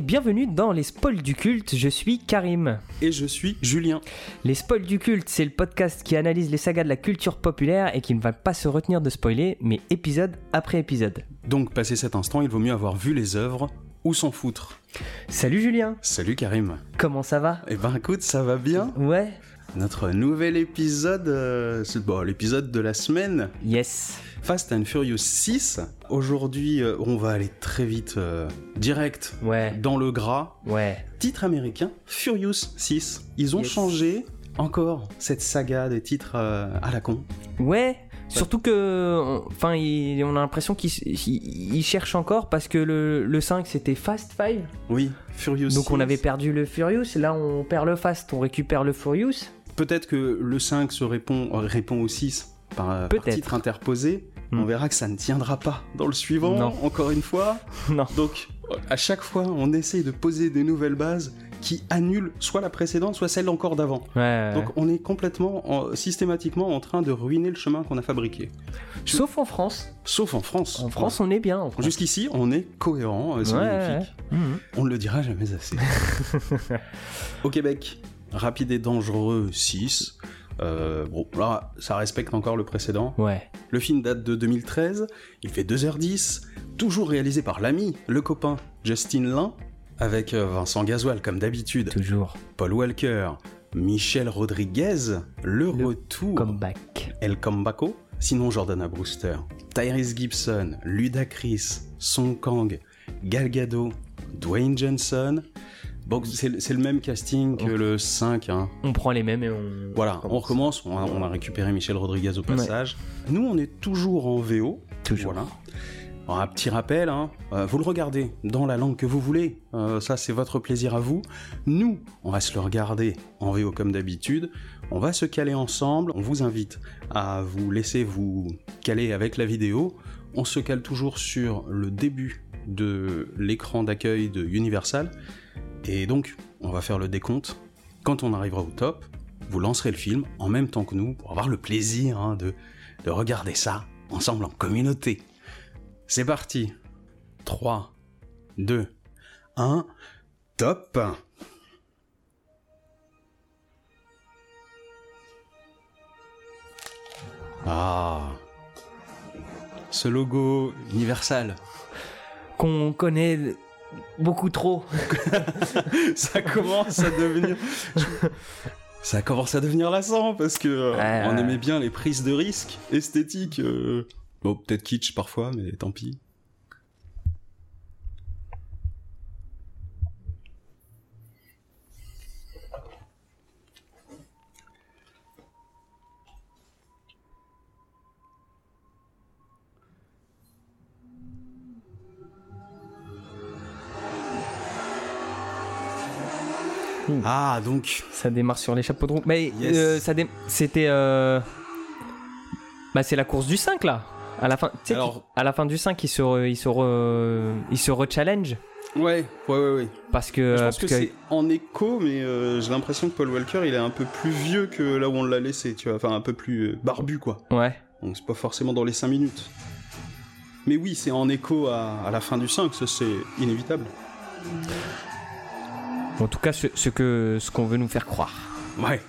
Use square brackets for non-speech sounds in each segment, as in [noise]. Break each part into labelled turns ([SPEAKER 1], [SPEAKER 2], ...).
[SPEAKER 1] Et bienvenue dans les spoils du culte, je suis Karim.
[SPEAKER 2] Et je suis Julien.
[SPEAKER 1] Les spoils du culte, c'est le podcast qui analyse les sagas de la culture populaire et qui ne va pas se retenir de spoiler, mais épisode après épisode.
[SPEAKER 2] Donc, passé cet instant, il vaut mieux avoir vu les œuvres ou s'en foutre.
[SPEAKER 1] Salut Julien
[SPEAKER 2] Salut Karim.
[SPEAKER 1] Comment ça va?
[SPEAKER 2] Eh ben écoute, ça va bien
[SPEAKER 1] Ouais
[SPEAKER 2] Notre nouvel épisode, euh, bon, l'épisode de la semaine,
[SPEAKER 1] Yes
[SPEAKER 2] Fast and Furious 6. Aujourd'hui, euh, on va aller très vite, euh, direct,
[SPEAKER 1] Ouais,
[SPEAKER 2] dans le gras.
[SPEAKER 1] ouais.
[SPEAKER 2] Titre américain, Furious 6. Ils ont
[SPEAKER 1] Yes.
[SPEAKER 2] changé encore cette saga des titres euh, à la con.
[SPEAKER 1] Ouais Surtout que, enfin, on a l'impression qu'ils ils- ils cherchent encore parce que le, le 5 c'était Fast 5,
[SPEAKER 2] Oui, Furious
[SPEAKER 1] donc on
[SPEAKER 2] 6.
[SPEAKER 1] avait perdu le Furious, là on perd le Fast, on récupère le Furious.
[SPEAKER 2] Peut-être que le 5 se répond, répond au 6 par, titre interposé.
[SPEAKER 1] Hmm.
[SPEAKER 2] On verra que ça ne tiendra pas dans le suivant,
[SPEAKER 1] Non.
[SPEAKER 2] encore une fois. [laughs]
[SPEAKER 1] non.
[SPEAKER 2] Donc, à chaque fois, on essaye de poser des nouvelles bases qui annulent soit la précédente, soit celle encore d'avant.
[SPEAKER 1] Ouais.
[SPEAKER 2] Donc, on est complètement, en- systématiquement en train de ruiner le chemin qu'on a fabriqué.
[SPEAKER 1] Sauf en France.
[SPEAKER 2] Sauf en France.
[SPEAKER 1] En France, on est bien.
[SPEAKER 2] Jusqu'ici, on est cohérent, euh, c'est magnifique.
[SPEAKER 1] Mhm.
[SPEAKER 2] On ne le dira jamais assez. [laughs] Au Québec, Rapide et Dangereux 6. Euh, bon, là, ça respecte encore le précédent.
[SPEAKER 1] Ouais.
[SPEAKER 2] Le film date de 2013, il fait 2h10, toujours réalisé par l'ami, le copain, Justin Lin, avec euh, Vincent Gasoil comme d'habitude,
[SPEAKER 1] Toujours.
[SPEAKER 2] Paul Walker, Michel Rodriguez, le,
[SPEAKER 1] Le
[SPEAKER 2] retour,
[SPEAKER 1] Comeback.
[SPEAKER 2] El Combaco, sinon Jordana Brewster, Tyrese Gibson, Ludacris, Song Kang, Gal Gadot, Dwayne Johnson. C'est le même casting que le 5, hein.
[SPEAKER 1] On prend les mêmes et on.
[SPEAKER 2] Voilà, on recommence, on a, on a récupéré Michel Rodriguez au passage. Nous, on est toujours en VO.
[SPEAKER 1] Toujours.
[SPEAKER 2] Voilà. Alors, un petit rappel, hein, euh, vous le regardez dans la langue que vous voulez, euh, ça c'est votre plaisir à vous. Nous, on va se le regarder en VO comme d'habitude, on va se caler ensemble, on vous invite à vous laisser vous caler avec la vidéo. On se cale toujours sur le début de l'écran d'accueil de Universal, et donc on va faire le décompte. Quand on arrivera au top, vous lancerez le film en même temps que nous pour avoir le plaisir hein, de, de regarder ça ensemble en communauté. C'est parti 3, 2, 1, top Ah Ce logo universal,
[SPEAKER 1] Qu'on connaît beaucoup trop. [laughs]
[SPEAKER 2] ça commence à devenir... Ça commence à devenir lassant parce que euh,
[SPEAKER 1] Ouais,
[SPEAKER 2] on
[SPEAKER 1] ouais.
[SPEAKER 2] aimait bien les prises de risques esthétiques. euh, Bon, peut-être kitsch parfois, mais tant pis. Ah, donc,
[SPEAKER 1] Ça démarre sur les chapeaux de roue. Mais
[SPEAKER 2] Yes.
[SPEAKER 1] euh, ça dé- c'était. euh, Bah, c'est la course du 5 là. À la fin,
[SPEAKER 2] Alors-
[SPEAKER 1] à la fin du 5, il se, re- il se, re- il se re-challenge.
[SPEAKER 2] ouais, ouais, ouais, ouais.
[SPEAKER 1] Parce que.
[SPEAKER 2] Je
[SPEAKER 1] euh,
[SPEAKER 2] pense que,
[SPEAKER 1] parce que-
[SPEAKER 2] c'est en écho, mais euh, j'ai l'impression que Paul Walker, il est un peu plus vieux que là où on l'a laissé, tu vois. Enfin, un peu plus barbu, quoi.
[SPEAKER 1] Ouais.
[SPEAKER 2] Donc c'est pas forcément dans les 5 minutes. Mais oui, c'est en écho à, à la fin du 5, ça c'est inévitable.
[SPEAKER 1] En tout cas, ce, ce que ce qu'on veut nous faire croire.
[SPEAKER 2] Ouais.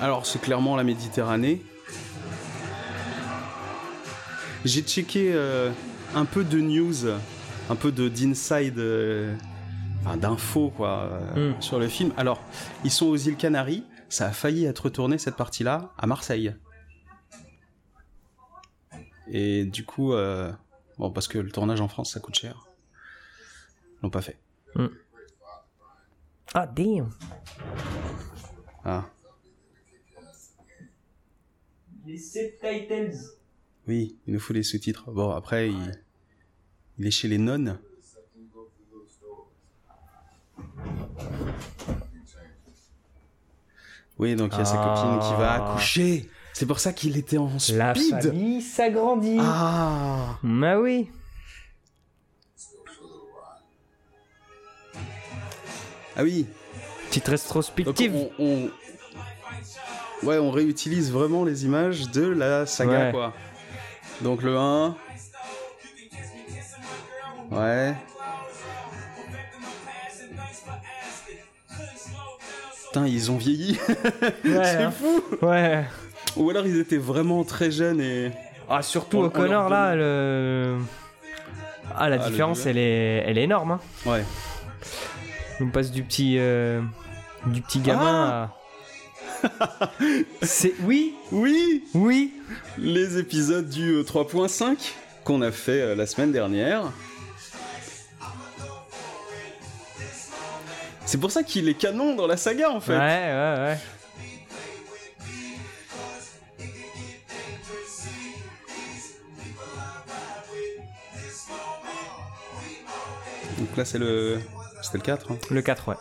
[SPEAKER 2] Alors, c'est clairement la Méditerranée. J'ai checké euh, un peu de news, un peu de d'inside, euh, enfin d'infos quoi, euh,
[SPEAKER 1] Mm.
[SPEAKER 2] sur le film. Alors, ils sont aux îles Canaries. Ça a failli être tourné cette partie-là à Marseille. Et du coup, bon, parce que le tournage en France ça coûte cher, l'ont pas fait.
[SPEAKER 1] Ah, damn.
[SPEAKER 2] Ah.
[SPEAKER 1] Les subtitles.
[SPEAKER 2] Oui, il nous faut les sous-titres. Bon, après, il, il est chez les nonnes. Oui, donc il y a sa
[SPEAKER 1] Ah.
[SPEAKER 2] copine qui va accoucher. C'est pour ça qu'il était en speed.
[SPEAKER 1] La famille s'agrandit.
[SPEAKER 2] Ah
[SPEAKER 1] Bah oui.
[SPEAKER 2] Ah oui.
[SPEAKER 1] Petite
[SPEAKER 2] Donc
[SPEAKER 1] rétrospective.
[SPEAKER 2] on, on- Ouais, on réutilise vraiment les images de la saga,
[SPEAKER 1] Ouais.
[SPEAKER 2] quoi. Donc le 1. Ouais. Putain, ils ont vieilli. [laughs]
[SPEAKER 1] Ouais,
[SPEAKER 2] C'est
[SPEAKER 1] hein.
[SPEAKER 2] fou.
[SPEAKER 1] Ouais.
[SPEAKER 2] Ou alors ils étaient vraiment très jeunes et.
[SPEAKER 1] Ah, surtout
[SPEAKER 2] on
[SPEAKER 1] O'Connor, là, le... Ah, la
[SPEAKER 2] Ah,
[SPEAKER 1] différence, elle est, elle est énorme. Hein.
[SPEAKER 2] Ouais.
[SPEAKER 1] On passe du petit, euh, du petit gamin à... C'est... Oui,
[SPEAKER 2] Oui
[SPEAKER 1] oui.
[SPEAKER 2] Les épisodes du euh, 3.5 qu'on a fait euh, la semaine dernière. C'est pour ça qu'il est canon dans la saga en fait.
[SPEAKER 1] Ouais, ouais, ouais.
[SPEAKER 2] Donc là c'est le. C'était le 4. hein.
[SPEAKER 1] Le 4, ouais.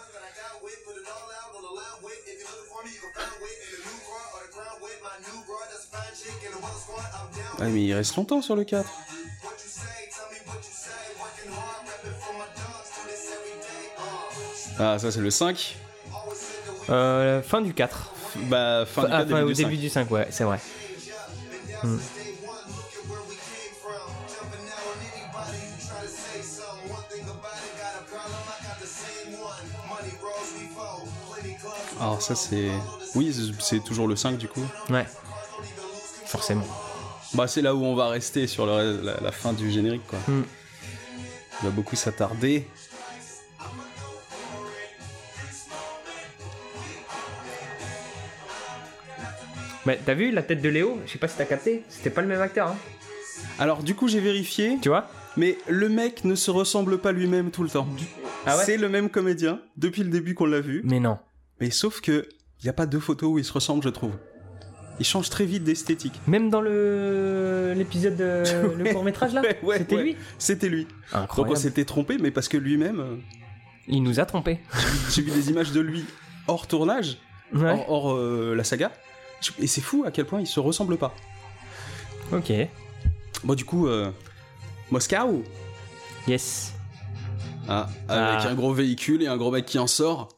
[SPEAKER 2] Ah mais il reste longtemps sur le 4. Ah ça c'est le 5.
[SPEAKER 1] Euh, fin du 4.
[SPEAKER 2] Bah fin du
[SPEAKER 1] Ah,
[SPEAKER 2] 4,
[SPEAKER 1] enfin,
[SPEAKER 2] début
[SPEAKER 1] au
[SPEAKER 2] du 5.
[SPEAKER 1] début du 5, ouais, c'est vrai. Hmm.
[SPEAKER 2] Alors ça c'est... Oui c'est- toujours le 5 du coup.
[SPEAKER 1] Ouais. Forcément.
[SPEAKER 2] Bah c'est là où on va rester sur le- la, la fin du générique quoi.
[SPEAKER 1] Hmm.
[SPEAKER 2] On va beaucoup s'attarder.
[SPEAKER 1] Mais t'as vu la tête de Léo? Je sais pas si t'as capté. C'était pas le même acteur, hein.
[SPEAKER 2] Alors du coup j'ai vérifié,
[SPEAKER 1] Tu vois?
[SPEAKER 2] Mais le mec ne se ressemble pas lui-même tout le temps.
[SPEAKER 1] Ah ouais?
[SPEAKER 2] C'est le même comédien depuis le début qu'on l'a vu,
[SPEAKER 1] Mais non.
[SPEAKER 2] Mais sauf que il y a pas deux photos où il se ressemble je trouve. Il change très vite d'esthétique.
[SPEAKER 1] Même dans le l'épisode de [laughs] le court métrage là,
[SPEAKER 2] Ouais, ouais,
[SPEAKER 1] c'était lui.
[SPEAKER 2] C'était lui. Donc on
[SPEAKER 1] Incroyable.
[SPEAKER 2] s'était trompé, mais parce que lui-même, euh,
[SPEAKER 1] Il nous a trompés.
[SPEAKER 2] j'ai vu des images de lui hors tournage, hors, hors, euh, la saga, et c'est fou à quel point il se ressemble pas.
[SPEAKER 1] Ok.
[SPEAKER 2] Bon du coup, euh, Moscou,
[SPEAKER 1] Yes.
[SPEAKER 2] ah, avec
[SPEAKER 1] Ah.
[SPEAKER 2] un gros véhicule et un gros mec qui en sort,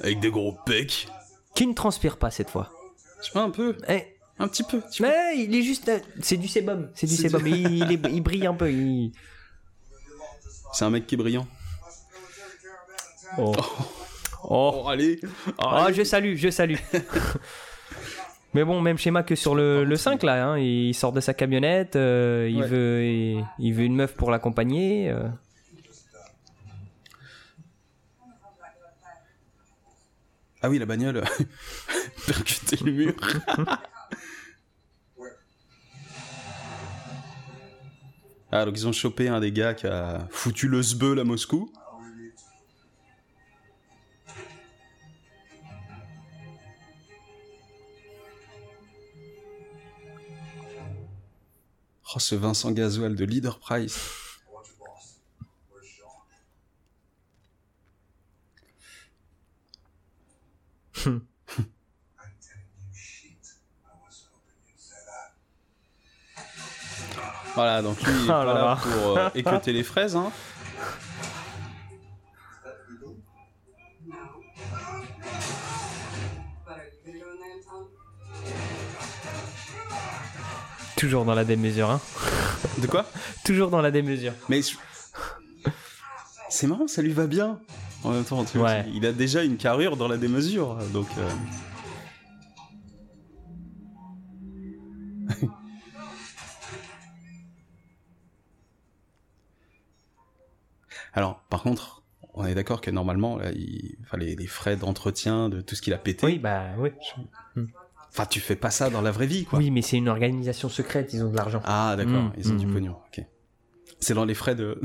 [SPEAKER 2] avec des gros pecs.
[SPEAKER 1] Qui ne transpire pas cette fois.
[SPEAKER 2] Je sais pas un peu,
[SPEAKER 1] Eh,
[SPEAKER 2] un petit peu. tu vois.
[SPEAKER 1] mais il est juste. euh, C'est du sébum. C'est du sébum.
[SPEAKER 2] du-
[SPEAKER 1] Il, il est- il brille un peu. il-
[SPEAKER 2] C'est un mec qui est brillant.
[SPEAKER 1] Oh. Oh.
[SPEAKER 2] Oh, allez.
[SPEAKER 1] Ah, je salue, je salue. [laughs] Mais bon, même schéma que sur le, le 5 là, hein, il sort de sa camionnette, euh, il,
[SPEAKER 2] Ouais.
[SPEAKER 1] veut, il, il veut une meuf pour l'accompagner. euh.
[SPEAKER 2] Ah oui, la bagnole. [laughs] Percuter le mur. [laughs] ah, donc ils ont chopé un des gars qui a foutu le sbeul à Moscou. Oh, ce Vincent Gasoil de Leader Price. Voilà, donc lui, il est [laughs]
[SPEAKER 1] Oh
[SPEAKER 2] pas
[SPEAKER 1] là
[SPEAKER 2] pour euh, [laughs] équeuter les fraises. Hein.
[SPEAKER 1] Toujours dans la démesure, hein.
[SPEAKER 2] De quoi? [laughs]
[SPEAKER 1] Toujours dans la démesure.
[SPEAKER 2] Mais je- c'est marrant, ça lui va bien. En même temps, tu vois,
[SPEAKER 1] Ouais.
[SPEAKER 2] il a déjà une carrure dans la démesure, donc. euh. [laughs] Alors, par contre, on est d'accord que normalement, là, il... enfin, les, les frais d'entretien de tout ce qu'il a pété.
[SPEAKER 1] Oui, bah oui.
[SPEAKER 2] Enfin, tu fais pas ça dans la vraie vie, quoi.
[SPEAKER 1] Oui, mais c'est une organisation secrète, ils ont de l'argent.
[SPEAKER 2] Ah, d'accord,
[SPEAKER 1] Mm,
[SPEAKER 2] ils ont du
[SPEAKER 1] mm.
[SPEAKER 2] pognon. Ok. C'est dans les frais de.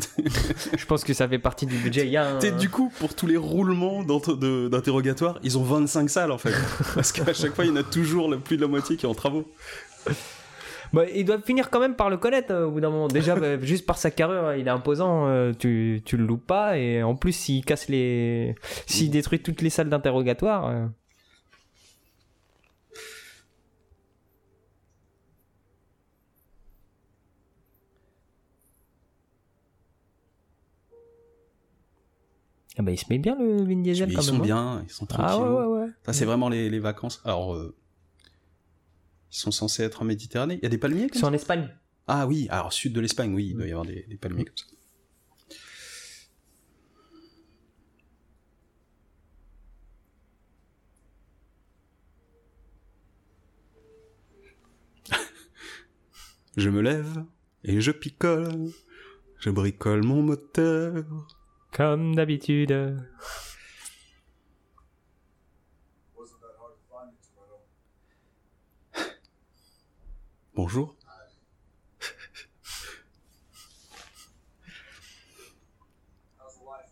[SPEAKER 1] Je pense que ça fait partie du budget. Il y a un...
[SPEAKER 2] T'sais, du coup, pour tous les roulements d'interrogatoire, ils ont 25 salles en fait. [laughs] Parce qu'à chaque fois, il y en a toujours plus de la moitié qui est en travaux.
[SPEAKER 1] Bah, ils doivent finir quand même par le connaître euh, au bout d'un moment. Déjà, [laughs] bah, juste par sa carrure, il est imposant, euh, tu, tu le loupes pas. Et en plus, s'il casse les. S'il détruit toutes les salles d'interrogatoire. euh, Ah bah, il se met bien le Vin Diesel
[SPEAKER 2] ils sont
[SPEAKER 1] hein.
[SPEAKER 2] bien, ils sont tranquilles.
[SPEAKER 1] Ah ouais, ouais, ouais.
[SPEAKER 2] Ça, c'est vraiment les, les, vacances. Alors, euh, ils sont censés être en Méditerranée. Il y a des palmiers comme
[SPEAKER 1] C'est en Espagne.
[SPEAKER 2] Ah oui, alors sud de l'Espagne, oui, il doit y avoir des, des palmiers mm. comme ça. [laughs] Je me lève et je picole, je bricole mon moteur,
[SPEAKER 1] comme d'habitude.
[SPEAKER 2] Bonjour.
[SPEAKER 3] How's the life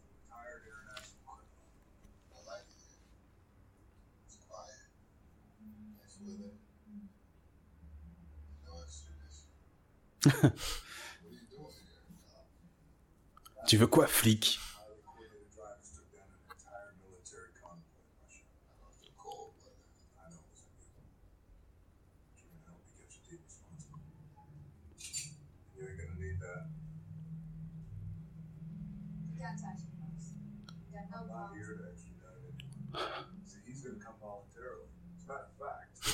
[SPEAKER 3] of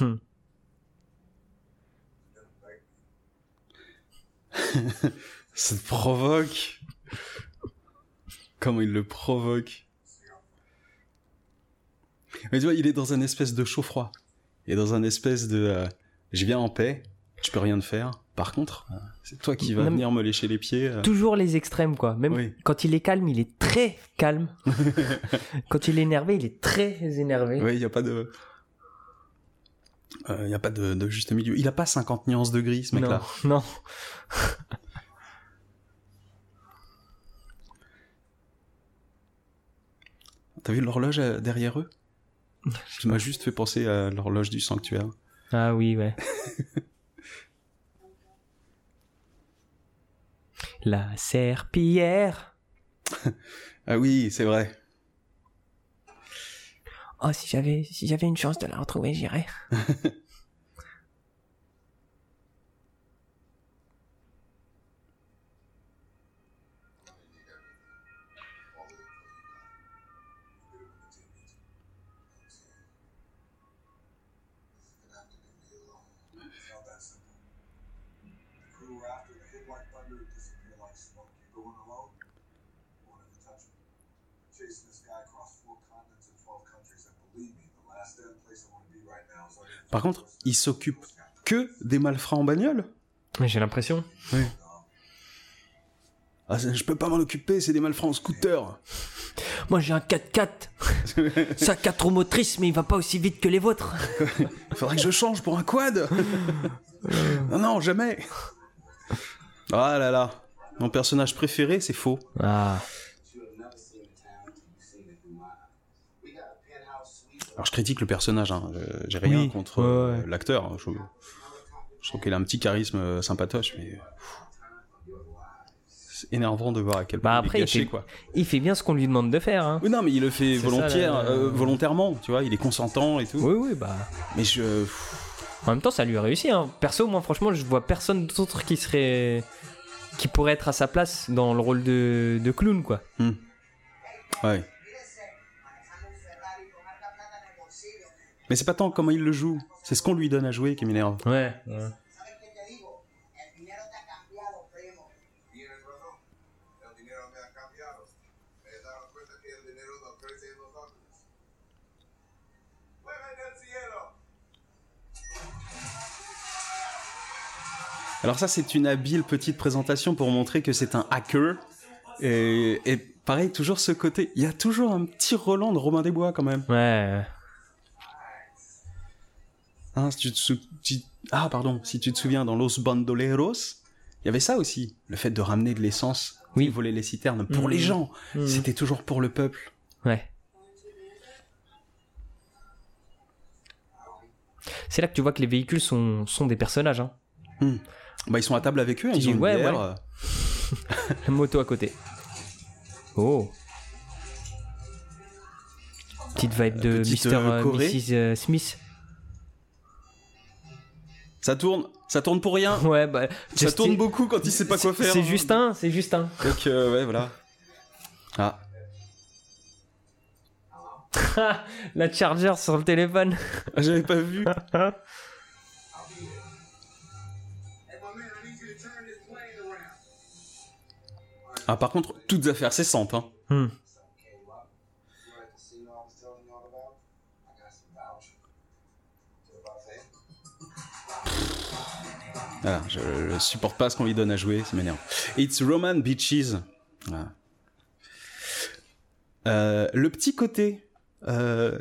[SPEAKER 1] Hmm. [laughs]
[SPEAKER 2] Ça te provoque. Comment il le provoque. Mais tu vois, il est dans un espèce de chaud-froid. Il est dans un espèce de... euh, je viens en paix, tu peux rien te faire. Par contre, c'est toi qui vas venir me lécher les pieds. euh.
[SPEAKER 1] Toujours les extrêmes, quoi. Même
[SPEAKER 2] Oui.
[SPEAKER 1] quand il est calme, il est très calme. [laughs] quand il est énervé, il est très énervé.
[SPEAKER 2] Oui, il n'y a pas de... Il n'y a pas de, de juste milieu. Il a pas 50 nuances de gris, ce
[SPEAKER 1] non,
[SPEAKER 2] mec-là.
[SPEAKER 1] non. [laughs]
[SPEAKER 2] T'as vu l'horloge euh, derrière eux? Ça m'a juste fait penser à l'horloge du sanctuaire.
[SPEAKER 1] Ah oui, ouais. [laughs] La serpillière.
[SPEAKER 2] Ah oui, c'est vrai.
[SPEAKER 1] Oh, si j'avais, si j'avais une chance de la retrouver, j'irais. [laughs]
[SPEAKER 2] Par contre, il s'occupe que des malfrats en bagnole
[SPEAKER 1] Mais j'ai l'impression.
[SPEAKER 2] ah, c'est- Je peux pas m'en occuper, c'est des malfrats en scooter.
[SPEAKER 1] Moi, j'ai un 4x4. C'est un 4 roues motrices, mais il va pas aussi vite que les vôtres.
[SPEAKER 2] Il [laughs] faudrait que je change pour un quad Non, non, jamais Ah là là Mon personnage préféré, c'est faux.
[SPEAKER 1] Ah.
[SPEAKER 2] Alors je critique le personnage, hein. euh, j'ai rien
[SPEAKER 1] Oui,
[SPEAKER 2] contre
[SPEAKER 1] ouais,
[SPEAKER 2] euh,
[SPEAKER 1] ouais.
[SPEAKER 2] l'acteur. hein. Je, je trouve qu'il a un petit charisme euh, sympatoche, mais... énervant de voir à quel point
[SPEAKER 1] Bah
[SPEAKER 2] il est
[SPEAKER 1] il
[SPEAKER 2] gâché,
[SPEAKER 1] fait-
[SPEAKER 2] quoi.
[SPEAKER 1] Il fait bien ce qu'on lui demande de faire. Hein.
[SPEAKER 2] Oui, non, mais il le fait
[SPEAKER 1] ça,
[SPEAKER 2] volontaire, euh, volontairement, tu vois, il est consentant et tout.
[SPEAKER 1] Oui, oui, bah.
[SPEAKER 2] Mais je...
[SPEAKER 1] En même temps, ça lui a réussi. Hein. Perso, moi, franchement, je vois personne d'autre qui serait. qui pourrait être à sa place dans le rôle de, de clown, quoi.
[SPEAKER 2] Ouais. Mais c'est pas tant comment il le joue, c'est ce qu'on lui donne à jouer qui m'énerve.
[SPEAKER 1] Ouais.
[SPEAKER 2] Alors ça, c'est une habile petite présentation pour montrer que c'est un hacker. Et, et pareil, toujours ce côté. Il y a toujours un petit Roland de Robin des Bois quand même.
[SPEAKER 1] Ouais.
[SPEAKER 2] Hein, si tu te sou- tu- Ah, pardon, si tu te souviens, dans Los Bandoleros, il y avait ça aussi. Le fait de ramener de l'essence.
[SPEAKER 1] Oui.
[SPEAKER 2] Voler les citernes pour
[SPEAKER 1] Mhm.
[SPEAKER 2] les gens.
[SPEAKER 1] Mhm.
[SPEAKER 2] C'était toujours pour le peuple.
[SPEAKER 1] Ouais. C'est là que tu vois que les véhicules sont, sont des personnages. Hein.
[SPEAKER 2] Bah, ils sont à table avec eux,
[SPEAKER 1] Tu
[SPEAKER 2] ils
[SPEAKER 1] dis,
[SPEAKER 2] ont une
[SPEAKER 1] ouais,
[SPEAKER 2] bière.
[SPEAKER 1] ouais.
[SPEAKER 2] euh, [laughs]
[SPEAKER 1] La moto à côté. Oh. Petite vibe de
[SPEAKER 2] Petite,
[SPEAKER 1] Mr.
[SPEAKER 2] euh,
[SPEAKER 1] euh. Mrs. Smith.
[SPEAKER 2] Ça tourne, ça tourne pour rien. [laughs]
[SPEAKER 1] Ouais, bah.
[SPEAKER 2] Ça tourne beaucoup quand il sait pas quoi faire.
[SPEAKER 1] C'est Justin, c'est Justin.
[SPEAKER 2] Donc, euh, ouais, voilà. Ah, [laughs]
[SPEAKER 1] La charger sur le téléphone.
[SPEAKER 2] j'avais pas vu. [laughs] Ah, par contre, toutes affaires cessantes, hein.
[SPEAKER 1] Hmm.
[SPEAKER 2] Voilà, je, je supporte pas ce qu'on lui donne à jouer, ça m'énerve. It's Roman Beaches. Voilà. Euh, le petit côté, euh,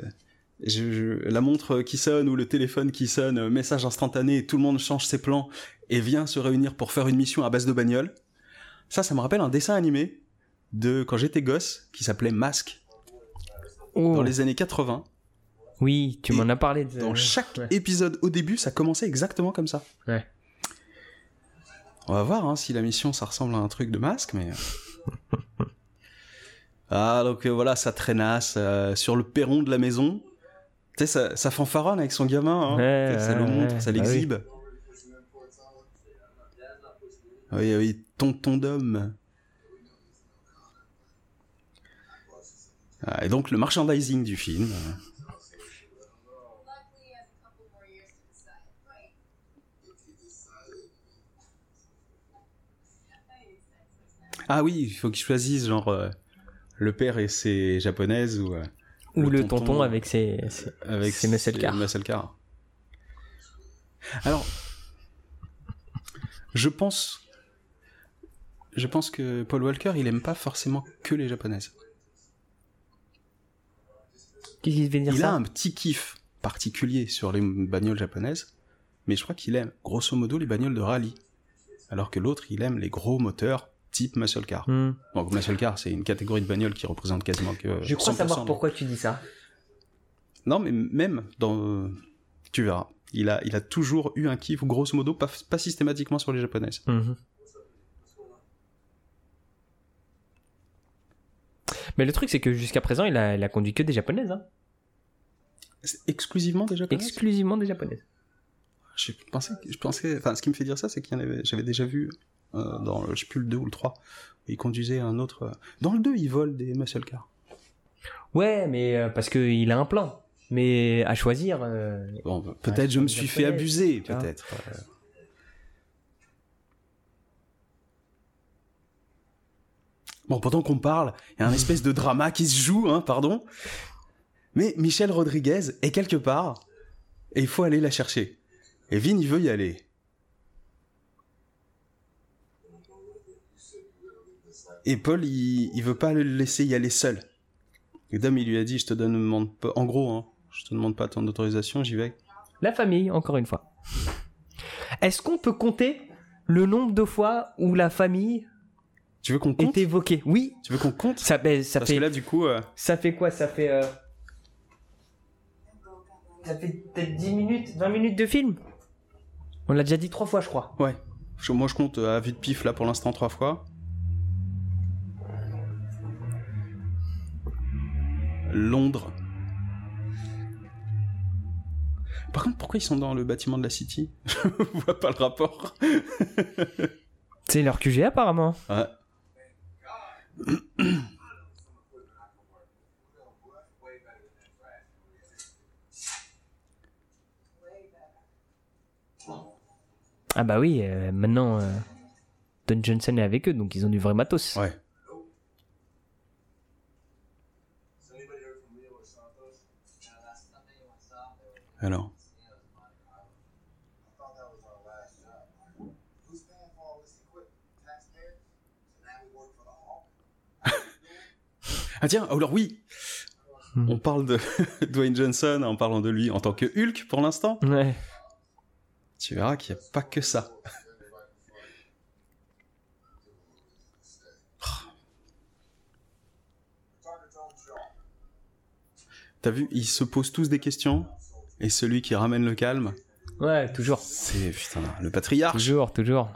[SPEAKER 2] je- je- la montre qui sonne ou le téléphone qui sonne, euh, message instantané, tout le monde change ses plans et vient se réunir pour faire une mission à base de bagnole. Ça, ça me rappelle un dessin animé de quand j'étais gosse qui s'appelait Masque
[SPEAKER 1] Oh,
[SPEAKER 2] dans les années 80.
[SPEAKER 1] Oui, tu m'en as parlé. De...
[SPEAKER 2] Dans chaque
[SPEAKER 1] ouais.
[SPEAKER 2] épisode au début, ça commençait exactement comme ça.
[SPEAKER 1] Ouais.
[SPEAKER 2] On va voir hein, si la mission ça ressemble à un truc de masque, mais. ah, donc euh, voilà, ça traînasse euh, sur le perron de la maison. Tu sais, ça, ça fanfaronne avec son gamin. Hein.
[SPEAKER 1] Ouais,
[SPEAKER 2] ça le montre,
[SPEAKER 1] ouais,
[SPEAKER 2] ça
[SPEAKER 1] bah oui.
[SPEAKER 2] l'exhibe. Oui, oui, tonton d'homme. Ah, et donc le merchandising du film. Ah oui, il faut qu'il choisisse genre euh, le père et ses japonaises ou euh,
[SPEAKER 1] Ou le, tonton, avec ses. ses-
[SPEAKER 2] avec
[SPEAKER 1] ses muscle cars.
[SPEAKER 2] muscle cars. Alors, je pense, je pense que Paul Walker, il aime pas forcément que les japonaises.
[SPEAKER 1] Qu'est-ce dire
[SPEAKER 2] Il
[SPEAKER 1] ça
[SPEAKER 2] a un petit kiff particulier sur les bagnoles japonaises, mais je crois qu'il aime grosso modo les bagnoles de rallye, alors que l'autre, il aime les gros moteurs type muscle car.
[SPEAKER 1] Hmm.
[SPEAKER 2] Donc muscle car, c'est une catégorie de bagnole qui représente quasiment que.
[SPEAKER 1] Je crois
[SPEAKER 2] 100%
[SPEAKER 1] savoir pourquoi tu dis ça.
[SPEAKER 2] Non, mais même dans. Tu verras. Il a, il a toujours eu un kiff, grosso modo, pas, pas systématiquement sur les japonaises.
[SPEAKER 1] Mhm. Mais le truc, c'est que jusqu'à présent, il a, il a conduit que des japonaises. Hein.
[SPEAKER 2] Exclusivement des japonaises?
[SPEAKER 1] Exclusivement des japonaises.
[SPEAKER 2] je pensais, je pensais. Enfin, ce qui me fait dire ça, c'est qu'il y en avait. J'avais déjà vu dans, le- je sais plus, le 2 ou le 3. Il conduisait un autre. euh, Dans le 2, il vole des muscle cars.
[SPEAKER 1] Ouais, mais euh, parce qu'il a un plan. Mais à choisir. euh,
[SPEAKER 2] Bon, peut-être
[SPEAKER 1] je
[SPEAKER 2] me suis fait abuser, peut-être. euh. Bon, pendant qu'on parle, il y a un espèce de drama qui se joue, hein, pardon. Mais Michel Rodriguez est quelque part, et il faut aller la chercher. Et Vin, il veut y aller. Et Paul, il, il veut pas le laisser y aller seul. Et Dom, il lui a dit, je te donne, demande pas, en gros, hein, je te demande pas ton autorisation, j'y vais.
[SPEAKER 1] La famille, encore une fois. Est-ce qu'on peut compter le nombre de fois où la famille
[SPEAKER 2] Tu veux qu'on compte?
[SPEAKER 1] est évoquée? Oui.
[SPEAKER 2] Tu veux qu'on compte?
[SPEAKER 1] Ça, ben, ça,
[SPEAKER 2] Parce
[SPEAKER 1] fait,
[SPEAKER 2] que là, du coup, euh,
[SPEAKER 1] ça fait quoi? Ça fait. euh, Ça fait peut-être 10 minutes, 20 minutes de film? On l'a déjà dit trois fois, je crois.
[SPEAKER 2] ouais. Moi, je compte euh, à vue de pif, là, pour l'instant, trois fois. Londres. Par contre, pourquoi ils sont dans le bâtiment de la City? [laughs] Je vois pas le rapport.
[SPEAKER 1] C'est leur QG apparemment.
[SPEAKER 2] Ouais.
[SPEAKER 1] Ah bah oui, euh, maintenant euh, Don Johnson est avec eux, donc ils ont du vrai matos.
[SPEAKER 2] Ouais.
[SPEAKER 4] Hawk? [laughs]
[SPEAKER 2] Ah tiens, alors oui
[SPEAKER 1] Hmm.
[SPEAKER 2] On parle de [laughs] Dwayne Johnson en parlant de lui en tant que Hulk pour l'instant.
[SPEAKER 1] Ouais.
[SPEAKER 2] Tu verras qu'il n'y a pas que ça. [laughs] T'as vu, ils se posent tous des questions, et celui qui ramène le calme,
[SPEAKER 1] Ouais, toujours.
[SPEAKER 2] c'est putain le patriarche.
[SPEAKER 1] Toujours, toujours.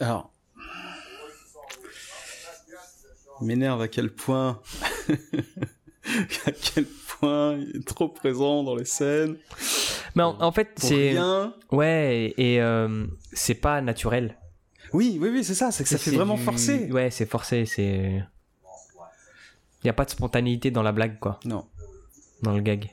[SPEAKER 2] Alors, il m'énerve à quel point, [laughs] à quel point il est trop présent dans les scènes.
[SPEAKER 1] Mais en, en fait, c'est. Ouais, et, euh, c'est pas naturel.
[SPEAKER 2] Oui, oui, oui, c'est ça, c'est que ça fait vraiment
[SPEAKER 1] du-
[SPEAKER 2] forcé.
[SPEAKER 1] Ouais, c'est forcé, c'est. Y a pas de spontanéité dans la blague, quoi,
[SPEAKER 2] Non.
[SPEAKER 1] dans le gag.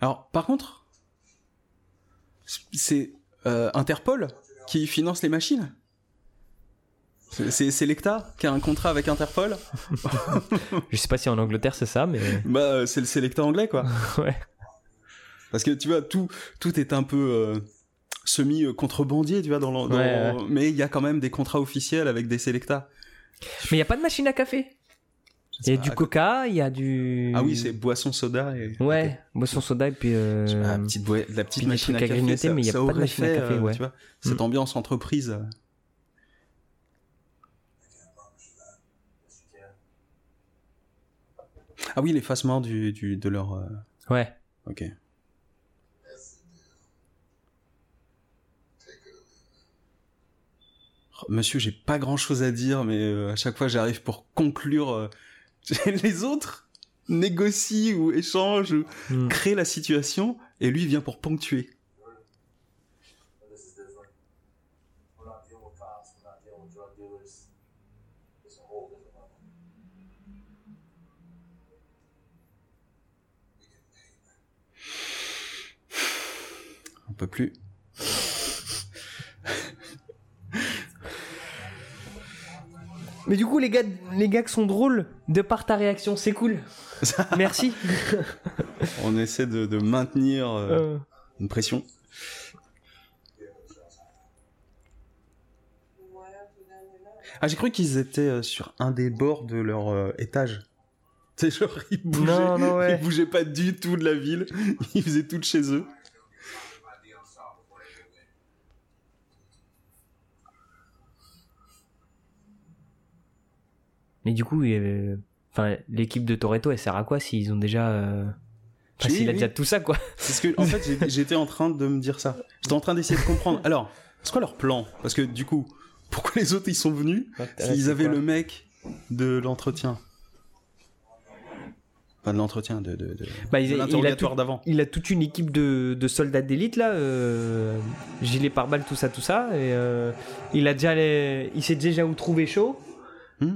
[SPEAKER 2] Alors, par contre, c'est euh, Interpol qui finance les machines? C'est- Lecta qui a un contrat avec Interpol? [laughs]
[SPEAKER 1] Je sais pas si en Angleterre c'est ça, mais. [laughs]
[SPEAKER 2] Bah, euh, c'est le Selecta anglais, quoi. [laughs]
[SPEAKER 1] ouais.
[SPEAKER 2] Parce que tu vois, tout, tout est un peu euh, semi-contrebandier, tu vois, dans, le- dans-
[SPEAKER 1] Ouais,
[SPEAKER 2] mais il y a quand même des contrats officiels avec des Selecta.
[SPEAKER 1] Mais y a pas de machine à café? Il y a du coca, il y a du.
[SPEAKER 2] Ah oui, c'est boisson soda et.
[SPEAKER 1] Ouais, boisson soda et puis. euh,
[SPEAKER 2] pas, la petite, boi- la petite machine à café,
[SPEAKER 1] grignoter,
[SPEAKER 2] ça,
[SPEAKER 1] mais il y a pas de machine à café,
[SPEAKER 2] euh,
[SPEAKER 1] ouais.
[SPEAKER 2] tu vois, cette
[SPEAKER 1] Mm.
[SPEAKER 2] ambiance entreprise. Ah oui, l'effacement du, du, de leur... euh,
[SPEAKER 1] Ouais.
[SPEAKER 2] Ok. Oh, Monsieur, j'ai pas grand chose à dire, mais euh, à chaque fois j'arrive pour conclure. [laughs] les autres négocient ou échangent ou
[SPEAKER 1] Mm.
[SPEAKER 2] créent la situation, et lui vient pour ponctuer.
[SPEAKER 3] But this is
[SPEAKER 1] Mais du coup, les gars, les gags sont drôles de par ta réaction, c'est cool. [laughs] Merci. [laughs]
[SPEAKER 2] On essaie de, de maintenir euh,
[SPEAKER 1] Euh,
[SPEAKER 2] une pression. Ah, j'ai cru qu'ils étaient euh, sur un des bords de leur euh, étage. [laughs] C'est genre, ils bougeaient,
[SPEAKER 1] Non, non, ouais.
[SPEAKER 2] ils bougeaient pas du tout de la ville. Ils faisaient tout de chez eux.
[SPEAKER 1] Mais du coup, euh, enfin, l'équipe de Toretto, elle sert à quoi s'ils ont déjà. euh, Enfin,
[SPEAKER 2] Oui,
[SPEAKER 1] s'il a
[SPEAKER 2] oui.
[SPEAKER 1] déjà tout ça, quoi?
[SPEAKER 2] C'est ce que, en fait, j'étais en train de me dire ça. J'étais en train d'essayer de comprendre. Alors, c'est quoi leur plan? Parce que du coup, pourquoi les autres ils sont venus Ils avaient le mec de l'entretien? Pas de l'entretien, de, de, de,
[SPEAKER 1] Bah, il,
[SPEAKER 2] l'interrogatoire
[SPEAKER 1] tout-
[SPEAKER 2] d'avant.
[SPEAKER 1] il a toute une équipe de, de soldats d'élite là, euh, gilet pare-balles, tout ça, tout ça. Et euh, il a déjà, les- il sait déjà où trouver chaud.
[SPEAKER 2] Hmm?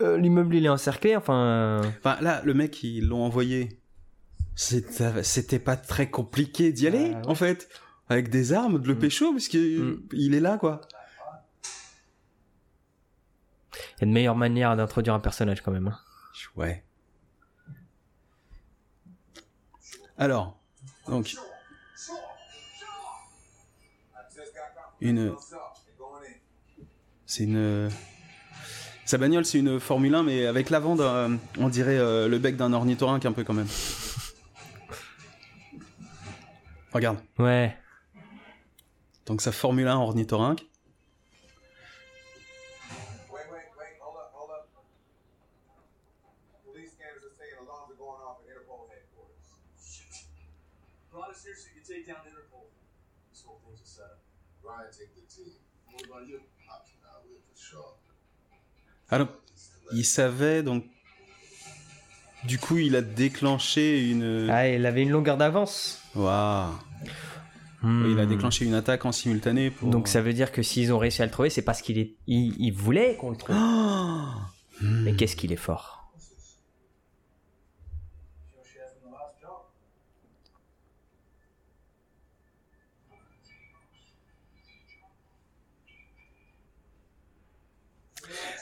[SPEAKER 1] Euh, L'immeuble il est encerclé, enfin.
[SPEAKER 2] Enfin, là, le mec, ils l'ont envoyé. C'était pas très compliqué d'y aller,
[SPEAKER 1] Ah ouais.
[SPEAKER 2] en fait. Avec des armes, de le
[SPEAKER 1] Mm.
[SPEAKER 2] pécho, parce qu'il
[SPEAKER 1] Mm.
[SPEAKER 2] il est là, quoi.
[SPEAKER 1] Il y a de meilleures manières d'introduire un personnage quand même. hein.
[SPEAKER 2] Ouais. Alors, donc, une, c'est une, sa bagnole, c'est une Formule 1, mais avec l'avant, d'un- on dirait euh, le bec d'un ornithorynque un peu quand même. Regarde.
[SPEAKER 1] Ouais.
[SPEAKER 2] Donc sa Formule 1 ornithorynque.
[SPEAKER 4] Wait, wait, wait, hold up, hold up. Police scanners are saying alarms are going off at Interpol
[SPEAKER 3] take down. This whole thing's a setup.
[SPEAKER 4] Ryan, take the team. What about you?
[SPEAKER 2] Alors, il savait donc. Du coup, il a déclenché une.
[SPEAKER 1] Ah, il avait une longueur d'avance.
[SPEAKER 2] Waouh.
[SPEAKER 1] Hmm.
[SPEAKER 2] Il a déclenché une attaque en simultané pour.
[SPEAKER 1] Donc ça veut dire que s'ils ont réussi à le trouver, c'est parce qu'il est, il, il voulait qu'on le trouve.
[SPEAKER 2] Oh
[SPEAKER 1] Mais qu'est-ce qu'il est fort.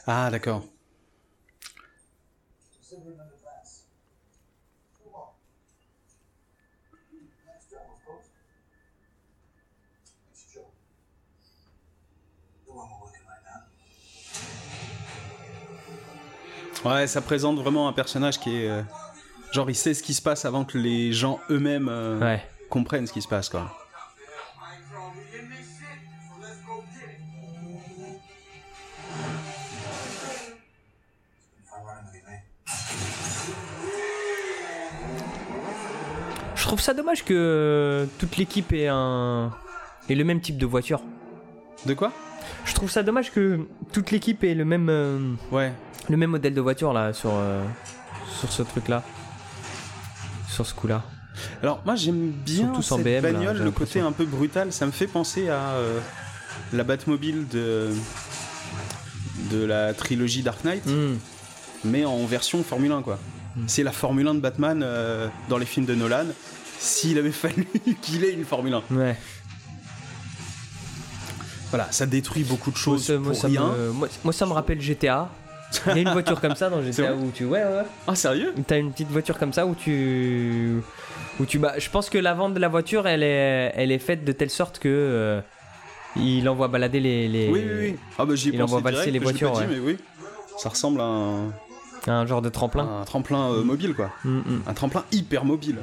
[SPEAKER 3] Right now.
[SPEAKER 2] Ouais, ça présente vraiment un personnage qui est. euh, Genre, il sait ce qui se passe avant que les gens eux-mêmes euh,
[SPEAKER 1] Ouais.
[SPEAKER 2] comprennent ce qui se passe, quoi.
[SPEAKER 1] Trouve ça dommage que toute l'équipe ait un ait le même type de voiture.
[SPEAKER 2] De quoi?
[SPEAKER 1] Je trouve ça dommage que toute l'équipe ait le même, euh,
[SPEAKER 2] Ouais.
[SPEAKER 1] le même modèle de voiture là sur, euh, sur ce truc là. Sur ce coup là.
[SPEAKER 2] Alors moi j'aime bien
[SPEAKER 1] tous en
[SPEAKER 2] cette
[SPEAKER 1] BM, là,
[SPEAKER 2] bagnole,
[SPEAKER 1] j'ai
[SPEAKER 2] le côté
[SPEAKER 1] l'impression.
[SPEAKER 2] un peu brutal. Ça me fait penser à euh, la Batmobile de de la trilogie Dark Knight,
[SPEAKER 1] Hmm.
[SPEAKER 2] mais en version Formule 1 quoi.
[SPEAKER 1] Mm.
[SPEAKER 2] C'est la Formule 1 de Batman euh, dans les films de Nolan. S'il avait fallu [laughs] qu'il ait une Formule 1.
[SPEAKER 1] Ouais.
[SPEAKER 2] Voilà, ça détruit beaucoup de
[SPEAKER 1] Moi,
[SPEAKER 2] choses
[SPEAKER 1] moi,
[SPEAKER 2] pour
[SPEAKER 1] ça
[SPEAKER 2] rien.
[SPEAKER 1] me, moi, moi, ça me rappelle GTA. Il y a une voiture comme ça dans [laughs] GTA où tu. Ouais, ouais.
[SPEAKER 2] Ah sérieux?
[SPEAKER 1] T'as une petite voiture comme ça où tu. Où tu bah, je pense que la vente de la voiture, elle est, elle est faite de telle sorte que. euh, il envoie balader les. les-
[SPEAKER 2] Oui oui oui. Ah bah j'y ai
[SPEAKER 1] Il
[SPEAKER 2] pensé
[SPEAKER 1] envoie
[SPEAKER 2] direct,
[SPEAKER 1] les voitures,
[SPEAKER 2] dit, mais oui. Ça ressemble à un,
[SPEAKER 1] Un genre de tremplin.
[SPEAKER 2] un tremplin euh, mobile quoi.
[SPEAKER 1] Mm, mm.
[SPEAKER 2] Un tremplin hyper mobile.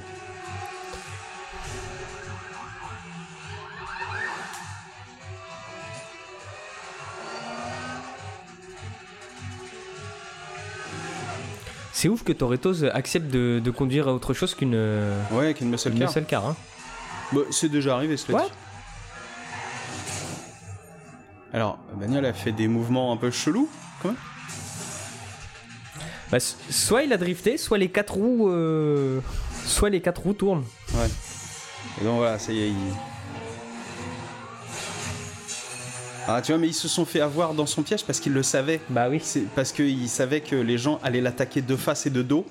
[SPEAKER 1] C'est ouf que Toretto's accepte de, de conduire autre chose qu'une
[SPEAKER 2] Ouais, avec une muscle car.
[SPEAKER 1] muscle car. hein.
[SPEAKER 2] Bah, c'est déjà arrivé,
[SPEAKER 1] Ouais.
[SPEAKER 2] dit. Alors, bagnole a fait des mouvements un peu chelous, quand même.
[SPEAKER 1] Bah, soit il a drifté, soit les quatre roues, euh, soit les quatre roues tournent.
[SPEAKER 2] Ouais. Et donc voilà, ça y est, il... Ah, tu vois, mais ils se sont fait avoir dans son piège parce qu'ils le savaient.
[SPEAKER 1] Bah oui.
[SPEAKER 2] C'est parce qu'ils savaient que les gens allaient l'attaquer de face et de dos.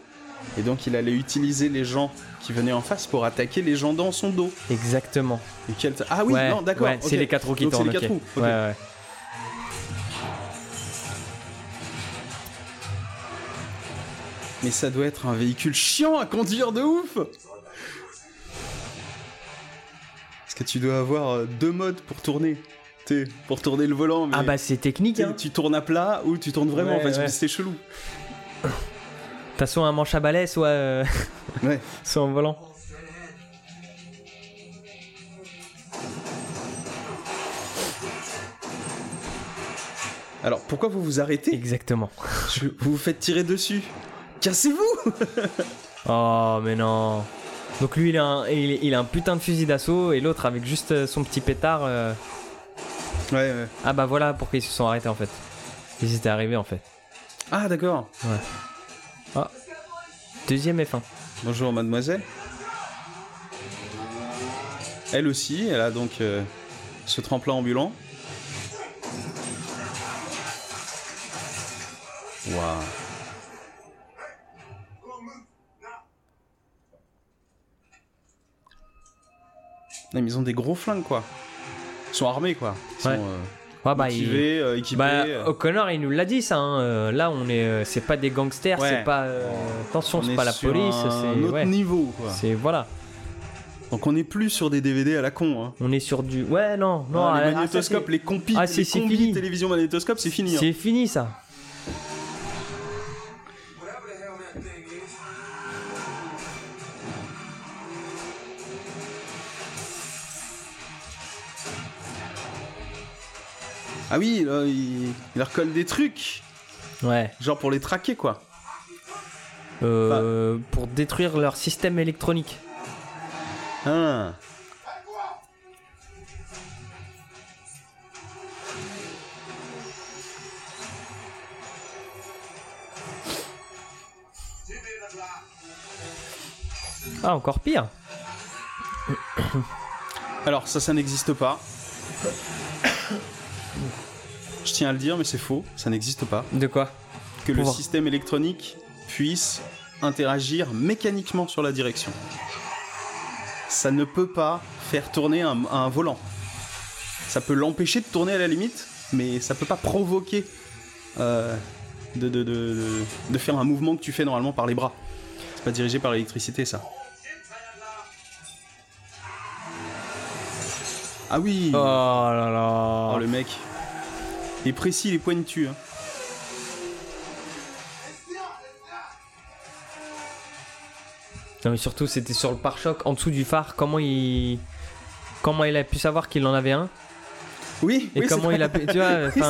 [SPEAKER 2] Et donc il allait utiliser les gens qui venaient en face pour attaquer les gens dans son dos.
[SPEAKER 1] Exactement.
[SPEAKER 2] Et quel- Ah oui,
[SPEAKER 1] Ouais,
[SPEAKER 2] non, d'accord.
[SPEAKER 1] ouais, c'est les quatre roues qui
[SPEAKER 2] Donc c'est
[SPEAKER 1] tournent.
[SPEAKER 2] les quatre roues.
[SPEAKER 1] Ouais.
[SPEAKER 2] Mais ça doit être un véhicule chiant à conduire de ouf Parce que tu dois avoir euh, deux modes pour tourner? Pour tourner le volant. Mais
[SPEAKER 1] Ah bah c'est technique. Hein.
[SPEAKER 2] tu tournes à plat ou tu tournes vraiment.
[SPEAKER 1] Ouais,
[SPEAKER 2] parce que
[SPEAKER 1] ouais.
[SPEAKER 2] c'était chelou.
[SPEAKER 1] T'as soit un manche à balai, soit, euh,
[SPEAKER 2] Ouais. [laughs]
[SPEAKER 1] soit un volant.
[SPEAKER 2] Alors pourquoi vous vous arrêtez?
[SPEAKER 1] Exactement.
[SPEAKER 2] Je- Vous vous faites tirer dessus. Cassez-vous [laughs]
[SPEAKER 1] Oh mais non. Donc lui il a un, il, il a un putain de fusil d'assaut et l'autre avec juste son petit pétard. euh,
[SPEAKER 2] Ouais, ouais.
[SPEAKER 1] Ah bah voilà pourquoi ils se sont arrêtés en fait. Ils étaient arrivés en fait.
[SPEAKER 2] Ah d'accord.
[SPEAKER 1] Deuxième F1.
[SPEAKER 2] Bonjour mademoiselle. Elle aussi, elle a donc euh, ce tremplin ambulant. Waouh. Ils ont des gros flingues quoi. Ils sont armés quoi. Ils sont
[SPEAKER 1] Ouais.
[SPEAKER 2] euh,
[SPEAKER 1] Ah bah, il-
[SPEAKER 2] euh, équipés.
[SPEAKER 1] bah
[SPEAKER 2] euh.
[SPEAKER 1] O'Connor il nous l'a dit ça. hein, euh, Là on est, euh, c'est pas des gangsters,
[SPEAKER 2] Ouais.
[SPEAKER 1] c'est pas. euh, attention
[SPEAKER 2] On
[SPEAKER 1] c'est
[SPEAKER 2] est
[SPEAKER 1] pas la police,
[SPEAKER 2] un
[SPEAKER 1] c'est
[SPEAKER 2] autre
[SPEAKER 1] ouais.
[SPEAKER 2] niveau quoi.
[SPEAKER 1] C'est voilà.
[SPEAKER 2] Donc on n'est plus sur des DVD à la con. Hein.
[SPEAKER 1] On est sur du. Ouais non non.
[SPEAKER 2] Ah,
[SPEAKER 1] ah,
[SPEAKER 2] les
[SPEAKER 1] ah, ça,
[SPEAKER 2] magnétoscopes, les compis,
[SPEAKER 1] Ah, c'est-
[SPEAKER 2] les
[SPEAKER 1] fini.
[SPEAKER 2] télévision magnétoscope, c'est fini. hein.
[SPEAKER 1] C'est fini ça.
[SPEAKER 2] Ah oui, là, il... il leur colle des trucs,
[SPEAKER 1] Ouais.
[SPEAKER 2] genre pour les traquer quoi.
[SPEAKER 1] Euh, Pour détruire leur système électronique.
[SPEAKER 2] Ah.
[SPEAKER 1] Ah encore pire.
[SPEAKER 2] Alors ça, ça n'existe pas. Je tiens à le dire, mais c'est faux, ça n'existe pas.
[SPEAKER 1] De quoi
[SPEAKER 2] Que le système électronique puisse interagir mécaniquement sur la direction. Ça ne peut pas faire tourner un, un volant. Ça peut l'empêcher de tourner à la limite, mais ça peut pas provoquer euh, de, de- de- de- de faire un mouvement que tu fais normalement par les bras. C'est pas dirigé par l'électricité, ça. Ah oui
[SPEAKER 1] Oh là là.
[SPEAKER 2] Oh, le mec. Est précis, il est pointu. Hein.
[SPEAKER 1] Non mais surtout c'était sur le pare-choc en dessous du phare. Comment il comment il a pu savoir qu'il en avait un?
[SPEAKER 2] Oui,
[SPEAKER 1] et
[SPEAKER 2] oui,
[SPEAKER 1] comment il a pu tu vois [laughs]
[SPEAKER 2] Oui, [laughs]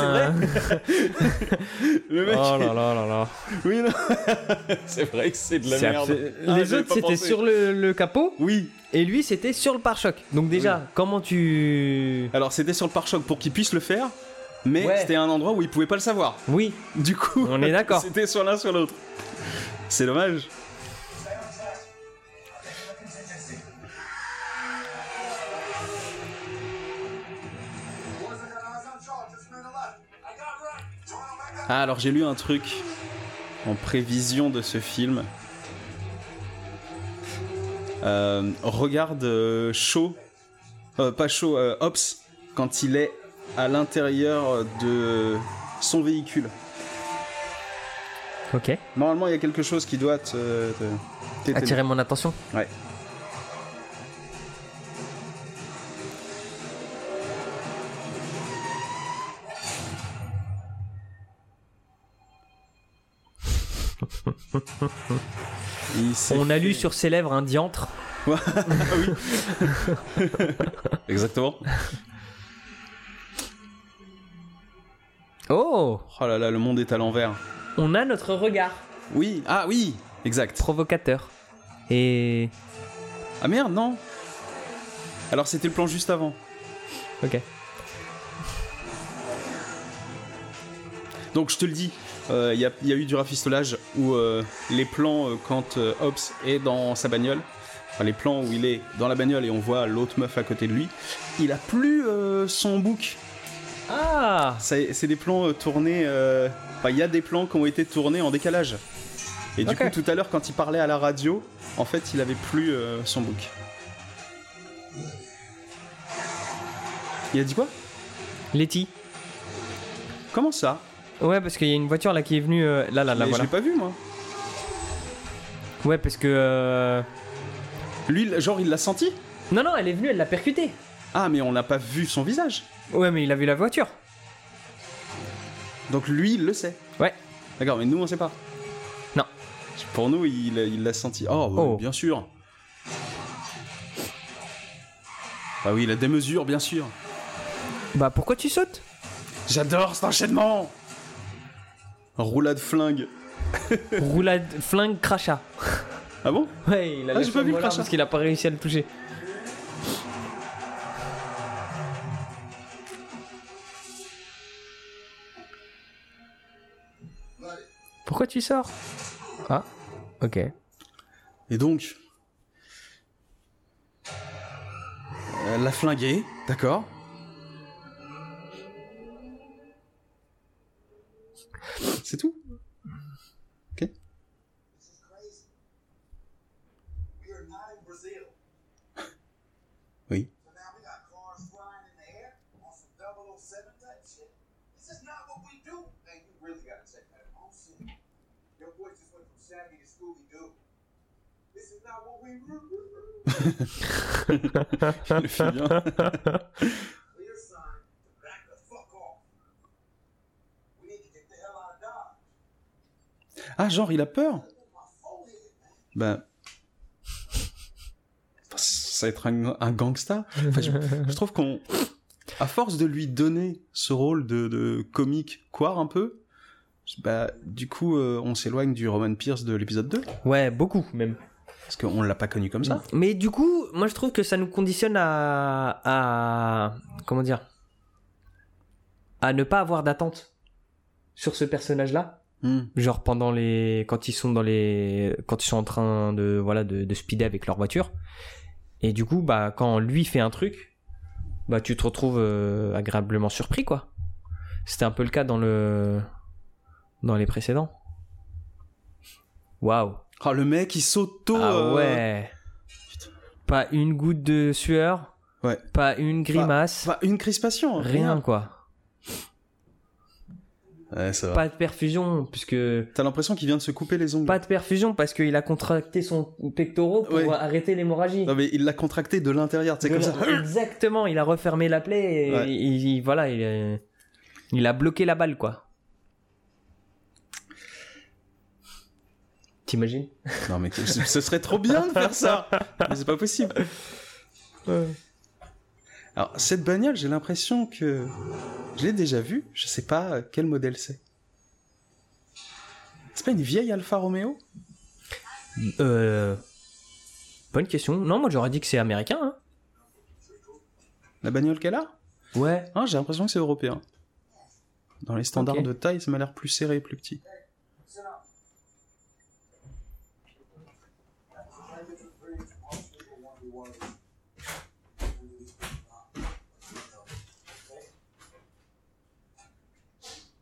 [SPEAKER 2] Le mec.
[SPEAKER 1] Oh là là là là.
[SPEAKER 2] Oui, non. [laughs] c'est vrai que c'est de la merde.
[SPEAKER 1] abs-
[SPEAKER 2] Ah,
[SPEAKER 1] Les autres c'était sur le, le capot
[SPEAKER 2] Oui.
[SPEAKER 1] et lui c'était sur le pare-choc. Donc déjà comment tu
[SPEAKER 2] Alors c'était sur le pare-choc pour qu'il puisse le faire, mais
[SPEAKER 1] Ouais.
[SPEAKER 2] c'était un endroit où il pouvait pas le savoir.
[SPEAKER 1] Oui,
[SPEAKER 2] Du coup,
[SPEAKER 1] On est d'accord. [laughs]
[SPEAKER 2] c'était sur l'un sur l'autre. C'est dommage. Ah, alors j'ai lu un truc en prévision de ce film. Euh, regarde euh, Shaw, euh, pas Shaw, euh, Ops, quand il est à l'intérieur de son véhicule.
[SPEAKER 1] ok.
[SPEAKER 2] Normalement, il y a quelque chose qui doit te.
[SPEAKER 1] Attirer mon attention.
[SPEAKER 2] Ouais.
[SPEAKER 1] On a
[SPEAKER 2] fait-
[SPEAKER 1] lu sur ses lèvres un diantre. [laughs] [laughs]
[SPEAKER 2] Exactement.
[SPEAKER 1] Oh
[SPEAKER 2] Oh là là, le monde est à l'envers.
[SPEAKER 1] On a notre regard
[SPEAKER 2] Oui, ah oui, exact.
[SPEAKER 1] provocateur. Et.
[SPEAKER 2] Ah merde, non Alors c'était le plan juste avant.
[SPEAKER 1] Ok.
[SPEAKER 2] Donc je te le dis, euh, il y, a- il y a eu du rafistolage où euh, les plans euh, quand euh, Hobbs est dans sa bagnole, enfin les plans où il est dans la bagnole et on voit l'autre meuf à côté de lui, il a plus euh, son bouc.
[SPEAKER 1] Ah
[SPEAKER 2] C'est des plans euh, tournés. euh, Enfin, il y a des plans qui ont été tournés en décalage. Et du coup, tout à l'heure, quand il parlait à la radio, en fait, il avait plus euh, son bouc. Il a dit quoi?
[SPEAKER 1] Letty.
[SPEAKER 2] Comment ça?
[SPEAKER 1] Ouais, parce qu'il y a une voiture là qui est venue. euh, Là, là, là,
[SPEAKER 2] Mais
[SPEAKER 1] voilà.
[SPEAKER 2] Je l'ai pas vu, moi.
[SPEAKER 1] Ouais, parce que. euh,
[SPEAKER 2] Lui, genre, il l'a senti?
[SPEAKER 1] Non, non, elle est venue, elle l'a percuté.
[SPEAKER 2] Ah, mais on n'a pas vu son visage.
[SPEAKER 1] Ouais, mais il a vu la voiture.
[SPEAKER 2] Donc lui, il le sait.
[SPEAKER 1] Ouais.
[SPEAKER 2] D'accord, mais nous, on sait pas.
[SPEAKER 1] Non.
[SPEAKER 2] Pour nous, il il l'a senti. Oh, ouais,
[SPEAKER 1] Oh.
[SPEAKER 2] bien sûr. Ah oui, il a des mesures, bien sûr.
[SPEAKER 1] Bah, pourquoi tu sautes?
[SPEAKER 2] J'adore cet enchaînement Roulade flingue.
[SPEAKER 1] Roulade, flingue, crachat.
[SPEAKER 2] Ah bon?
[SPEAKER 1] Ouais, il a
[SPEAKER 2] Ah, j'ai pas vu le crachat.
[SPEAKER 1] parce qu'il a pas réussi à le toucher. Pourquoi tu sors Ah, ok.
[SPEAKER 2] Et donc... Elle l'a flingué, d'accord. C'est tout
[SPEAKER 4] This is crazy. We are not in Brazil.
[SPEAKER 2] Oui.
[SPEAKER 4] So now we got cars flying in the air on some 007 type shit. This is not what we do.
[SPEAKER 5] Hey, you really gotta check that out.
[SPEAKER 4] Oh shit. Your boy just went from Shaggy to Scooby Doo. This is not what we
[SPEAKER 2] Il le fait bien.
[SPEAKER 4] Clear sign to back the fuck off. We need to get the hell [laughs]
[SPEAKER 2] Ah, genre, il a peur? Ben... Ça va être un, gangsta. Enfin, je, trouve qu'on... À force de lui donner ce rôle de, de comique quoi un peu, bah, du coup, euh, on s'éloigne du Roman Pierce de l'épisode 2.
[SPEAKER 1] Ouais, beaucoup même.
[SPEAKER 2] Parce qu'on l'a pas connu comme ça.
[SPEAKER 1] Mais du coup, moi je trouve que ça nous conditionne à, à comment dire, à ne pas avoir d'attente sur ce personnage-là.
[SPEAKER 2] Hmm.
[SPEAKER 1] Genre pendant les, quand ils sont dans les, quand ils sont en train de, voilà, de, de speeder avec leur voiture. Et du coup, bah quand lui fait un truc, bah tu te retrouves euh, agréablement surpris quoi. C'était un peu le cas dans le, dans les précédents. Waouh.
[SPEAKER 2] Ah, le mec, il s'auto...
[SPEAKER 1] Ah
[SPEAKER 2] euh,
[SPEAKER 1] ouais. Pas une goutte de sueur.
[SPEAKER 2] Ouais.
[SPEAKER 1] Pas une grimace.
[SPEAKER 2] Bah, une crispation.
[SPEAKER 1] rien quoi.
[SPEAKER 2] Ouais, ça va.
[SPEAKER 1] Pas de perfusion puisque
[SPEAKER 2] T'as l'impression qu'il vient de se couper les ongles.
[SPEAKER 1] pas de perfusion parce qu'il a contracté son pectoral pour
[SPEAKER 2] Ouais.
[SPEAKER 1] arrêter l'hémorragie.
[SPEAKER 2] Non, mais il l'a contracté de l'intérieur, c'est comme ça.
[SPEAKER 1] Exactement, il a refermé la plaie et
[SPEAKER 2] Ouais.
[SPEAKER 1] il, il- voilà, il, a- il a bloqué la balle quoi. T'imagines?
[SPEAKER 2] Non, mais ce serait trop bien de faire ça. Mais c'est pas possible. Alors, cette bagnole, j'ai l'impression que je l'ai déjà vue. Je sais pas quel modèle c'est. C'est pas une vieille Alfa Romeo?
[SPEAKER 1] Euh... Bonne question. Non, moi j'aurais dit que c'est américain. Hein.
[SPEAKER 2] La bagnole qu'elle a?
[SPEAKER 1] Ouais.
[SPEAKER 2] Ah, J'ai l'impression que c'est européen. Dans les standards de taille, ça m'a l'air plus serré, plus petit.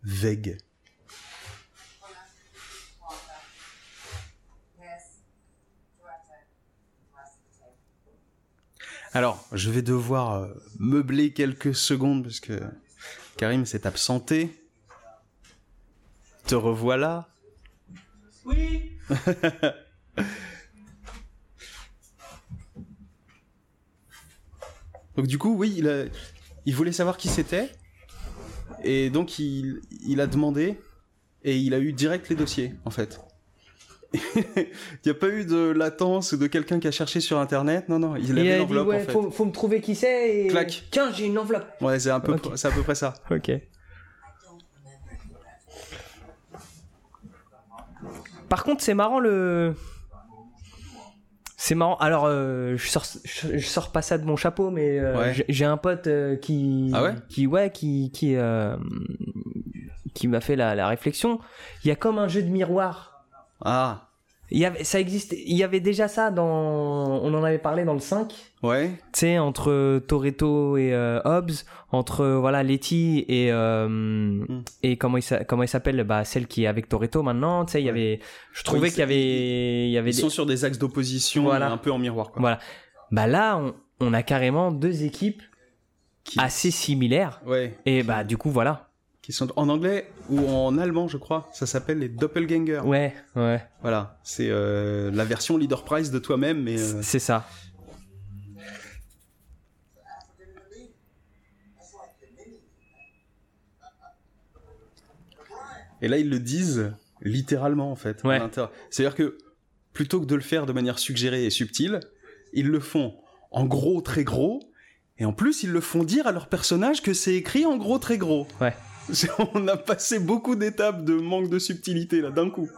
[SPEAKER 2] Vague. Alors, je vais devoir euh, meubler quelques secondes parce que Karim s'est absenté. Te revoilà.
[SPEAKER 1] Oui. [laughs]
[SPEAKER 2] Donc du coup, oui, il, a- il voulait savoir qui c'était. Et donc il, il a demandé et il a eu direct les dossiers, en fait. [laughs] il n'y a pas eu de latence ou de quelqu'un qui a cherché sur Internet. Non, non, il
[SPEAKER 1] Il
[SPEAKER 2] avait
[SPEAKER 1] a dit
[SPEAKER 2] l'enveloppe,
[SPEAKER 1] ouais,
[SPEAKER 2] en fait.
[SPEAKER 1] faut, faut me trouver qui c'est et.
[SPEAKER 2] Clac.
[SPEAKER 1] Tiens, j'ai une enveloppe.
[SPEAKER 2] Ouais, c'est un peu, c'est à peu près ça. [laughs]
[SPEAKER 1] Ok. Par contre, c'est marrant le. C'est marrant. Alors, euh, je sors, je, je sors pas ça de mon chapeau, mais euh,
[SPEAKER 2] Ouais.
[SPEAKER 1] j'ai- j'ai un pote euh, qui,
[SPEAKER 2] Ah ouais?
[SPEAKER 1] qui, ouais, qui, qui, euh, qui m'a fait la, la réflexion. Il y a comme un jeu de miroir.
[SPEAKER 2] Ah,
[SPEAKER 1] Il y avait, ça existe. Il y avait déjà ça dans. On en avait parlé dans le 5
[SPEAKER 2] ouais.
[SPEAKER 1] tu sais, entre Toretto et euh, Hobbs, entre euh, voilà Letty et euh, et comment il s'a- comment il s'appelle bah celle qui est avec Toretto maintenant, tu sais, il y avait je trouvais qu'il y avait il y avait
[SPEAKER 2] Ils
[SPEAKER 1] des-
[SPEAKER 2] sont sur des axes d'opposition
[SPEAKER 1] Voilà.
[SPEAKER 2] un peu en miroir, quoi.
[SPEAKER 1] voilà. Bah là on, on a carrément deux équipes
[SPEAKER 2] Qui-
[SPEAKER 1] assez similaires
[SPEAKER 2] Ouais.
[SPEAKER 1] et bah du coup voilà.
[SPEAKER 2] Qui sont en anglais ou en allemand, je crois. Ça s'appelle les doppelgangers.
[SPEAKER 1] Ouais, ouais,
[SPEAKER 2] Voilà. C'est euh, la version leader price de toi-même, mais. euh,
[SPEAKER 1] c'est ça.
[SPEAKER 2] Et là, ils le disent littéralement, en fait.
[SPEAKER 1] Ouais.
[SPEAKER 2] C'est-à-dire que plutôt que de le faire de manière suggérée et subtile, ils le font en gros, très gros. Et en plus, ils le font dire à leur personnage que c'est écrit en gros, très gros.
[SPEAKER 1] Ouais. [laughs]
[SPEAKER 2] On a passé beaucoup d'étapes de manque de subtilité, là, d'un coup.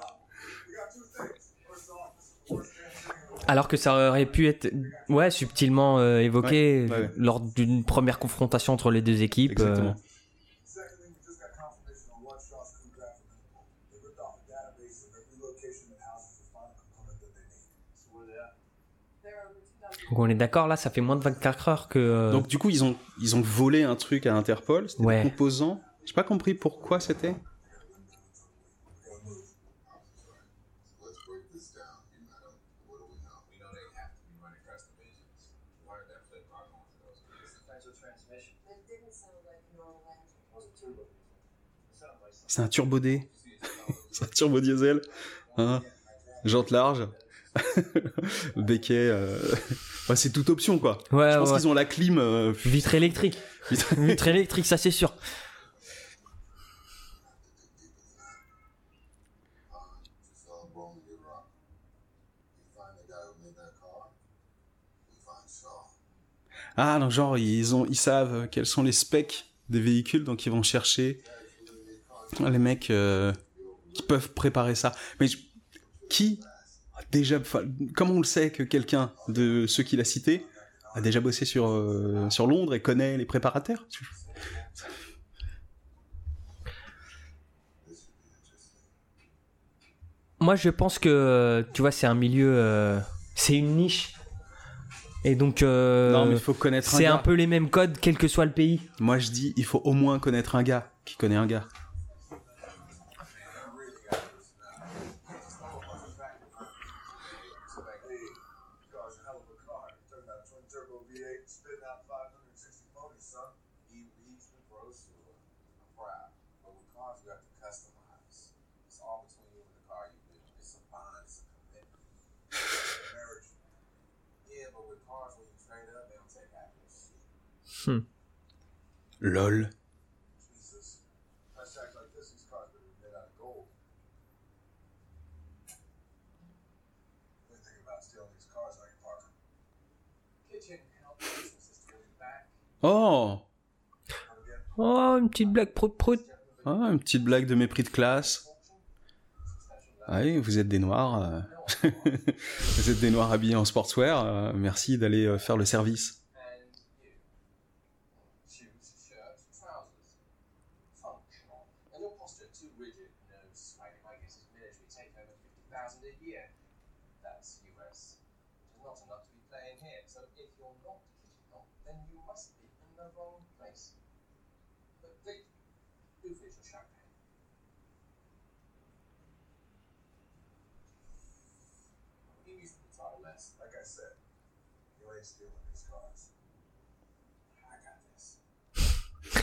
[SPEAKER 1] Alors que ça aurait pu être ouais subtilement euh, évoqué
[SPEAKER 2] Ouais, ouais, ouais.
[SPEAKER 1] lors d'une première confrontation entre les deux équipes. euh,
[SPEAKER 2] Exactement.
[SPEAKER 3] On what Shaw's crew grabbed from Interpol. They ripped off a database of every location that houses the final component that they need. So where they at?
[SPEAKER 6] There are over 2,000
[SPEAKER 1] Donc on est d'accord là, ça fait moins de 24 heures que. euh,
[SPEAKER 2] Donc, du coup, ils ont, ils ont volé un truc à Interpol. C'était des composants. J'ai pas compris pourquoi c'était. C'est un turbo D. [laughs] c'est un turbo diesel. Hein Jante large. [laughs] Becquet. euh, c'est toute option, quoi.
[SPEAKER 1] Ouais,
[SPEAKER 2] Je pense
[SPEAKER 1] ouais.
[SPEAKER 2] qu'ils ont la clim. euh,
[SPEAKER 1] Vitre électrique. [laughs] Vitre électrique, ça c'est sûr.
[SPEAKER 2] Ah, donc genre, ils, ont, ils savent quels sont les specs des véhicules, donc ils vont chercher les mecs euh, qui peuvent préparer ça. Mais qui déjà... Comment on le sait que quelqu'un de ceux qu'il a cités a déjà bossé sur, euh, Londres et connaît les préparateurs?
[SPEAKER 1] Moi je pense que tu vois, c'est un milieu. euh, c'est une niche. Et donc. euh,
[SPEAKER 2] Non, mais il faut connaître
[SPEAKER 1] c'est un peu les mêmes codes, quel que soit le pays.
[SPEAKER 2] Moi, je dis, il faut au moins connaître un gars qui connaît un gars.
[SPEAKER 3] Car's a hell of a car. You're talking about a twin turbo V8 spitting out 560 ponies, son.
[SPEAKER 4] He leads the gross I'm proud. But with cars, you have to customize. It's all between you and the car you build. It's a bond, it's a commitment.
[SPEAKER 3] Marriage.
[SPEAKER 4] Yeah, but with cars, when you trade up, they don't take half your shit.
[SPEAKER 2] LOL.
[SPEAKER 3] Jesus. Price tags like this, these cars better be made out of gold. What do you think about stealing these cars out your Parker?
[SPEAKER 5] Kitchen help business is to the back.
[SPEAKER 2] Oh?
[SPEAKER 1] Oh, une petite blague prout prout.
[SPEAKER 2] Ah, une petite blague de mépris de classe. Ah oui, vous êtes des noirs. euh, [laughs] vous êtes des noirs habillés en sportswear. euh, merci d'aller euh, faire le service.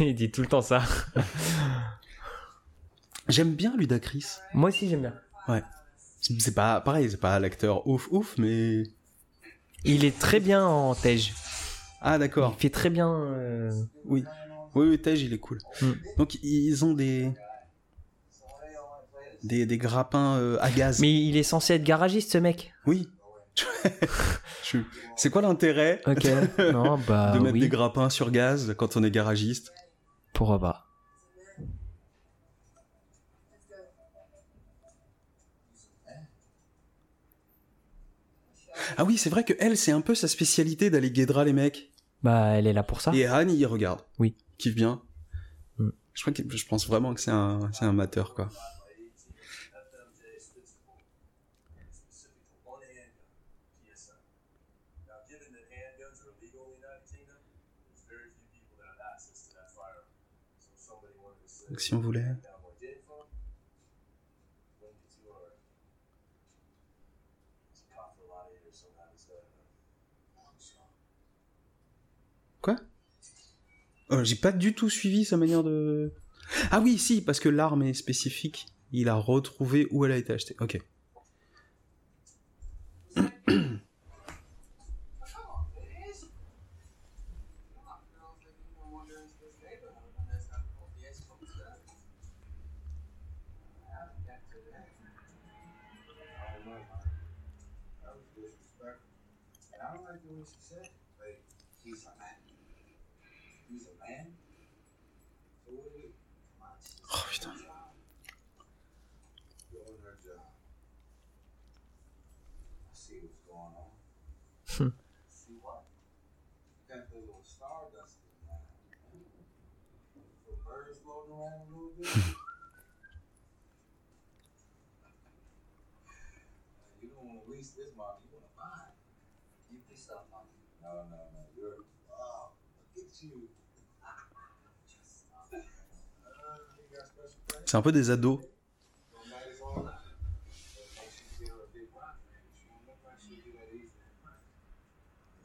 [SPEAKER 2] [laughs]
[SPEAKER 1] Il dit tout le temps ça. [laughs]
[SPEAKER 2] J'aime bien Ludacris.
[SPEAKER 1] Moi aussi, j'aime bien.
[SPEAKER 2] Ouais. C'est pas pareil, c'est pas l'acteur ouf ouf, mais
[SPEAKER 1] Il est très bien en Tej.
[SPEAKER 2] ah
[SPEAKER 1] Il
[SPEAKER 2] d'accord.
[SPEAKER 1] fait très bien. euh,
[SPEAKER 2] Oui, oui, oui, Tej, il est cool.
[SPEAKER 1] Mm.
[SPEAKER 2] Donc ils ont des des, des grappins euh, à gaz.
[SPEAKER 1] Mais il est censé être garagiste, ce mec.
[SPEAKER 2] Oui. [laughs] C'est quoi l'intérêt
[SPEAKER 1] non, bah
[SPEAKER 2] de mettre
[SPEAKER 1] oui.
[SPEAKER 2] des grappins sur gaz quand on est garagiste?
[SPEAKER 1] Pourquoi pas
[SPEAKER 2] Ah oui, c'est vrai que elle, c'est un peu sa spécialité d'aller guédra les mecs.
[SPEAKER 1] Bah, elle est là pour ça.
[SPEAKER 2] Et Han, il regarde.
[SPEAKER 1] Oui.
[SPEAKER 2] Kiffe bien.
[SPEAKER 1] Mm.
[SPEAKER 2] Je crois que je pense vraiment que c'est un, c'est un amateur, quoi.
[SPEAKER 3] Somehow it's done.
[SPEAKER 2] Quoi? Euh, J'ai pas du tout suivi sa manière de. Ah oui, si, parce que l'arme est spécifique. Il a retrouvé où elle a été achetée. Ok.
[SPEAKER 5] That was disrespectful. And I don't like the way she said it. Like, he's a man. He's a man? So what do we? Come on, she's
[SPEAKER 2] Oh putain.
[SPEAKER 5] doing her job. I see what's going on.
[SPEAKER 1] Hmm.
[SPEAKER 5] see what? Got the little stardust in there. The birds floating around a little bit. Uh, you don't want to lease this mom, you want to buy it. Keep this stuff, mom. No, no, no. You're. Wow. Look at you. Just stop. Uh, you got special friends?
[SPEAKER 2] C'est un peu des ados.
[SPEAKER 5] Well, might as well not. But make sure you get her a big rock, man. She don't look like she'll do that easy.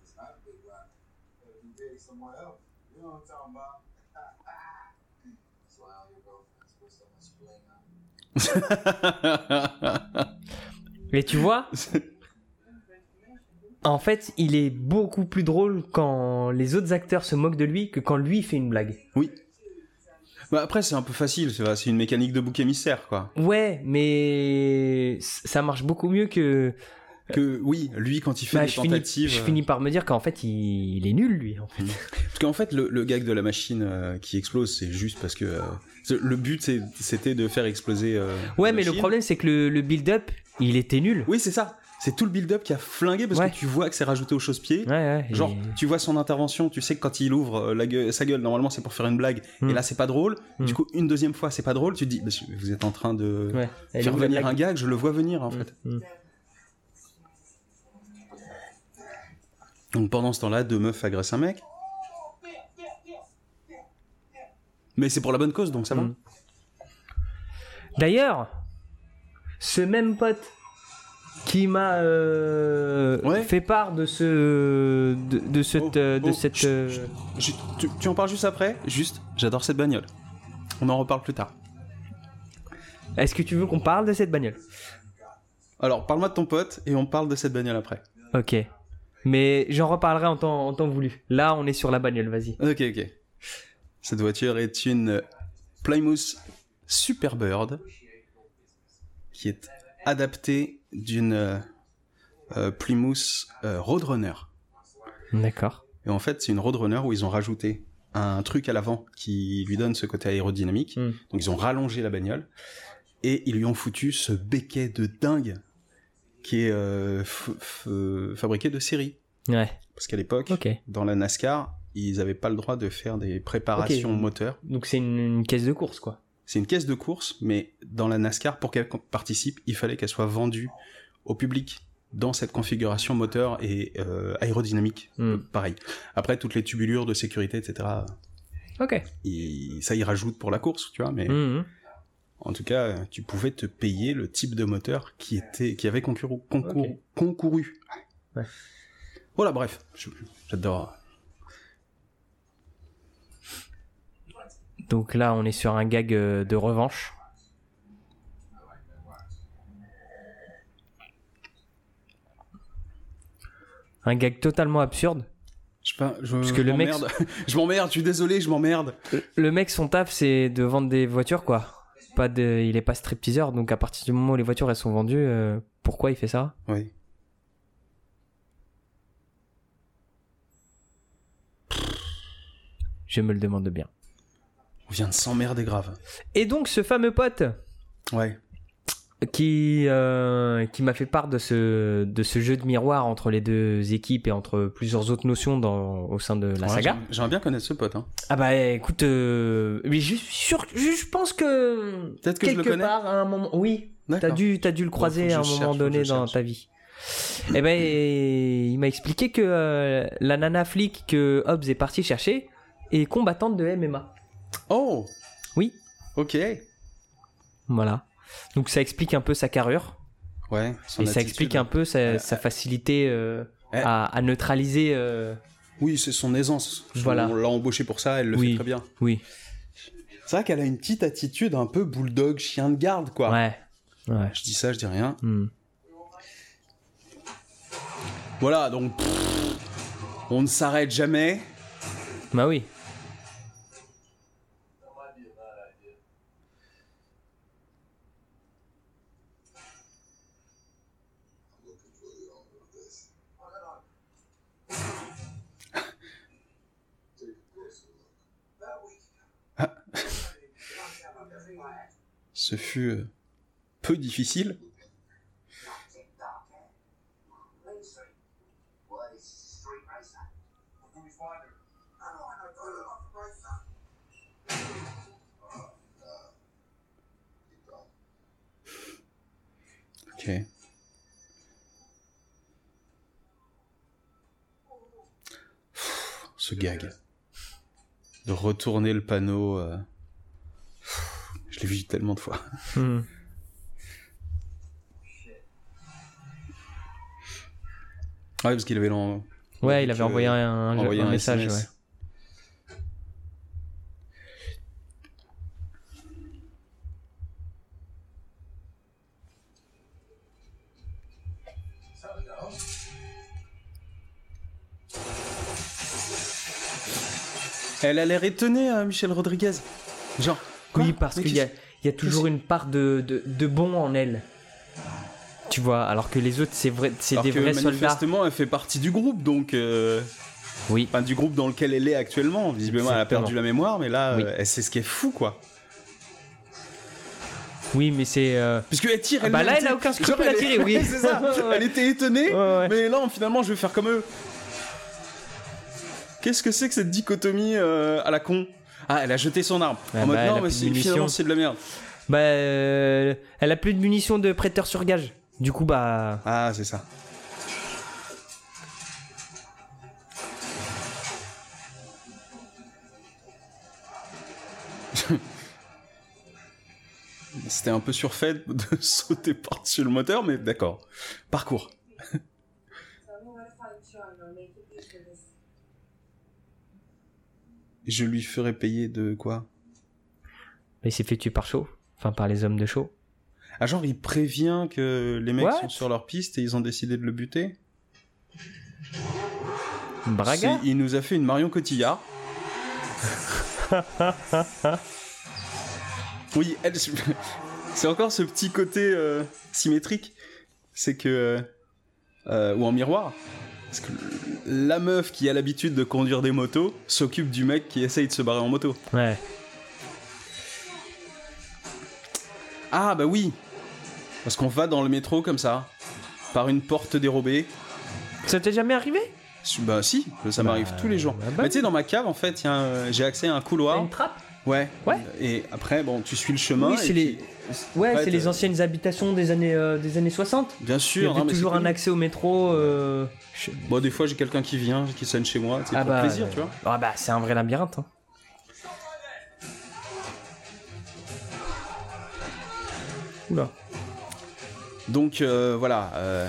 [SPEAKER 5] It's not a big rock. Better be big somewhere else. You know what I'm talking about? That's why all your girlfriends put so much bling on. [laughs]
[SPEAKER 1] Mais tu vois, [laughs] en fait, il est beaucoup plus drôle quand les autres acteurs se moquent de lui que quand lui fait une blague.
[SPEAKER 2] oui. Bah après, c'est un peu facile. C'est une mécanique de bouc émissaire, quoi.
[SPEAKER 1] Ouais, mais ça marche beaucoup mieux que.
[SPEAKER 2] Que oui, lui, quand il fait
[SPEAKER 1] Bah,
[SPEAKER 2] des
[SPEAKER 1] je, finis, je
[SPEAKER 2] euh,
[SPEAKER 1] finis par me dire qu'en fait, il, il est nul, lui. En fait.
[SPEAKER 2] Parce qu'en fait, le, le gag de la machine euh, qui explose, c'est juste parce que euh, le but, c'était de faire exploser. euh,
[SPEAKER 1] Ouais, mais le problème, c'est que le, le build-up, il était nul.
[SPEAKER 2] Oui, c'est ça. C'est tout le build-up qui a flingué parce
[SPEAKER 1] Ouais.
[SPEAKER 2] que tu vois que c'est rajouté au chausse-pied.
[SPEAKER 1] Ouais, ouais.
[SPEAKER 2] Genre,
[SPEAKER 1] et-
[SPEAKER 2] tu vois son intervention, tu sais que quand il ouvre euh, la gueule- sa gueule, normalement c'est pour faire une blague, et là c'est pas drôle.
[SPEAKER 1] Hmm.
[SPEAKER 2] Du coup, une deuxième fois c'est pas drôle, tu te dis, Monsieur, vous êtes en train de faire venir un gag, je le vois venir en fait. Donc pendant ce temps-là, deux meufs agressent un mec. Mais c'est pour la bonne cause, donc ça va.
[SPEAKER 1] Mm. D'ailleurs, ce même pote qui m'a euh,
[SPEAKER 2] Ouais.
[SPEAKER 1] fait part de ce de, de cette
[SPEAKER 2] Oh,
[SPEAKER 1] euh, de
[SPEAKER 2] oh,
[SPEAKER 1] cette
[SPEAKER 2] chut,
[SPEAKER 1] euh,
[SPEAKER 2] chut. Je- tu, tu en parles juste après? Juste, j'adore cette bagnole. On en reparle plus tard.
[SPEAKER 1] Est-ce que tu veux qu'on parle de cette bagnole?
[SPEAKER 2] Alors, parle-moi de ton pote et on parle de cette bagnole après.
[SPEAKER 1] Ok. Mais j'en reparlerai en temps, en temps voulu. Là, on est sur la bagnole, vas-y.
[SPEAKER 2] Ok, ok. Cette voiture est une Plymouth Superbird qui est adaptée d'une euh, euh, Plymouth euh, Roadrunner.
[SPEAKER 1] D'accord.
[SPEAKER 2] Et en fait, c'est une Roadrunner où ils ont rajouté un truc à l'avant qui lui donne ce côté aérodynamique.
[SPEAKER 1] Mm.
[SPEAKER 2] Donc ils ont rallongé la bagnole et ils lui ont foutu ce béquet de dingue qui est euh, fabriqué de série.
[SPEAKER 1] Ouais.
[SPEAKER 2] Parce qu'à l'époque, dans la NASCAR, ils n'avaient pas le droit de faire des préparations moteurs.
[SPEAKER 1] Donc c'est une, une caisse de course, quoi.
[SPEAKER 2] C'est une caisse de course, mais dans la NASCAR, pour qu'elle participe, il fallait qu'elle soit vendue au public. dans cette configuration moteur et euh, aérodynamique.
[SPEAKER 1] Hmm.
[SPEAKER 2] Pareil. Après, toutes les tubulures de sécurité, etc.,
[SPEAKER 1] Ok.
[SPEAKER 2] et ça y rajoute pour la course, tu vois, mais
[SPEAKER 1] Mhm.
[SPEAKER 2] En tout cas, tu pouvais te payer le type de moteur qui était, qui avait concouru. concouru,
[SPEAKER 1] Ok.
[SPEAKER 2] concouru.
[SPEAKER 1] Ouais.
[SPEAKER 2] Voilà, bref, je- j'adore.
[SPEAKER 1] Donc là, on est sur un gag euh, de revanche. Un gag totalement absurde.
[SPEAKER 2] Je, sais pas, je,
[SPEAKER 1] Parce
[SPEAKER 2] je
[SPEAKER 1] que le mec- [laughs]
[SPEAKER 2] je m'emmerde, je suis désolé, je m'emmerde.
[SPEAKER 1] Le mec, son taf, c'est de vendre des voitures, quoi. Pas de, il est pas stripteaseur, donc à partir du moment où les voitures elles sont vendues, euh, pourquoi il fait ça?
[SPEAKER 2] Oui.
[SPEAKER 1] Je me le demande bien.
[SPEAKER 2] On vient de s'emmerder grave.
[SPEAKER 1] Et donc, ce fameux pote?
[SPEAKER 2] Ouais.
[SPEAKER 1] Qui, euh, qui m'a fait part de ce, de ce jeu de miroir entre les deux équipes et entre plusieurs autres notions dans, au sein de la
[SPEAKER 2] Ouais,
[SPEAKER 1] saga.
[SPEAKER 2] j'aimerais- bien connaître ce pote. Hein.
[SPEAKER 1] Ah bah écoute, euh, mais je suis sûr, je, je pense que
[SPEAKER 2] Peut-être que je
[SPEAKER 1] quelque
[SPEAKER 2] le connais.
[SPEAKER 1] part à un moment, oui, t'as dû, dû le croiser à un moment donné dans ta vie. Eh ben, il m'a expliqué que euh, la nana flic que Hobbs est parti chercher est combattante de MMA.
[SPEAKER 2] Oh
[SPEAKER 1] Oui.
[SPEAKER 2] Ok.
[SPEAKER 1] Voilà. Donc ça explique un peu sa carrure
[SPEAKER 2] Ouais. son
[SPEAKER 1] et ça explique un peu sa, sa facilité euh,
[SPEAKER 2] euh,
[SPEAKER 1] à, à neutraliser. euh,
[SPEAKER 2] Oui, c'est son aisance.
[SPEAKER 1] Voilà.
[SPEAKER 2] On l'a embauché pour ça, elle le
[SPEAKER 1] Oui.
[SPEAKER 2] fait très bien.
[SPEAKER 1] Oui.
[SPEAKER 2] C'est vrai qu'elle a une petite attitude un peu bulldog, chien de garde, quoi.
[SPEAKER 1] Ouais. Ouais.
[SPEAKER 2] Je dis ça, je dis rien.
[SPEAKER 1] Hmm.
[SPEAKER 2] Voilà, donc pff, on ne s'arrête jamais.
[SPEAKER 1] Bah oui.
[SPEAKER 3] looking for the owner of this. Take a closer look.
[SPEAKER 2] Euh, peu difficile. Ok. Ce gag. De retourner le panneau. euh, Je l'ai vu tellement de fois.
[SPEAKER 1] Hmm.
[SPEAKER 2] Ouais, parce qu'il avait l'en-
[SPEAKER 1] Ouais, il avait
[SPEAKER 2] euh,
[SPEAKER 1] envoyé un, un-
[SPEAKER 2] envoyé
[SPEAKER 1] un
[SPEAKER 2] un
[SPEAKER 1] message.
[SPEAKER 2] SMS.
[SPEAKER 1] ouais.
[SPEAKER 2] Elle a l'air étonnée, hein, Michel Rodriguez. Genre. Quoi
[SPEAKER 1] Oui, parce qu'il y a, y toujours une part de, de, de bon en elle. Tu vois, alors que les autres, c'est vrai, c'est des
[SPEAKER 2] que
[SPEAKER 1] vrais soldats.
[SPEAKER 2] manifestement, elle fait partie du groupe, donc. euh,
[SPEAKER 1] Oui.
[SPEAKER 2] Enfin, du groupe dans lequel elle est actuellement. Visiblement, elle a perdu la mémoire, mais là,
[SPEAKER 1] Oui.
[SPEAKER 2] euh, elle sait ce qui est fou, quoi.
[SPEAKER 1] Oui, mais c'est. euh,
[SPEAKER 2] Puisque elle tire,
[SPEAKER 1] Ah
[SPEAKER 2] elle
[SPEAKER 1] bah là, elle a aucun scrupule [laughs] à tirer, oui.
[SPEAKER 2] c'est ça. [laughs] Elle était étonnée,
[SPEAKER 1] Ouais, ouais.
[SPEAKER 2] mais non, finalement, je vais faire comme eux. Qu'est-ce que c'est que cette dichotomie euh, à la con? Ah, elle a jeté son arme.
[SPEAKER 1] Ouais,
[SPEAKER 2] en mode
[SPEAKER 1] bah,
[SPEAKER 2] non,
[SPEAKER 1] a
[SPEAKER 2] mais c'est- finalement, c'est de la merde.
[SPEAKER 1] Bah, euh, elle a plus de munitions de prêteur sur gage. Du coup, bah.
[SPEAKER 2] Ah, c'est ça. [laughs] C'était un peu surfait de [laughs] sauter par-dessus le moteur, mais d'accord. Parcours.
[SPEAKER 6] Tell me where to find Sean. I'll make you pay for this.
[SPEAKER 2] Je lui ferai payer de quoi?
[SPEAKER 1] Il s'est fait tuer par chaud. Enfin, par les hommes de chaud.
[SPEAKER 2] Ah, genre, il prévient que les mecs
[SPEAKER 1] What?
[SPEAKER 2] sont sur leur piste et ils ont décidé de le buter?
[SPEAKER 1] Braga?
[SPEAKER 2] Il nous a fait une Marion Cotillard. [laughs] oui, elle, [laughs] c'est encore ce petit côté euh, symétrique. C'est que. euh, ou en miroir. Parce que la meuf qui a l'habitude de conduire des motos s'occupe du mec qui essaye de se barrer en moto.
[SPEAKER 1] Ouais.
[SPEAKER 2] Ah, bah oui Parce qu'on va dans le métro comme ça, par une porte dérobée.
[SPEAKER 1] Ça t'est jamais arrivé?
[SPEAKER 2] Bah si, ça m'arrive tous les jours.
[SPEAKER 1] bah, bah
[SPEAKER 2] Mais tu sais, dans ma cave, en fait, j'ai accès à un couloir.
[SPEAKER 1] une trappe?
[SPEAKER 2] Ouais.
[SPEAKER 1] Ouais.
[SPEAKER 2] Et après, bon, tu suis le chemin.
[SPEAKER 1] Oui,
[SPEAKER 2] et
[SPEAKER 1] c'est les, ouais, c'est les
[SPEAKER 2] t'as-
[SPEAKER 1] anciennes habitations des années, euh, des années 60.
[SPEAKER 2] Bien
[SPEAKER 1] Il y
[SPEAKER 2] sûr.
[SPEAKER 1] avait
[SPEAKER 2] mais
[SPEAKER 1] toujours un accès au métro. euh,
[SPEAKER 2] Bon, des fois, j'ai quelqu'un qui vient, qui sonne chez moi, c'est
[SPEAKER 1] Ah
[SPEAKER 2] pour
[SPEAKER 1] bah,
[SPEAKER 2] plaisir,
[SPEAKER 1] euh,
[SPEAKER 2] tu vois.
[SPEAKER 1] Ah bah, c'est un vrai labyrinthe. hein. Oula.
[SPEAKER 2] Donc, euh, voilà. euh,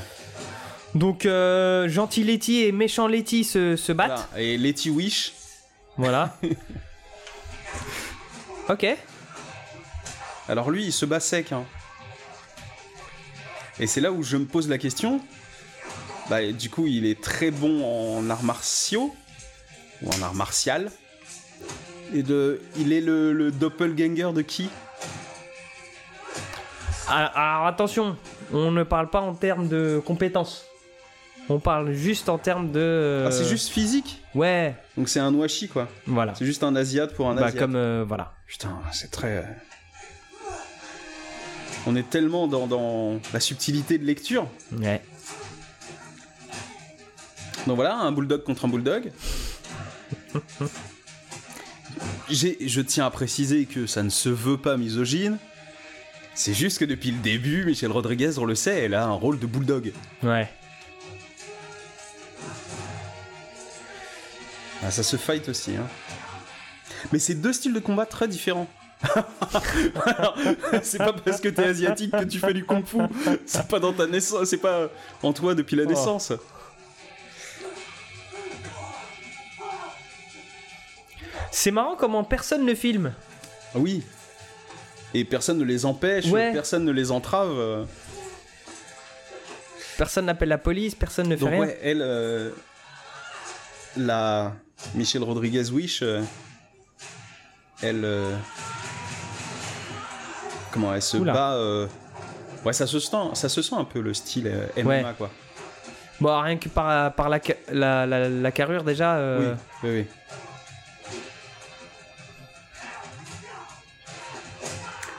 [SPEAKER 1] Donc, euh, gentil Letty et méchant Letty se, se battent.
[SPEAKER 2] voilà. Et Letty Wish,
[SPEAKER 1] Voilà. [laughs] ok.
[SPEAKER 2] Alors lui, il se bat sec. hein. Et c'est là où je me pose la question. Bah, du coup, il est très bon en arts martiaux, ou en arts martial. Et de, il est le, le doppelganger de qui?
[SPEAKER 1] Alors, alors, attention, on ne parle pas en termes de compétences. On parle juste en termes de.
[SPEAKER 2] Ah, c'est juste physique?
[SPEAKER 1] Ouais,
[SPEAKER 2] Donc c'est un washi quoi.
[SPEAKER 1] voilà.
[SPEAKER 2] C'est juste un asiate pour un
[SPEAKER 1] Bah, comme. euh, voilà.
[SPEAKER 2] Putain, c'est très. On est tellement dans, dans la subtilité de lecture.
[SPEAKER 1] Ouais.
[SPEAKER 2] Donc voilà, un bulldog contre un bulldog. [laughs] Je tiens à préciser que ça ne se veut pas misogyne. C'est juste que depuis le début, Michel Rodriguez, on le sait, elle a un rôle de bulldog.
[SPEAKER 1] Ouais.
[SPEAKER 2] Ah, ça se fight aussi. Hein. Mais c'est deux styles de combat très différents. C'est pas parce que t'es asiatique que tu fais du kung fu. C'est pas dans ta naissance, c'est pas en toi depuis la
[SPEAKER 1] Oh.
[SPEAKER 2] naissance.
[SPEAKER 1] C'est marrant comment personne ne filme.
[SPEAKER 2] Ah Oui. Et personne ne les empêche,
[SPEAKER 1] Ouais.
[SPEAKER 2] personne ne les entrave.
[SPEAKER 1] Personne n'appelle la police, personne ne fait
[SPEAKER 2] Donc
[SPEAKER 1] rien.
[SPEAKER 2] ouais, elle, euh, la Michel Rodriguez Wish, euh, elle, euh, comment elle se
[SPEAKER 1] Oula.
[SPEAKER 2] bat. euh, Ouais, ça se sent, ça se sent un peu le style euh, MMA
[SPEAKER 1] Ouais.
[SPEAKER 2] quoi.
[SPEAKER 1] Bon, rien que par, par la, la, la, la carrure déjà. euh,
[SPEAKER 2] Oui, oui, oui.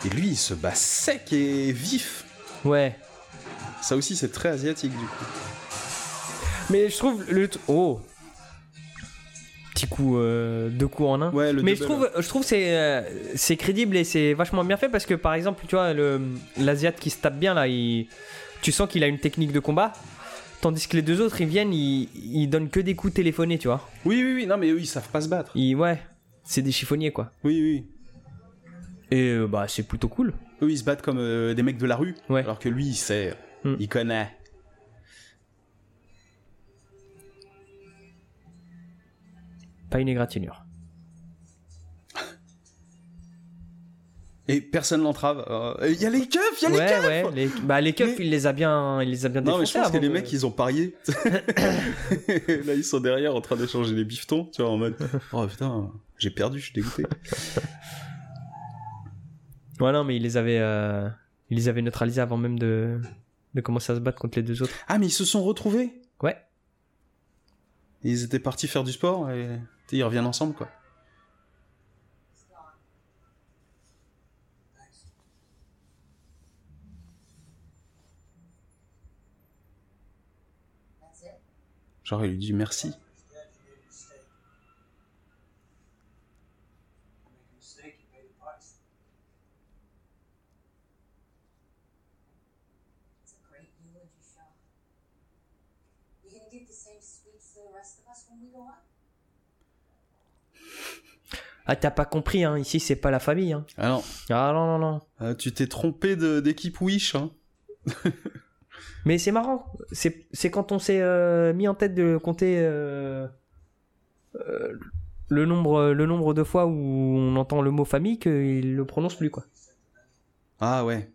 [SPEAKER 2] Et lui, il se bat sec et vif.
[SPEAKER 1] Ouais.
[SPEAKER 2] Ça aussi, c'est très asiatique du coup.
[SPEAKER 1] Mais je trouve le. Oh Petit coup, euh, deux coups en un.
[SPEAKER 2] Ouais, le
[SPEAKER 1] Mais je trouve, je trouve c'est euh, c'est crédible et c'est vachement bien fait parce que par exemple, tu vois, le l'asiate qui se tape bien là, il, tu sens qu'il a une technique de combat, tandis que les deux autres ils viennent, ils, ils donnent que des coups téléphonés, tu vois.
[SPEAKER 2] Oui, oui, oui. Non, mais eux, ils savent pas se battre.
[SPEAKER 1] Ils, ouais, c'est des chiffonniers quoi.
[SPEAKER 2] Oui, oui.
[SPEAKER 1] Et euh, bah c'est plutôt cool.
[SPEAKER 2] Eux, ils se battent comme des mecs de la rue.
[SPEAKER 1] Ouais.
[SPEAKER 2] Alors que lui, il sait.
[SPEAKER 1] Hmm.
[SPEAKER 2] Il connaît.
[SPEAKER 1] Pas une égratignure.
[SPEAKER 2] Et personne l'entrave. Euh, Il y a les keufs, il y a les
[SPEAKER 1] Ouais,
[SPEAKER 2] keufs
[SPEAKER 1] ouais. Les, bah les keufs,
[SPEAKER 2] Mais-
[SPEAKER 1] il les a bien, il les a bien
[SPEAKER 2] Non, mais je pense que les mecs, ils ont parié. [coughs] Là, ils sont derrière en train d'échanger les bifetons, tu vois, en mode [laughs] Oh putain, j'ai perdu, je suis dégoûté.
[SPEAKER 1] Ouais, non, mais il les avait, euh, il les avait neutralisés avant même de, de commencer à se battre contre les deux autres.
[SPEAKER 2] Ah, mais ils se sont retrouvés?
[SPEAKER 1] Ouais.
[SPEAKER 2] Ils étaient partis faire du sport et ils reviennent ensemble, quoi. Genre, il lui dit merci.
[SPEAKER 6] It's a great eulogy, Shaw. You gonna give the same speech to the rest of us when we go up?
[SPEAKER 1] Ah, t'as pas compris, hein. Ici, c'est pas la famille, hein.
[SPEAKER 2] Ah non,
[SPEAKER 1] Ah, non, non, non.
[SPEAKER 2] euh, tu t'es trompé de- d'équipe Wish, hein. [laughs]
[SPEAKER 1] Mais c'est marrant. C'est, c'est quand on s'est euh, mis en tête de compter euh, euh, le nombre, le nombre de fois où on entend le mot famille qu'il le prononce plus, quoi.
[SPEAKER 2] Ah ouais.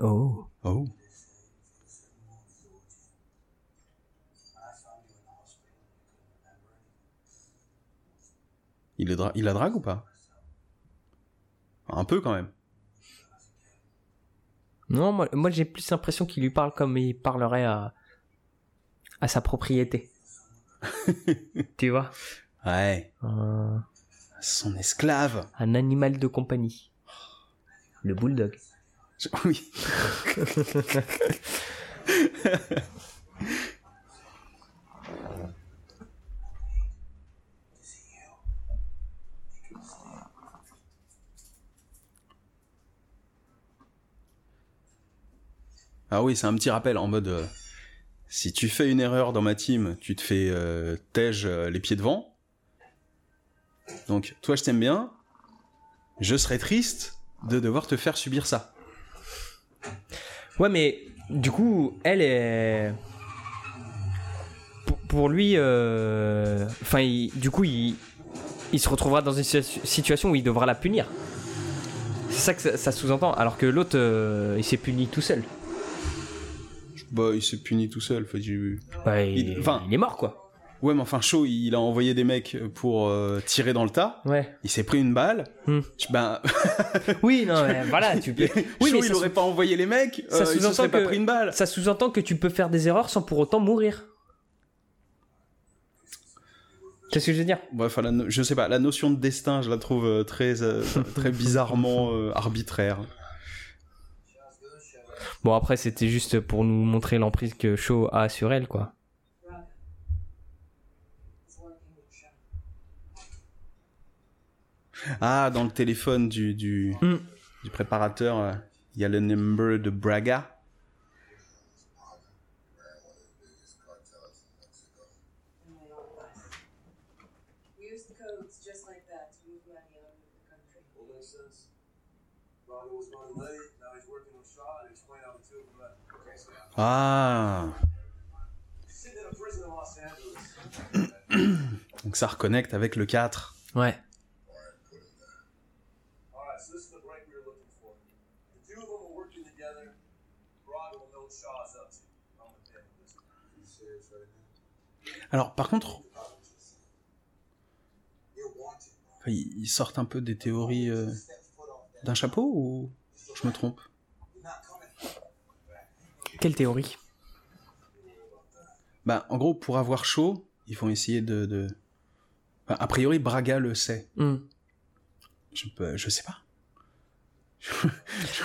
[SPEAKER 1] Oh.
[SPEAKER 2] Oh. Il, dra- il la drague ou pas? Un peu quand même.
[SPEAKER 1] Non, moi, moi j'ai plus l'impression qu'il lui parle comme il parlerait à, à sa propriété. [laughs] tu vois?
[SPEAKER 2] Ouais. Son esclave.
[SPEAKER 1] un animal de compagnie. Le bulldog.
[SPEAKER 2] Je- Oui. [laughs] Ah oui, c'est un petit rappel en mode euh, si tu fais une erreur dans ma team, tu te fais euh, tège euh, les pieds devant. Donc toi je t'aime bien, je serais triste de devoir te faire subir ça.
[SPEAKER 1] Ouais, mais du coup, elle est. Pour, lui, euh, enfin, du coup, il, il se retrouvera dans une situa- situation où il devra la punir. C'est ça que ça, sous-entend. Alors que l'autre, il s'est puni tout seul.
[SPEAKER 2] Bah il s'est puni tout seul.
[SPEAKER 1] Bah, il,
[SPEAKER 2] Il- enfin-
[SPEAKER 1] il est mort, quoi.
[SPEAKER 2] Ouais mais enfin chaud, il a envoyé des mecs pour euh, tirer dans le tas.
[SPEAKER 1] Ouais.
[SPEAKER 2] Il s'est pris une balle.
[SPEAKER 1] Hmm.
[SPEAKER 2] Ben [laughs]
[SPEAKER 1] Oui, non, mais [laughs] voilà, tu peux. Oui,
[SPEAKER 2] chaud,
[SPEAKER 1] mais
[SPEAKER 2] il aurait pas envoyé les mecs.
[SPEAKER 1] ça
[SPEAKER 2] euh, se
[SPEAKER 1] sous-entend
[SPEAKER 2] serait pas
[SPEAKER 1] que-
[SPEAKER 2] pris une balle.
[SPEAKER 1] ça sous-entend que tu peux faire des erreurs sans pour autant mourir. C'est ce que je veux dire?
[SPEAKER 2] Ouais, enfin, la no- je sais pas, la notion de destin, je la trouve euh, très, euh, très bizarrement [laughs] arbitraire.
[SPEAKER 1] Bon, après, c'était juste pour nous montrer l'emprise que Shaw a sur elle, quoi.
[SPEAKER 2] Ah, dans le téléphone du, du,
[SPEAKER 1] Hmm.
[SPEAKER 2] du préparateur, euh, il y a le number de Braga.
[SPEAKER 6] in my own life. We used codes just like that to move money out of the country.
[SPEAKER 5] Well, makes sense. Ronald was running late, now he's working with Shaw, and explain how the two of them met. Okay, so yeah.
[SPEAKER 2] Ah,
[SPEAKER 5] Sitting in a prison in Los Angeles.
[SPEAKER 2] donc ça reconnecte avec le 4.
[SPEAKER 1] Ouais.
[SPEAKER 5] Alright, so this is the break we were looking for. The two of them are working together. Braga will know what Shaw's up to. I'm with him on this. You serious right now?
[SPEAKER 2] Alors, par contre, ils sortent un peu des théories euh, d'un chapeau ou je me trompe?
[SPEAKER 1] Quelle théorie?
[SPEAKER 2] Bah, en gros, pour avoir chaud, ils vont essayer de. de... Enfin, a priori, Braga le sait.
[SPEAKER 1] Hmm.
[SPEAKER 2] Je, peux- je sais pas.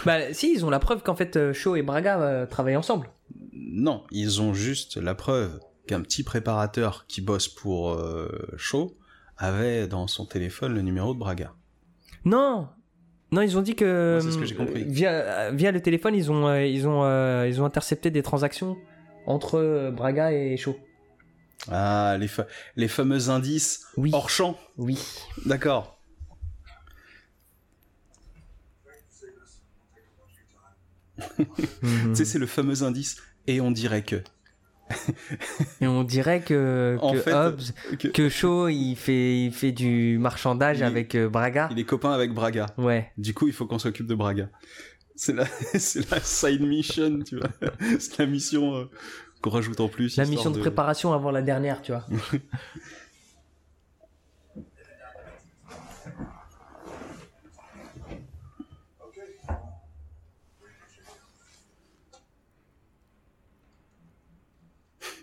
[SPEAKER 1] Bah, si, ils ont la preuve qu'en fait, euh, Shaw et Braga euh, travaillent ensemble.
[SPEAKER 2] Non, ils ont juste la preuve qu'un petit préparateur qui bosse pour euh, Shaw avait dans son téléphone le numéro de Braga.
[SPEAKER 1] Non Non, ils ont dit que.
[SPEAKER 2] C'est ce que j'ai compris.
[SPEAKER 1] euh, Via, via le téléphone, ils ont, euh, ils, ont, euh, ils ont intercepté des transactions entre euh, Braga et Shaw.
[SPEAKER 2] Ah, les, fa- les fameux indices
[SPEAKER 1] Oui.
[SPEAKER 2] hors champ.
[SPEAKER 1] Oui.
[SPEAKER 2] D'accord. [laughs]
[SPEAKER 1] Mhm.
[SPEAKER 2] Tu sais, c'est le fameux indice. Et on dirait que.
[SPEAKER 1] Et on dirait que, que
[SPEAKER 2] fait,
[SPEAKER 1] Hobbs,
[SPEAKER 2] que-
[SPEAKER 1] que Shaw, il fait, il fait du marchandage
[SPEAKER 2] Il-
[SPEAKER 1] avec euh, Braga.
[SPEAKER 2] Il est copain avec Braga.
[SPEAKER 1] Ouais.
[SPEAKER 2] Du coup, il faut qu'on s'occupe de Braga. C'est la, [laughs] side mission, tu vois. C'est la mission euh, qu'on rajoute en plus.
[SPEAKER 1] La mission de préparation avant la dernière, tu vois. [laughs]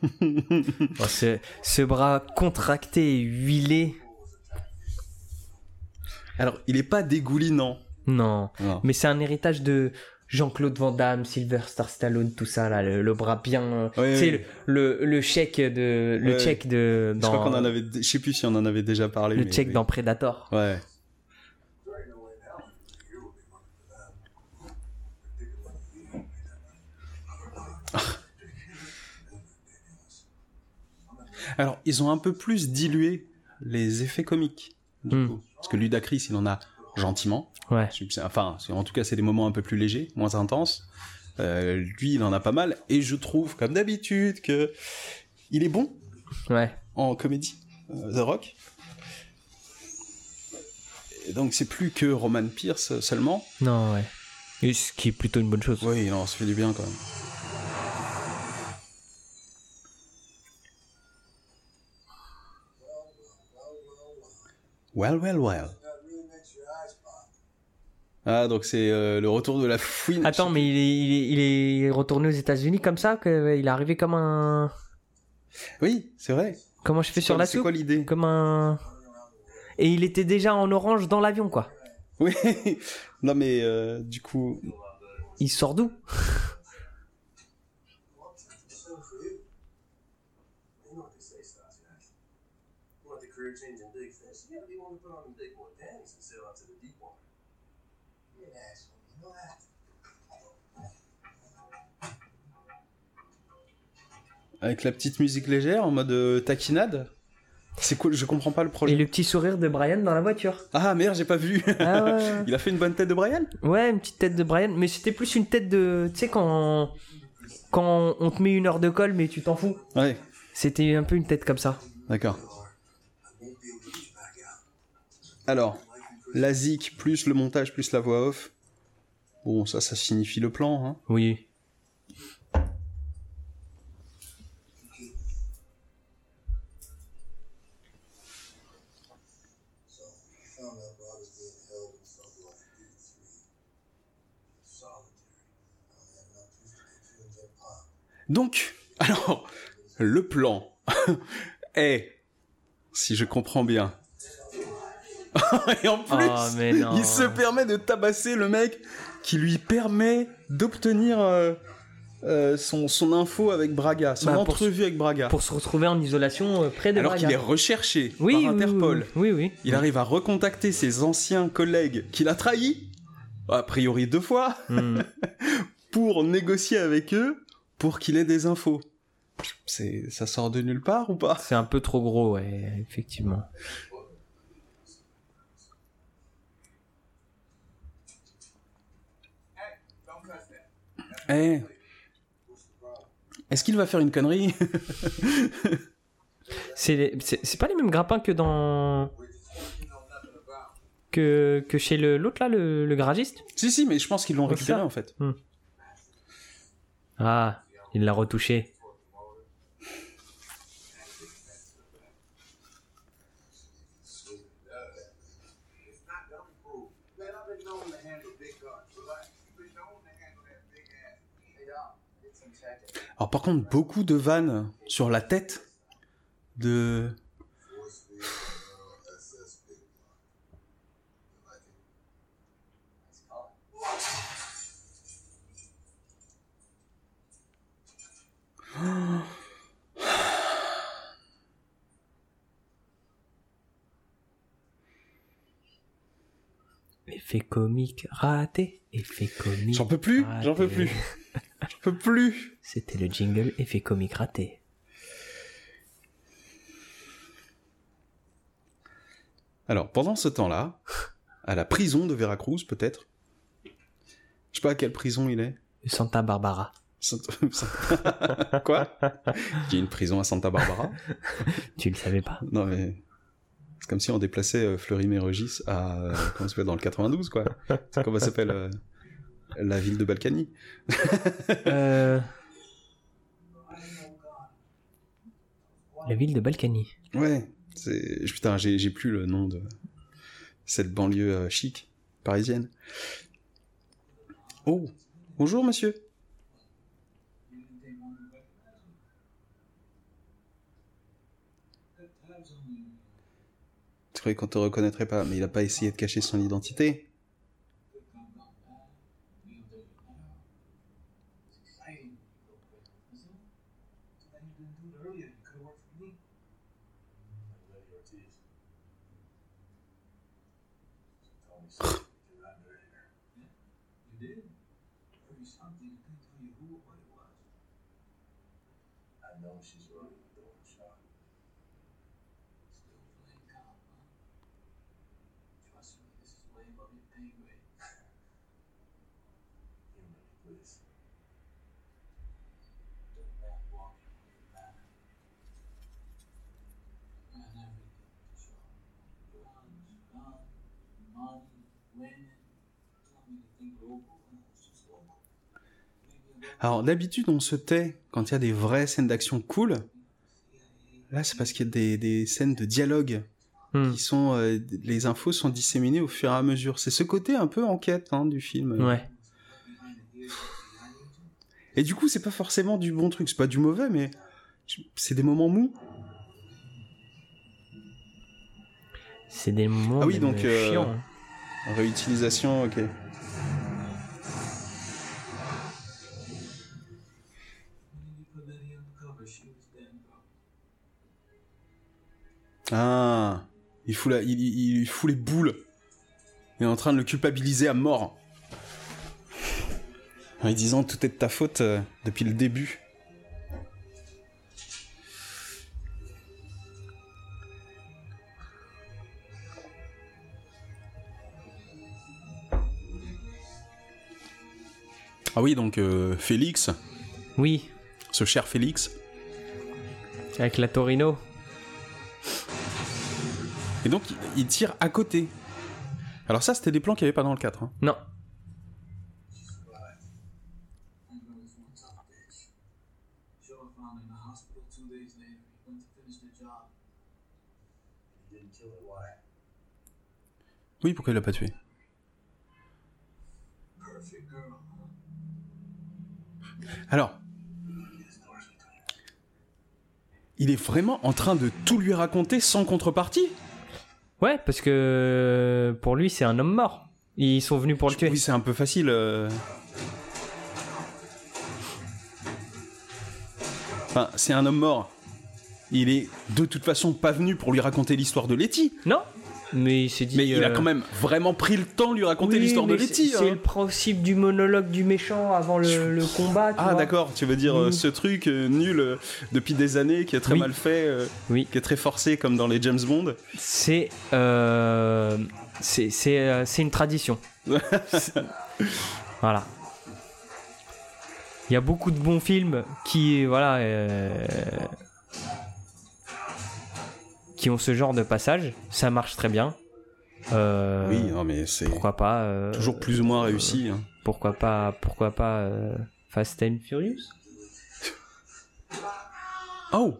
[SPEAKER 1] [laughs] Oh, ce, ce bras contracté et huilé.
[SPEAKER 2] Alors, il est pas dégoulinant.
[SPEAKER 1] Non.
[SPEAKER 2] Non.
[SPEAKER 1] Mais c'est un héritage de Jean-Claude Van Damme, Sylvester Stallone, tout ça, là, le, le bras bien.
[SPEAKER 2] Ouais,
[SPEAKER 1] tu sais,
[SPEAKER 2] ouais.
[SPEAKER 1] le, le, le chèque de. Le
[SPEAKER 2] Ouais.
[SPEAKER 1] check de.
[SPEAKER 2] Je crois qu'on en avait, je sais plus si on en avait déjà parlé.
[SPEAKER 1] le
[SPEAKER 2] mais
[SPEAKER 1] check
[SPEAKER 2] oui.
[SPEAKER 1] dans Predator.
[SPEAKER 2] Ouais. Alors, ils ont un peu plus dilué les effets comiques. Du
[SPEAKER 1] Hmm.
[SPEAKER 2] coup. Parce que Ludacris, il en a gentiment.
[SPEAKER 1] Ouais.
[SPEAKER 2] Enfin, en tout cas, c'est des moments un peu plus légers, moins intenses. Euh, lui, il en a pas mal. Et je trouve, comme d'habitude, que il est bon
[SPEAKER 1] Ouais.
[SPEAKER 2] en comédie, euh, The Rock. Et donc, c'est plus que Roman Pierce seulement.
[SPEAKER 1] Non, ouais. Et ce qui est plutôt une bonne chose.
[SPEAKER 2] Oui, non, ça fait du bien quand même. Well, well, well. Ah, donc c'est euh, le retour de la fouine.
[SPEAKER 1] Attends, mais il est, il est, il est retourné aux États-Unis comme ça que Il est arrivé comme un.
[SPEAKER 2] Oui, c'est vrai.
[SPEAKER 1] Comment je fais
[SPEAKER 2] C'est
[SPEAKER 1] sur
[SPEAKER 2] quoi-
[SPEAKER 1] la
[SPEAKER 2] C'est
[SPEAKER 1] soupe
[SPEAKER 2] quoi l'idée?
[SPEAKER 1] Comme un. Et il était déjà en orange dans l'avion, quoi.
[SPEAKER 2] Oui. [laughs] non, mais euh, du coup,
[SPEAKER 1] Il sort d'où
[SPEAKER 4] So for you.
[SPEAKER 5] You know what they say, Stassi. You want the career changing big fish? You gotta be willing to put on them big boy panties and sail out to the deep water.
[SPEAKER 4] You're an asshole. You know that.
[SPEAKER 2] Avec la petite musique légère en mode euh, taquinade. C'est cool, je comprends pas le
[SPEAKER 1] Et
[SPEAKER 2] projet.
[SPEAKER 1] le petit sourire de Brian dans la voiture.
[SPEAKER 2] Ah merde, j'ai pas vu.
[SPEAKER 1] Ah ouais, ouais. [laughs]
[SPEAKER 2] Il a fait une bonne tête de Brian?
[SPEAKER 1] Ouais, une petite tête de Brian, mais c'était plus une tête de. Tu sais, quand. Quand on te met une heure de colle, mais tu t'en fous.
[SPEAKER 2] Ouais,
[SPEAKER 1] C'était un peu une tête comme ça.
[SPEAKER 2] d'accord. Alors, la zik plus le montage plus la voix off. Bon, ça, ça signifie le plan. Hein.
[SPEAKER 1] Oui.
[SPEAKER 2] Donc, [laughs] alors, le plan [laughs] est, si je comprends bien. [laughs] Et en plus,
[SPEAKER 1] Oh, mais
[SPEAKER 2] il se permet de tabasser le mec qui lui permet d'obtenir euh, euh, son, son info avec Braga, son
[SPEAKER 1] Bah,
[SPEAKER 2] entrevue avec Braga.
[SPEAKER 1] Pour se retrouver en isolation euh, près de
[SPEAKER 2] Alors qu'il est recherché
[SPEAKER 1] oui,
[SPEAKER 2] par Interpol.
[SPEAKER 1] Oui, oui. oui.
[SPEAKER 2] Il arrive à recontacter ses anciens collègues qu'il a trahis, a priori deux fois,
[SPEAKER 1] Hmm.
[SPEAKER 2] pour négocier avec eux pour qu'il ait des infos. C'est, ça sort de nulle part ou pas?
[SPEAKER 1] C'est un peu trop gros, ouais, effectivement.
[SPEAKER 2] Eh Est-ce qu'il va faire une connerie? [laughs]
[SPEAKER 1] C'est pas les mêmes grappins que dans. Que, que chez le- l'autre là, le, le garagiste?
[SPEAKER 2] Si, si, mais je pense qu'ils l'ont récupéré en fait.
[SPEAKER 1] Ah, il l'a retouché.
[SPEAKER 2] Alors par contre, beaucoup de vannes sur la tête de...
[SPEAKER 1] Effet comique raté. Effet comique.
[SPEAKER 2] J'en peux plus, j'en peux plus. J'en peux plus.
[SPEAKER 1] C'était le jingle effet comique raté.
[SPEAKER 2] Alors, pendant ce temps-là, à la prison de Veracruz, peut-être? Je sais pas à quelle prison il est.
[SPEAKER 1] Santa Barbara. [laughs]
[SPEAKER 2] Quoi? Il y a une prison à Santa Barbara?
[SPEAKER 1] Tu le savais pas
[SPEAKER 2] Non mais... C'est comme si on déplaçait euh, Fleury-Mérogis à... euh, comment s'appelle Dans le 92, quoi. C'est comment ça s'appelle euh, La ville de Balkany.
[SPEAKER 1] euh... La ville de Balkany.
[SPEAKER 2] Ouais, c'est... Putain, j'ai plus le nom de cette banlieue chic, parisienne. Oh, bonjour monsieur. Croyais qu'on te reconnaîtrait pas, mais il a pas essayé de cacher son identité. Alors d'habitude on se tait quand il y a des vraies scènes d'action cool. Là c'est parce qu'il y a des, des scènes de dialogue
[SPEAKER 1] Hmm.
[SPEAKER 2] qui sont euh, les infos sont disséminées au fur et à mesure. C'est ce côté un peu enquête hein, du film.
[SPEAKER 1] Ouais.
[SPEAKER 2] Et du coup c'est pas forcément du bon truc, c'est pas du mauvais, mais c'est des moments mous.
[SPEAKER 1] C'est des moments
[SPEAKER 2] Ah oui, donc, euh,
[SPEAKER 1] chiants.
[SPEAKER 2] Réutilisation, ok. Ah, il fout, la, il, fout les boules. Il est en train de le culpabiliser à mort. En disant tout est de ta faute euh, depuis le début. Ah oui, donc euh, Félix,
[SPEAKER 1] Oui,
[SPEAKER 2] ce cher Félix.
[SPEAKER 1] avec la Torino.
[SPEAKER 2] Et donc, il, il tire à côté. Alors ça, c'était des plans qu'il n'y avait pas dans le 4. hein.
[SPEAKER 1] Non.
[SPEAKER 5] And there was one tough bitch. Joe found in the hospital two days later. He went to finish the job.
[SPEAKER 4] He didn't kill her. Why?
[SPEAKER 2] Oui, pourquoi il l'a pas tué
[SPEAKER 5] Perfect girl, huh?
[SPEAKER 2] Alors, il est vraiment en train de tout lui raconter sans contrepartie?
[SPEAKER 1] Ouais, parce que pour lui, c'est un homme mort. Ils sont venus pour le tuer.
[SPEAKER 2] Oui, c'est un peu facile. euh. Enfin, c'est un homme mort. Il est de toute façon pas venu pour lui raconter l'histoire de Letty.
[SPEAKER 1] Non Mais il s'est dit.
[SPEAKER 2] Mais il a
[SPEAKER 1] euh,
[SPEAKER 2] quand même vraiment pris le temps de lui raconter
[SPEAKER 1] oui,
[SPEAKER 2] l'histoire de Letty.
[SPEAKER 1] c'est-
[SPEAKER 2] hein.
[SPEAKER 1] le principe du monologue du méchant avant le, le combat. tu
[SPEAKER 2] Ah d'accord, tu veux dire euh, ce truc euh, nul depuis des années, qui est très
[SPEAKER 1] Oui.
[SPEAKER 2] mal fait,
[SPEAKER 1] Oui.
[SPEAKER 2] qui est très forcé comme dans les James Bond.
[SPEAKER 1] C'est. euh, c'est euh, une tradition. [laughs] Voilà. Il y a beaucoup de bons films qui. Voilà. euh, qui ont ce genre de passage. Ça marche très bien. Euh,
[SPEAKER 2] Oui, non mais c'est
[SPEAKER 1] Pourquoi pas. euh,
[SPEAKER 2] toujours plus ou moins réussi. hein.
[SPEAKER 1] Pourquoi pas. Pourquoi pas. euh, Fast and Furious?
[SPEAKER 2] Oh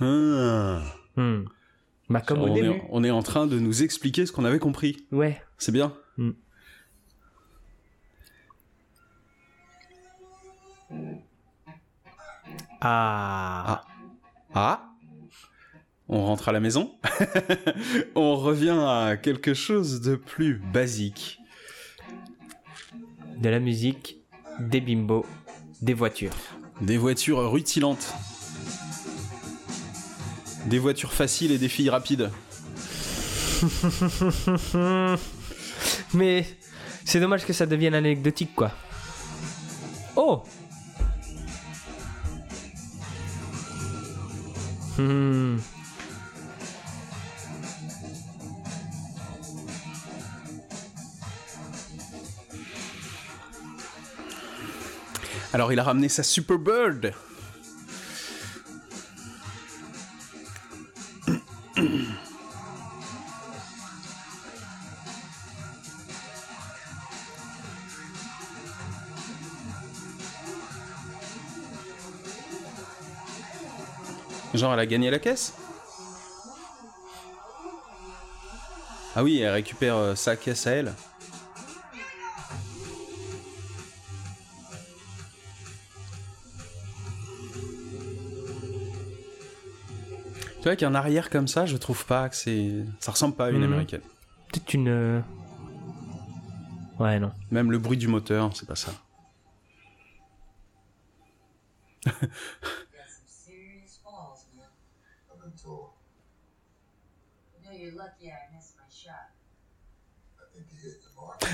[SPEAKER 2] Ah.
[SPEAKER 1] Hmm. Bah, comme au
[SPEAKER 2] on,
[SPEAKER 1] début.
[SPEAKER 2] est, on est en train de nous expliquer ce qu'on avait compris.
[SPEAKER 1] Ouais.
[SPEAKER 2] C'est bien.
[SPEAKER 1] Ah.
[SPEAKER 2] Ah On rentre à la maison. [laughs] on revient à quelque chose de plus basique.
[SPEAKER 1] De la musique, des bimbos, des voitures.
[SPEAKER 2] Des voitures rutilantes. Des voitures faciles et des filles rapides. [laughs]
[SPEAKER 1] Mais c'est dommage que ça devienne anecdotique, quoi. Oh Hmm.
[SPEAKER 2] Alors il a ramené sa Superbird. Genre elle a gagné la caisse Ah oui, elle récupère euh, sa caisse à elle. Tu vois qu'un arrière comme ça, je trouve pas que c'est. Ça ressemble pas à une
[SPEAKER 1] Mhm.
[SPEAKER 2] américaine.
[SPEAKER 1] Peut-être une. euh, Ouais, non.
[SPEAKER 2] Même le bruit du moteur, c'est pas ça. [laughs]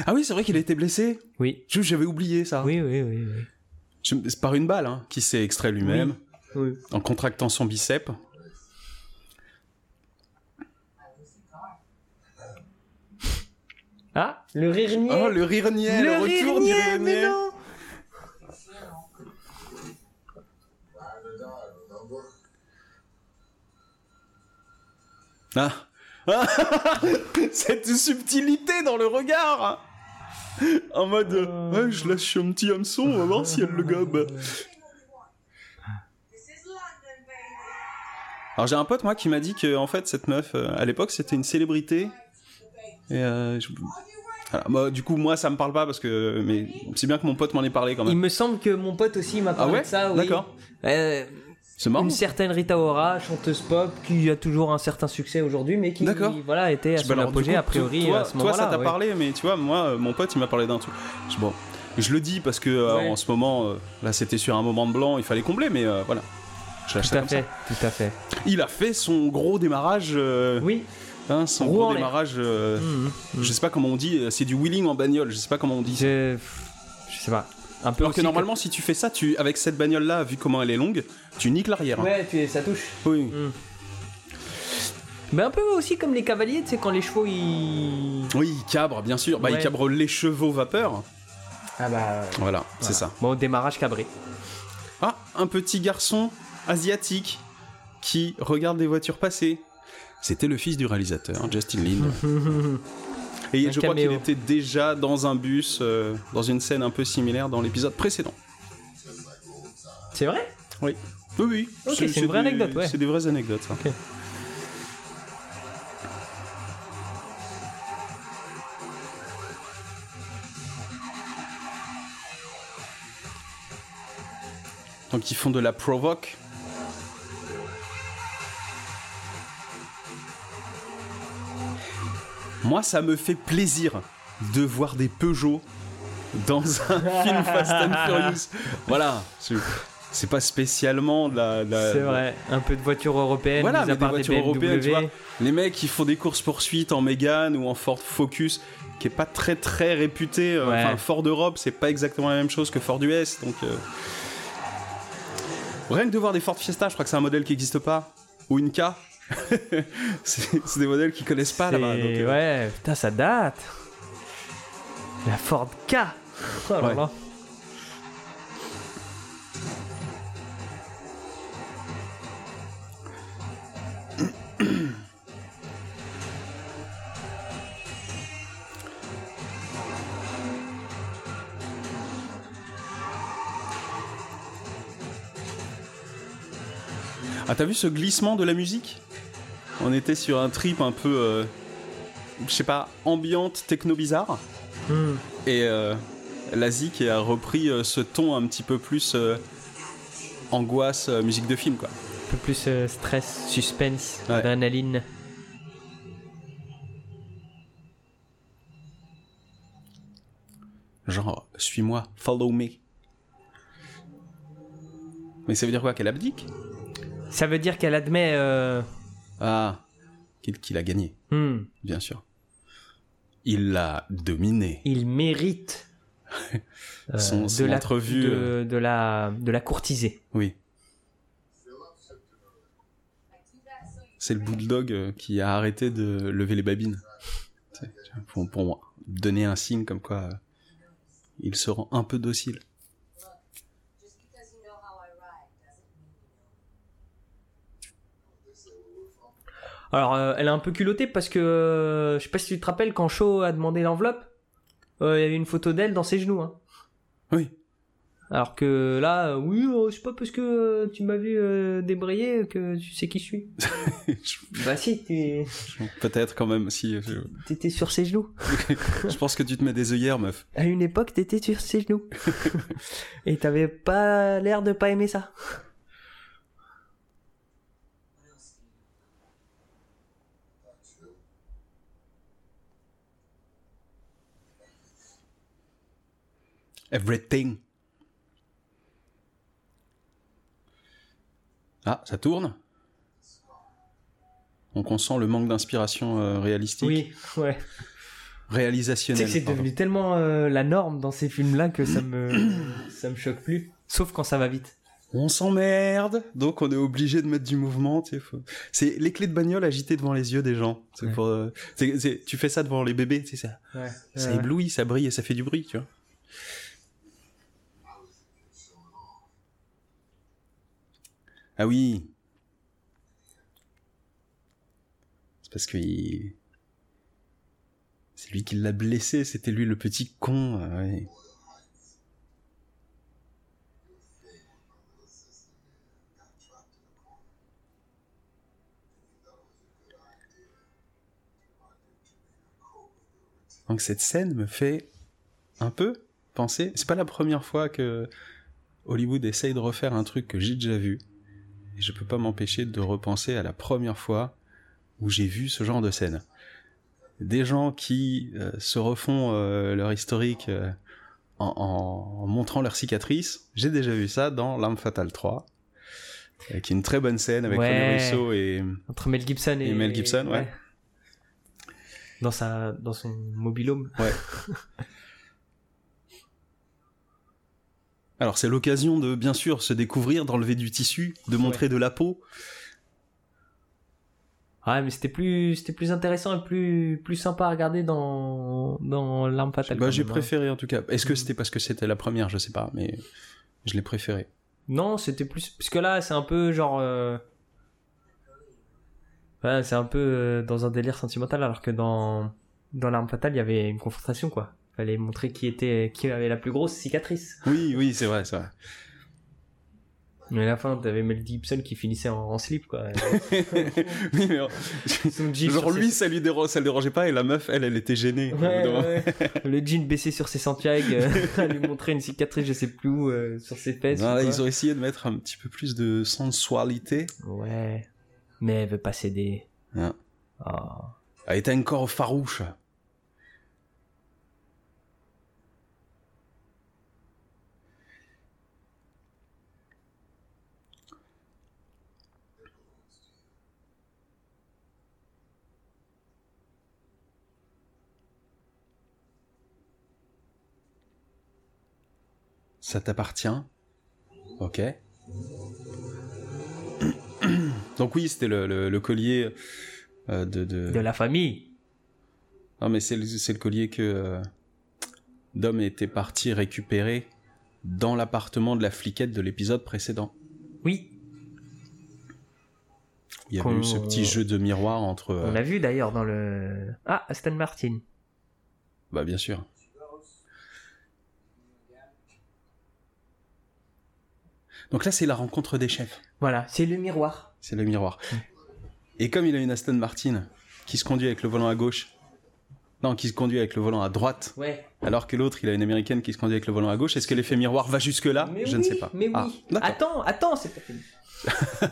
[SPEAKER 2] Ah oui, c'est vrai qu'il a été blessé.
[SPEAKER 1] Oui.
[SPEAKER 2] Juste, j'avais oublié ça.
[SPEAKER 1] Oui, oui, oui. oui.
[SPEAKER 2] Je- C'est par une balle hein, qui s'est extrait lui-même
[SPEAKER 1] Oui.
[SPEAKER 2] en contractant son bicep.
[SPEAKER 1] Ah, le rire niais.
[SPEAKER 2] Oh, le rire niais, le,
[SPEAKER 1] Le rire
[SPEAKER 2] retour du
[SPEAKER 1] niais,
[SPEAKER 2] rire
[SPEAKER 1] mais non.
[SPEAKER 4] Die, remember?
[SPEAKER 2] Ah. Ah, [laughs] Cette subtilité dans le regard En mode,
[SPEAKER 1] Euh.
[SPEAKER 2] Ouais, je lâche un petit hameçon, on va voir si elle le gobe. Alors j'ai un pote moi qui m'a dit que en fait cette meuf euh, à l'époque c'était une célébrité. Et euh, je-. Bah, du coup moi ça me parle pas parce que mais c'est bien que mon pote m'en ait parlé quand
[SPEAKER 1] Il
[SPEAKER 2] même.
[SPEAKER 1] me semble que mon pote aussi m'a parlé
[SPEAKER 2] Ah ouais
[SPEAKER 1] de ça. Oui.
[SPEAKER 2] D'accord.
[SPEAKER 1] Euh,
[SPEAKER 2] C'est marrant.
[SPEAKER 1] une certaine Rita Ora, chanteuse pop, qui a toujours un certain succès aujourd'hui, mais qui
[SPEAKER 2] D'accord.
[SPEAKER 1] voilà, était à
[SPEAKER 2] Bah
[SPEAKER 1] son
[SPEAKER 2] alors, du
[SPEAKER 1] apogée
[SPEAKER 2] coup,
[SPEAKER 1] a priori
[SPEAKER 2] toi,
[SPEAKER 1] à ce
[SPEAKER 2] toi,
[SPEAKER 1] moment-là.
[SPEAKER 2] ça t'a
[SPEAKER 1] ouais.
[SPEAKER 2] parlé mais tu vois moi euh, mon pote il m'a parlé d'un truc. Je, bon je le dis parce que euh,
[SPEAKER 1] Ouais.
[SPEAKER 2] en ce moment euh, là c'était sur un moment de blanc il fallait combler mais euh, voilà. Je lâche
[SPEAKER 1] Tout
[SPEAKER 2] ça
[SPEAKER 1] à
[SPEAKER 2] comme
[SPEAKER 1] fait,
[SPEAKER 2] ça.
[SPEAKER 1] tout à fait.
[SPEAKER 2] Il a fait son gros démarrage euh,
[SPEAKER 1] Oui,
[SPEAKER 2] Hein, son
[SPEAKER 1] Roue
[SPEAKER 2] gros
[SPEAKER 1] l'air.
[SPEAKER 2] démarrage, euh,
[SPEAKER 1] Mhm.
[SPEAKER 2] je sais pas comment on dit, euh, c'est du wheeling en bagnole, je sais pas comment on dit. ça.
[SPEAKER 1] Je... je sais pas. Un peu
[SPEAKER 2] Alors que normalement, si tu fais ça, tu, avec cette bagnole-là, vu comment elle est longue, tu niques l'arrière. hein.
[SPEAKER 1] Ouais, tu... ça touche.
[SPEAKER 2] Oui.
[SPEAKER 1] Mais un peu aussi comme les cavaliers, tu sais, quand les chevaux ils.
[SPEAKER 2] Oui, il cabre, bien sûr. Bah, il
[SPEAKER 1] Ouais.
[SPEAKER 2] cabre les chevaux vapeur.
[SPEAKER 1] Ah bah.
[SPEAKER 2] Voilà, c'est ça.
[SPEAKER 1] Bon, démarrage cabré.
[SPEAKER 2] Ah, un petit garçon asiatique qui regarde des voitures passer. C'était le fils du réalisateur, Justin Lin. [laughs] Et
[SPEAKER 1] Un
[SPEAKER 2] je crois qu'il était déjà dans un bus, euh, dans une scène un peu similaire dans l'épisode précédent.
[SPEAKER 1] C'est vrai?
[SPEAKER 2] Oui. Oui, oui.
[SPEAKER 1] C'est une vraie
[SPEAKER 2] des-
[SPEAKER 1] anecdote, ouais.
[SPEAKER 2] C'est des vraies anecdotes, ça. Donc ils font de la provoque. Moi, ça me fait plaisir de voir des Peugeot dans un [laughs] film Fast and Furious. Voilà, c'est- pas spécialement de la.
[SPEAKER 1] C'est vrai. Un peu de voiture européenne,
[SPEAKER 2] Voilà, mais
[SPEAKER 1] à part des
[SPEAKER 2] voitures européennes, tu vois. Les mecs qui font des courses poursuites en Mégane ou en Ford Focus, qui est pas très très réputé. euh,
[SPEAKER 1] Ouais.
[SPEAKER 2] Enfin, Ford Europe, c'est pas exactement la même chose que Ford US, donc. euh, Rien que de voir des Ford Fiesta, je crois que c'est un modèle qui n'existe pas, ou une K. [laughs] c'est des modèles qu'ils connaissent pas là-bas. Euh,
[SPEAKER 1] Ouais, putain, ça date. La Ford K. Oh là
[SPEAKER 2] Ouais.
[SPEAKER 1] là.
[SPEAKER 2] Ah, t'as vu ce glissement de la musique? On était sur un trip un peu, euh, je sais pas, ambiante, techno bizarre.
[SPEAKER 1] Hmm.
[SPEAKER 2] Et euh, l'Asie qui a repris euh, ce ton un petit peu plus euh, angoisse, musique de film, quoi.
[SPEAKER 1] Un peu plus stress, suspense,
[SPEAKER 2] Ouais.
[SPEAKER 1] adrénaline.
[SPEAKER 2] Genre, suis-moi, follow me. Mais ça veut dire quoi Qu'elle abdique?
[SPEAKER 1] Ça veut dire qu'elle admet. euh,
[SPEAKER 2] Ah, qu'il a gagné,
[SPEAKER 1] hmm,
[SPEAKER 2] bien sûr. Il l'a dominé.
[SPEAKER 1] il mérite [laughs] euh,
[SPEAKER 2] Son-
[SPEAKER 1] de, la, de,
[SPEAKER 2] euh.
[SPEAKER 1] de la, de la courtiser.
[SPEAKER 2] Oui. C'est le bulldog euh, qui a arrêté de lever les babines. Pour donner un signe comme quoi euh, il se rend un peu docile.
[SPEAKER 1] Alors, euh, elle est un peu culottée parce que. euh, je sais pas si tu te rappelles quand Shaw a demandé l'enveloppe, euh, il y avait une photo d'elle dans ses genoux. Hein.
[SPEAKER 2] Oui.
[SPEAKER 1] Alors que là, oui, euh, c'est pas parce que tu m'as vu débrayer que tu sais qui je suis. [laughs] bah si, tu
[SPEAKER 2] Peut-être quand même, si. Je,
[SPEAKER 1] t'étais sur ses genoux. [laughs]
[SPEAKER 2] je pense que tu te mets des œillères, meuf.
[SPEAKER 1] À une époque, t'étais sur ses genoux. [laughs] Et t'avais pas l'air de pas aimer ça.
[SPEAKER 2] Everything. Ah, ça tourne Donc on sent le manque d'inspiration euh, réalistique.
[SPEAKER 1] Oui, ouais. Que c'est devenu tellement euh, la norme dans ces films-là que ça me, [coughs] ça me choque plus. Sauf quand ça va vite.
[SPEAKER 2] On s'emmerde, donc on est obligé de mettre du mouvement. Faut- C'est les clés de bagnole agitées devant les yeux des gens. C'est
[SPEAKER 1] Ouais.
[SPEAKER 2] pour, euh, c'est- c'est- Tu fais ça devant les bébés, sais, ça,
[SPEAKER 1] Ouais.
[SPEAKER 2] ça éblouit, ça brille et ça fait du bruit, tu vois. Ah oui. C'est parce que c'est lui qui l'a blessé, c'était lui le petit con. ah. Donc cette scène me fait un peu penser. C'est pas la première fois que Hollywood essaye de refaire un truc que j'ai déjà vu. Et je peux pas m'empêcher de repenser à la première fois où j'ai vu ce genre de scène. Des gens qui euh, se refont euh, leur historique euh, en, montrant leurs cicatrices. J'ai déjà vu ça dans L'Arme Fatale 3. euh, qui est une très bonne scène avec
[SPEAKER 1] Ouais.
[SPEAKER 2] René Russo et
[SPEAKER 1] Entre Mel Gibson et,
[SPEAKER 2] Et Mel Gibson, ouais.
[SPEAKER 1] dans sa dans son mobilhome. [laughs]
[SPEAKER 2] Alors c'est l'occasion de bien sûr se découvrir, d'enlever du tissu, de montrer de la peau.
[SPEAKER 1] Ouais, mais c'était plus c'était plus intéressant et plus plus sympa à regarder dans dans l'arme fatale.
[SPEAKER 2] Bah j'ai préféré en tout cas. Est-ce que
[SPEAKER 1] Mhm.
[SPEAKER 2] c'était parce que c'était la première, je sais pas, mais je l'ai préféré.
[SPEAKER 1] Non, c'était plus parce que là, c'est un peu genre euh, ouais, c'est un peu euh, dans un délire sentimental alors que dans dans l'arme fatale, il y avait une confrontation quoi. Fallait montrer qui était qui avait la plus grosse cicatrice.
[SPEAKER 2] Oui, oui, c'est vrai, c'est vrai.
[SPEAKER 1] Mais à la fin, t'avais Mel Gibson qui finissait en, en slip quoi. [laughs]
[SPEAKER 2] oui, mais genre
[SPEAKER 1] sur ses-
[SPEAKER 2] lui, ça lui dérange, ça le dérangeait pas et la meuf, elle, elle était gênée.
[SPEAKER 1] Ouais, ouais. le jean baissé sur ses Santiago, euh, [laughs] lui montrer une cicatrice, je sais plus où, euh, sur ses fesses.
[SPEAKER 2] Non,
[SPEAKER 1] ou
[SPEAKER 2] là,
[SPEAKER 1] quoi.
[SPEAKER 2] ils ont essayé de mettre un petit peu plus de sensualité.
[SPEAKER 1] Ouais. Mais elle veut pas céder.
[SPEAKER 2] Ah.
[SPEAKER 1] Ah.
[SPEAKER 2] Elle était encore farouche. Ça t'appartient. Ok. [clears throat] Donc oui, c'était le, le- le collier euh, de, de...
[SPEAKER 1] De la famille.
[SPEAKER 2] Non, mais c'est le, le collier que euh, Dom était parti récupérer dans l'appartement de la fliquette de l'épisode précédent.
[SPEAKER 1] Oui.
[SPEAKER 2] Il y avait eu ce petit jeu de miroir entre... euh,
[SPEAKER 1] On l'a vu d'ailleurs dans le. Ah, Aston Martin.
[SPEAKER 2] Bah bien sûr. Donc là, c'est la rencontre des chefs.
[SPEAKER 1] Voilà, c'est le miroir.
[SPEAKER 2] C'est le miroir. Et comme il a une Aston Martin qui se conduit avec le volant à gauche, non, qui se conduit avec le volant à droite,
[SPEAKER 1] Ouais.
[SPEAKER 2] alors que l'autre, il a une américaine qui se conduit avec le volant à gauche, est-ce que l'effet miroir va jusque-là? Je
[SPEAKER 1] oui,
[SPEAKER 2] ne sais pas.
[SPEAKER 1] Mais oui.
[SPEAKER 2] Ah, d'accord.
[SPEAKER 1] attends, attends, c'est pas fini. [laughs]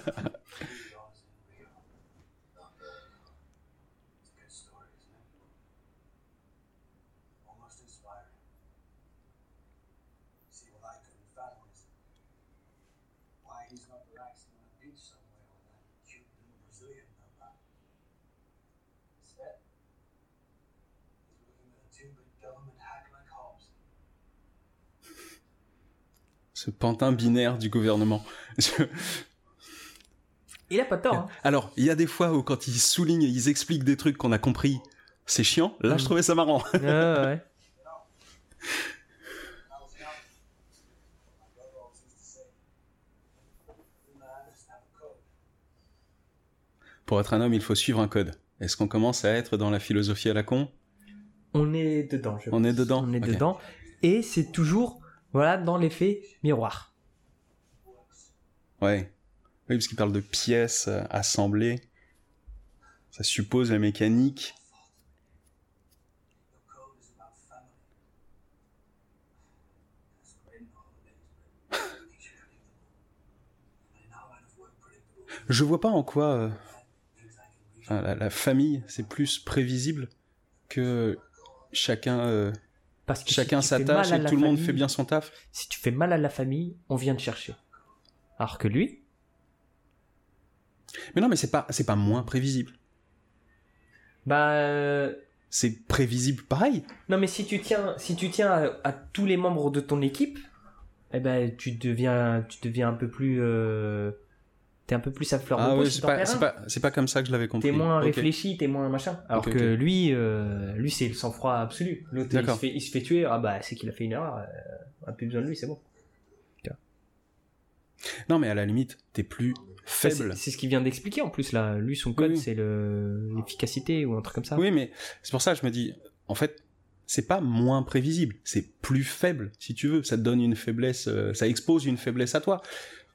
[SPEAKER 2] Ce pantin binaire du gouvernement. [laughs] Je-
[SPEAKER 1] Il a pas tort. Hein.
[SPEAKER 2] Alors, il y a des fois où quand ils soulignent et ils expliquent des trucs qu'on a compris, c'est chiant. Là, je
[SPEAKER 1] Mm.
[SPEAKER 2] trouvais ça marrant. Pour être un homme, il faut suivre un code. Est-ce qu'on commence à être dans la philosophie à la con?
[SPEAKER 1] On est dedans. Je
[SPEAKER 2] On est dedans
[SPEAKER 1] On est dedans. Et c'est toujours, voilà, dans l'effet miroir.
[SPEAKER 2] Ouais. Oui, parce qu'il parle de pièces euh, assemblées. Ça suppose la mécanique. Je vois pas en quoi euh, la famille, c'est plus prévisible que chacun, euh,
[SPEAKER 1] Parce que
[SPEAKER 2] chacun s'attache et tout le monde fait bien son taf.
[SPEAKER 1] Si tu fais mal à la famille, on vient te chercher. Alors que lui,
[SPEAKER 2] Mais non, mais c'est pas, c'est pas moins prévisible.
[SPEAKER 1] bah, euh,
[SPEAKER 2] C'est prévisible pareil.
[SPEAKER 1] non mais si tu tiens, si tu tiens à, à tous les membres de ton équipe, eh ben tu deviens, tu deviens un peu plus, euh, t'es un peu plus à fleur de
[SPEAKER 2] Ah
[SPEAKER 1] peau
[SPEAKER 2] oui, c'est pas, comme ça que je l'avais compris.
[SPEAKER 1] T'es moins réfléchi, t'es moins machin. Alors que lui, euh, lui c'est le sang-froid absolu. L'autre, il se, fait, il se fait tuer. Ah bah c'est qu'il a fait une erreur. On a plus besoin de lui, c'est bon.
[SPEAKER 2] Non, mais à la limite, t'es plus faible.
[SPEAKER 1] C'est c'est ce qu'il vient d'expliquer en plus là. Lui, son code,
[SPEAKER 2] Oui.
[SPEAKER 1] c'est le l'efficacité ou un truc comme ça.
[SPEAKER 2] Oui, mais c'est pour ça que je me dis, en fait, c'est pas moins prévisible, c'est plus faible, si tu veux. Ça te donne une faiblesse, euh, ça expose une faiblesse à toi.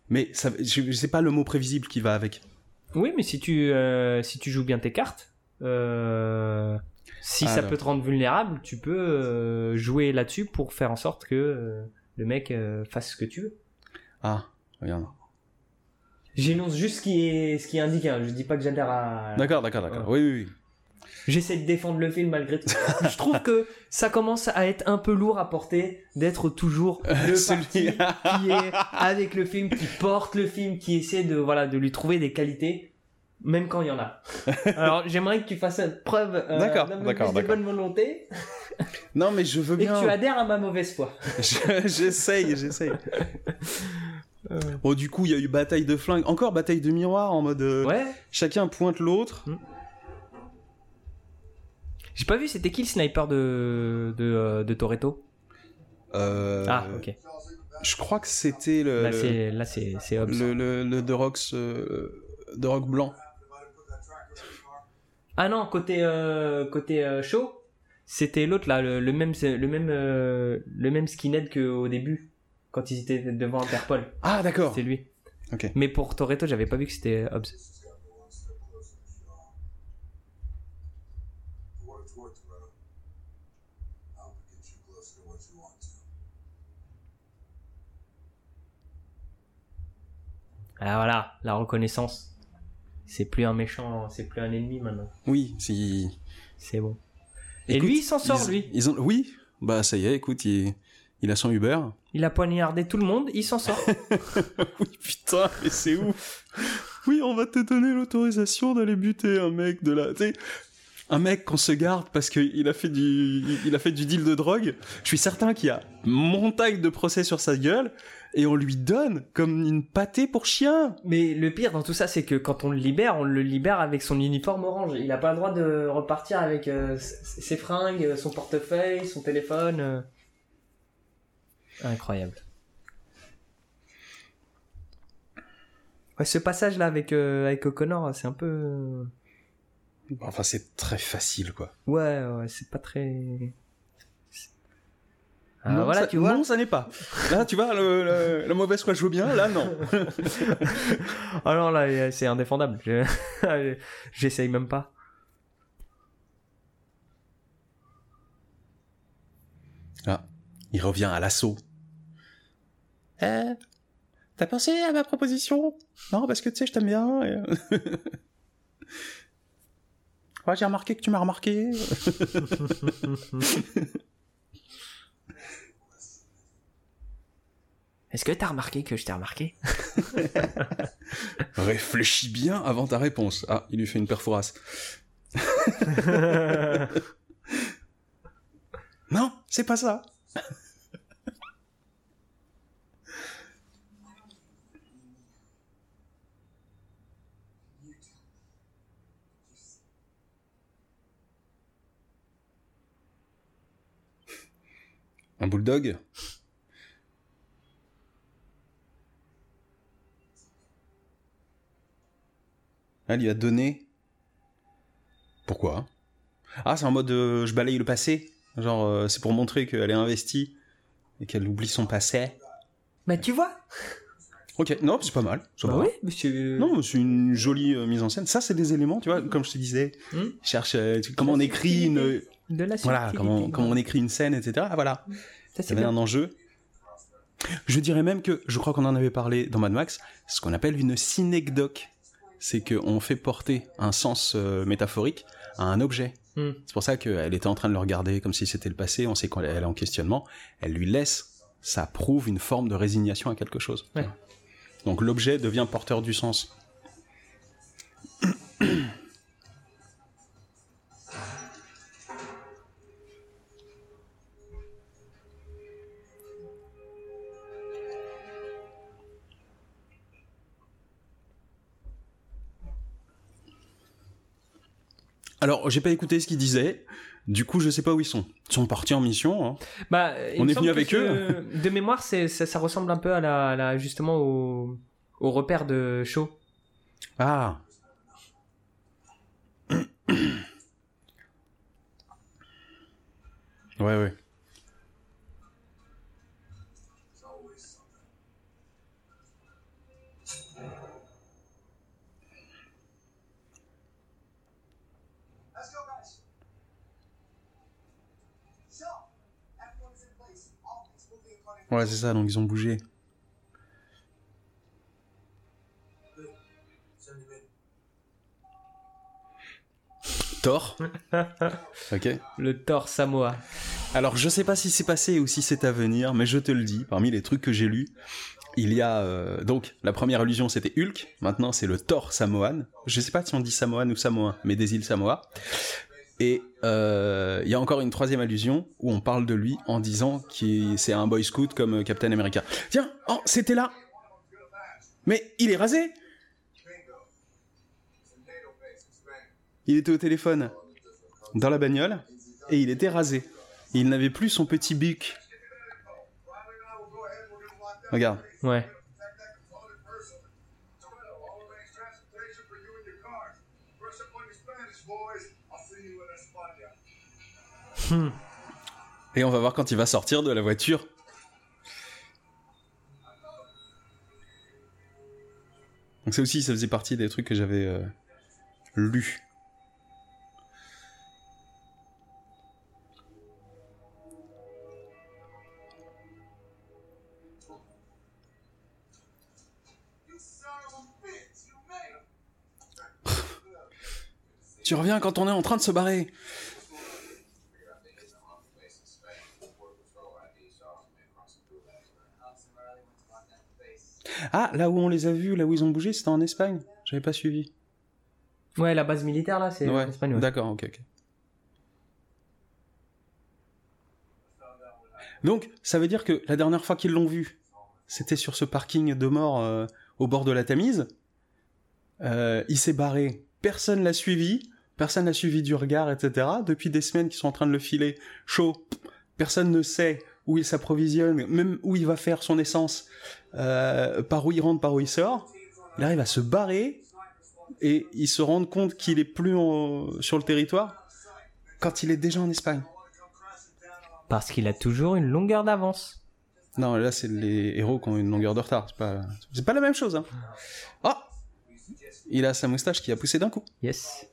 [SPEAKER 2] Mais ça, je, c'est pas le mot prévisible qui va avec.
[SPEAKER 1] Oui, mais si tu, euh, si tu joues bien tes cartes, euh, si ça peut te rendre vulnérable, tu peux euh, jouer là-dessus pour faire en sorte que euh, le mec euh, fasse ce que tu veux.
[SPEAKER 2] Ah, regarde.
[SPEAKER 1] J'énonce juste ce qui est, ce qui est indiqué. hein. Je dis pas que j'adhère à.
[SPEAKER 2] D'accord, d'accord, d'accord. Oui, oui, oui.
[SPEAKER 1] J'essaie de défendre le film malgré tout. Je trouve que ça commence à être un peu lourd à porter d'être toujours le
[SPEAKER 2] Celui-
[SPEAKER 1] parti qui est avec le film, qui porte le film, qui essaie de voilà de lui trouver des qualités. même quand il y en a. [laughs] Alors j'aimerais que tu fasses preuve euh,
[SPEAKER 2] D'accord, d'accord,
[SPEAKER 1] de bonne volonté
[SPEAKER 2] Non, mais je veux
[SPEAKER 1] et
[SPEAKER 2] bien.
[SPEAKER 1] que tu adhères à ma mauvaise foi. [laughs]
[SPEAKER 2] Je- j'essaye, j'essaye. Bon, du coup, il y a eu bataille de flingues. Encore bataille de miroirs en mode. euh,
[SPEAKER 1] Ouais.
[SPEAKER 2] Chacun pointe l'autre.
[SPEAKER 1] J'ai pas vu, c'était qui le sniper de, de, euh, de Toretto?
[SPEAKER 2] Euh,
[SPEAKER 1] Ah, ok.
[SPEAKER 2] Je crois que c'était le.
[SPEAKER 1] Là, c'est là, c'est c'est Hobbs.
[SPEAKER 2] le, le, le The Rocks, euh, The Rock blanc.
[SPEAKER 1] Ah non, côté euh, côté show, c'était l'autre là, le, le même le même le même skinhead qu'au début quand ils étaient devant Interpol.
[SPEAKER 2] Ah, d'accord.
[SPEAKER 1] C'est lui.
[SPEAKER 2] Ok.
[SPEAKER 1] Mais pour Toretto, j'avais pas vu que c'était Hobbs.
[SPEAKER 3] This has got me one step closer to Sean. For what it's worth, Toretto, I'll get you closer to what you want to.
[SPEAKER 1] Ah voilà, la reconnaissance. C'est plus un méchant, c'est plus un ennemi maintenant.
[SPEAKER 2] Oui, si.
[SPEAKER 1] C'est bon. Et
[SPEAKER 2] Écoute,
[SPEAKER 1] lui, il s'en sort,
[SPEAKER 2] ils-
[SPEAKER 1] lui.
[SPEAKER 2] Ils ont... Oui, bah ça y est, écoute, il, il a son Uber.
[SPEAKER 1] Il a poignardé tout le monde, il s'en sort. [laughs]
[SPEAKER 2] oui, putain, mais c'est ouf. Oui, on va te donner l'autorisation d'aller buter un mec de la. Un mec qu'on se garde parce qu'il a fait du, il a fait du deal de drogue. Je suis certain qu'il y a montagne de procès sur sa gueule et on lui donne comme une pâtée pour chien.
[SPEAKER 1] Mais le pire dans tout ça, c'est que quand on le libère, on le libère avec son uniforme orange. Il a pas le droit de repartir avec euh, ses fringues, son portefeuille, son téléphone. euh. Incroyable. Ouais, ce passage-là avec, euh, avec O'Connor, c'est un peu... euh,
[SPEAKER 2] Enfin, c'est très facile, quoi.
[SPEAKER 1] Ouais, ouais, c'est pas très... Ah,
[SPEAKER 2] non,
[SPEAKER 1] voilà,
[SPEAKER 2] ça,
[SPEAKER 1] tu vois.
[SPEAKER 2] Non, ça n'est pas. Là, tu vois, le, le- la mauvaise foi, je veux bien. Là, non. [laughs]
[SPEAKER 1] Non, là, c'est indéfendable. Je- [laughs] J'essaye même pas.
[SPEAKER 2] Ah, il revient à l'assaut. Eh, t'as pensé à ma proposition? Non, parce que tu sais, je t'aime bien. et- [laughs] ouais, j'ai remarqué que tu m'as remarqué.
[SPEAKER 1] Est-ce que t'as remarqué que je t'ai remarqué? [laughs]
[SPEAKER 2] Réfléchis bien avant ta réponse. Ah, il lui fait une perforace. [laughs] Non, c'est pas ça. Un bulldog? Elle lui a donné. Pourquoi? Ah, c'est en mode euh, je balaye le passé. Genre, euh, c'est pour montrer qu'elle est investie et qu'elle oublie son passé.
[SPEAKER 1] Bah tu vois
[SPEAKER 2] Ok, non, c'est pas mal. ça
[SPEAKER 1] Bah oui, monsieur...
[SPEAKER 2] Non, mais c'est une jolie euh, mise en scène. Ça, c'est des éléments, tu vois, comme je te disais.
[SPEAKER 1] Hmm.
[SPEAKER 2] Cherche euh, tu- comment on écrit une.
[SPEAKER 1] De la
[SPEAKER 2] Voilà,
[SPEAKER 1] subtilité.
[SPEAKER 2] comment, comment on écrit une scène, etc. Ah, voilà.
[SPEAKER 1] Ça, c'est
[SPEAKER 2] avait
[SPEAKER 1] bien.
[SPEAKER 2] un enjeu. Je dirais même que, je crois qu'on en avait parlé dans Mad Max, ce qu'on appelle une synecdoque. C'est qu'on fait porter un sens euh, métaphorique à un objet.
[SPEAKER 1] Hmm.
[SPEAKER 2] C'est pour ça qu'elle était en train de le regarder comme si c'était le passé, on sait qu'elle est en questionnement. Elle lui laisse, ça prouve une forme de résignation à quelque chose.
[SPEAKER 1] Ouais.
[SPEAKER 2] Donc l'objet devient porteur du sens. Alors, j'ai pas écouté ce qu'ils disaient. Du coup, je sais pas où ils sont. Ils sont partis en mission. hein.
[SPEAKER 1] Bah,
[SPEAKER 2] On est venu avec
[SPEAKER 1] ce- [laughs] De mémoire, ça, ça ressemble un peu à la, la- justement au, au repère de Shaw.
[SPEAKER 2] Ah. [coughs] Ouais, ouais. Ouais, c'est ça, donc ils ont bougé. Thor. [laughs] ok.
[SPEAKER 1] Le Thor Samoa.
[SPEAKER 2] Alors, je sais pas si c'est passé ou si c'est à venir, mais je te le dis, parmi les trucs que j'ai lus, il y a euh, donc la première allusion c'était Hulk, maintenant c'est le Thor Samoan. Je sais pas si on dit Samoan ou Samoan, mais des îles Samoa. Et euh, il y a encore une troisième allusion où on parle de lui en disant que c'est un boy scout comme euh, Captain America. Tiens, oh, c'était là. Mais il est rasé. Il était au téléphone dans la bagnole et il était rasé. Il n'avait plus son petit buc.
[SPEAKER 5] Riley and España.
[SPEAKER 2] Et on va voir quand il va sortir de la voiture. Donc ça aussi, ça faisait partie des trucs que j'avais euh, lus. Tu reviens quand on est en train de se barrer. Ah, là où on les a vus, là où ils ont bougé, c'était en Espagne. J'avais pas suivi.
[SPEAKER 1] Ouais, la base militaire là, c'est
[SPEAKER 2] Ouais,
[SPEAKER 1] en Espagne. ouais.
[SPEAKER 2] d'accord, ok, ok. Donc, ça veut dire que la dernière fois qu'ils l'ont vu, c'était sur ce parking de mort euh, au bord de la Tamise. Euh, il s'est barré, personne l'a suivi, personne l'a suivi du regard, etc. Depuis des semaines qu'ils sont en train de le filer chaud, personne ne sait où il s'approvisionne, même où il va faire son essence, euh, par où il rentre, par où il sort. Il arrive à se barrer et ils se rendent compte qu'il est plus en- sur le territoire quand il est déjà en Espagne.
[SPEAKER 1] Parce qu'il a toujours une longueur d'avance.
[SPEAKER 2] Non, là, c'est les héros qui ont une longueur de retard. C'est pas, c'est pas la même chose. Hein. Oh Il a sa moustache qui a poussé d'un coup.
[SPEAKER 1] Yes.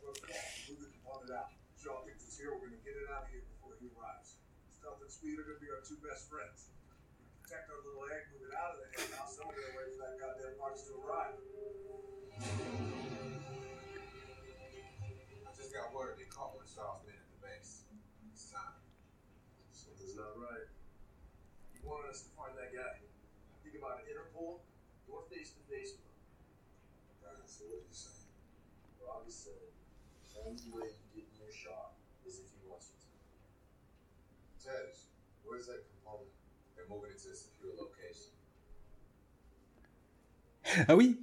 [SPEAKER 5] The only way you get near Shaw is if he wants you to. Tej, where's that component? They're moving it to a secure location.
[SPEAKER 2] Ah oui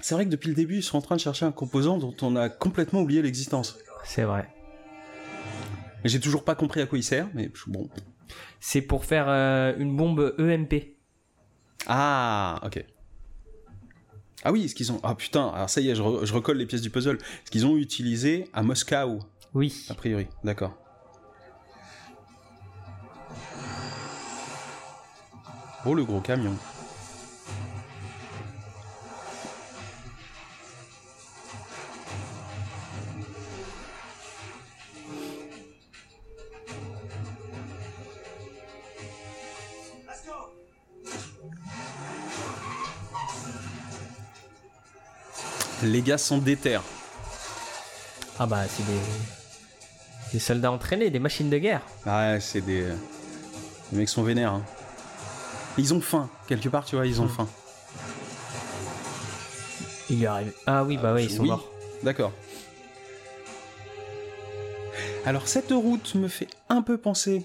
[SPEAKER 2] C'est vrai que depuis le début, ils sont en train de chercher un composant dont on a complètement oublié l'existence.
[SPEAKER 1] C'est vrai.
[SPEAKER 2] J'ai toujours pas compris à quoi il sert, mais bon.
[SPEAKER 1] C'est pour faire euh, une bombe EMP.
[SPEAKER 2] Ah, ok. Ah oui, ce qu'ils ont. Ah putain, alors ça y est, je, re- je recolle les pièces du puzzle. Ce qu'ils ont utilisé à Moscou,
[SPEAKER 1] Oui.
[SPEAKER 2] a priori. D'accord. Oh, le gros camion. Les gars sont déter.
[SPEAKER 1] Ah bah c'est des... des soldats entraînés, des machines de guerre.
[SPEAKER 2] Ah, ouais, c'est des. Les mecs sont vénères. hein. Ils ont faim, quelque part, tu vois, ils ont faim.
[SPEAKER 1] Il lui arrive. Ah oui, bah ouais, ils sont
[SPEAKER 2] Oui,
[SPEAKER 1] morts.
[SPEAKER 2] D'accord. Alors, cette route me fait un peu penser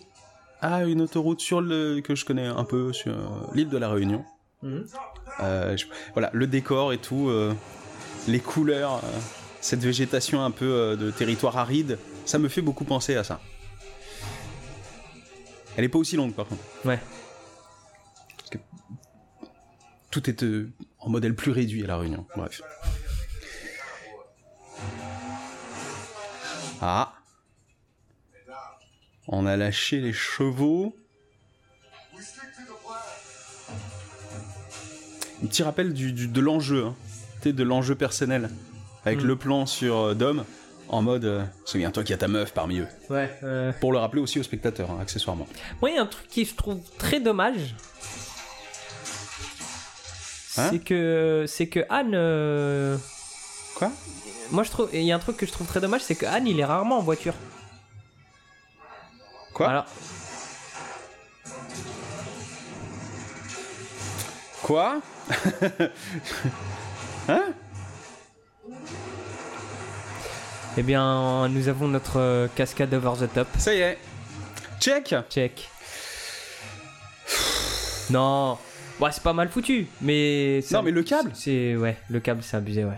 [SPEAKER 2] à une autoroute sur le que je connais un peu sur euh, l'île de la Réunion.
[SPEAKER 1] Mhm.
[SPEAKER 2] Euh, je- voilà, le décor et tout, euh, les couleurs, euh, cette végétation un peu euh, de territoire aride, ça me fait beaucoup penser à ça. Elle est pas aussi longue par contre.
[SPEAKER 1] Ouais.
[SPEAKER 2] Tout est euh, en modèle plus réduit à la Réunion. Bref. Ah. On a lâché les chevaux. Un petit rappel du, du- de l'enjeu, hein. De l'enjeu personnel. Avec
[SPEAKER 1] Mm.
[SPEAKER 2] le plan sur euh, Dom, en mode euh, Souviens-toi qu'il y a ta meuf parmi eux.
[SPEAKER 1] Ouais. euh,
[SPEAKER 2] Pour le rappeler aussi aux spectateurs, hein, accessoirement.
[SPEAKER 1] Moi, il y a un truc qui je trouve très dommage.
[SPEAKER 2] Hein
[SPEAKER 1] c'est que c'est que Anne. euh,
[SPEAKER 2] Quoi?
[SPEAKER 1] Moi, je trouve. Il y a un truc que je trouve très dommage, c'est que Anne, il est rarement en voiture.
[SPEAKER 2] Quoi?
[SPEAKER 1] Alors,
[SPEAKER 2] Quoi? [laughs] Hein
[SPEAKER 1] Eh bien, nous avons notre euh, cascade over the top.
[SPEAKER 2] Ça y est. Check
[SPEAKER 1] Check. Non. Ouais, c'est pas mal foutu, mais.
[SPEAKER 2] Non, mais le câble
[SPEAKER 1] C'est. Ouais, le câble, c'est abusé, ouais.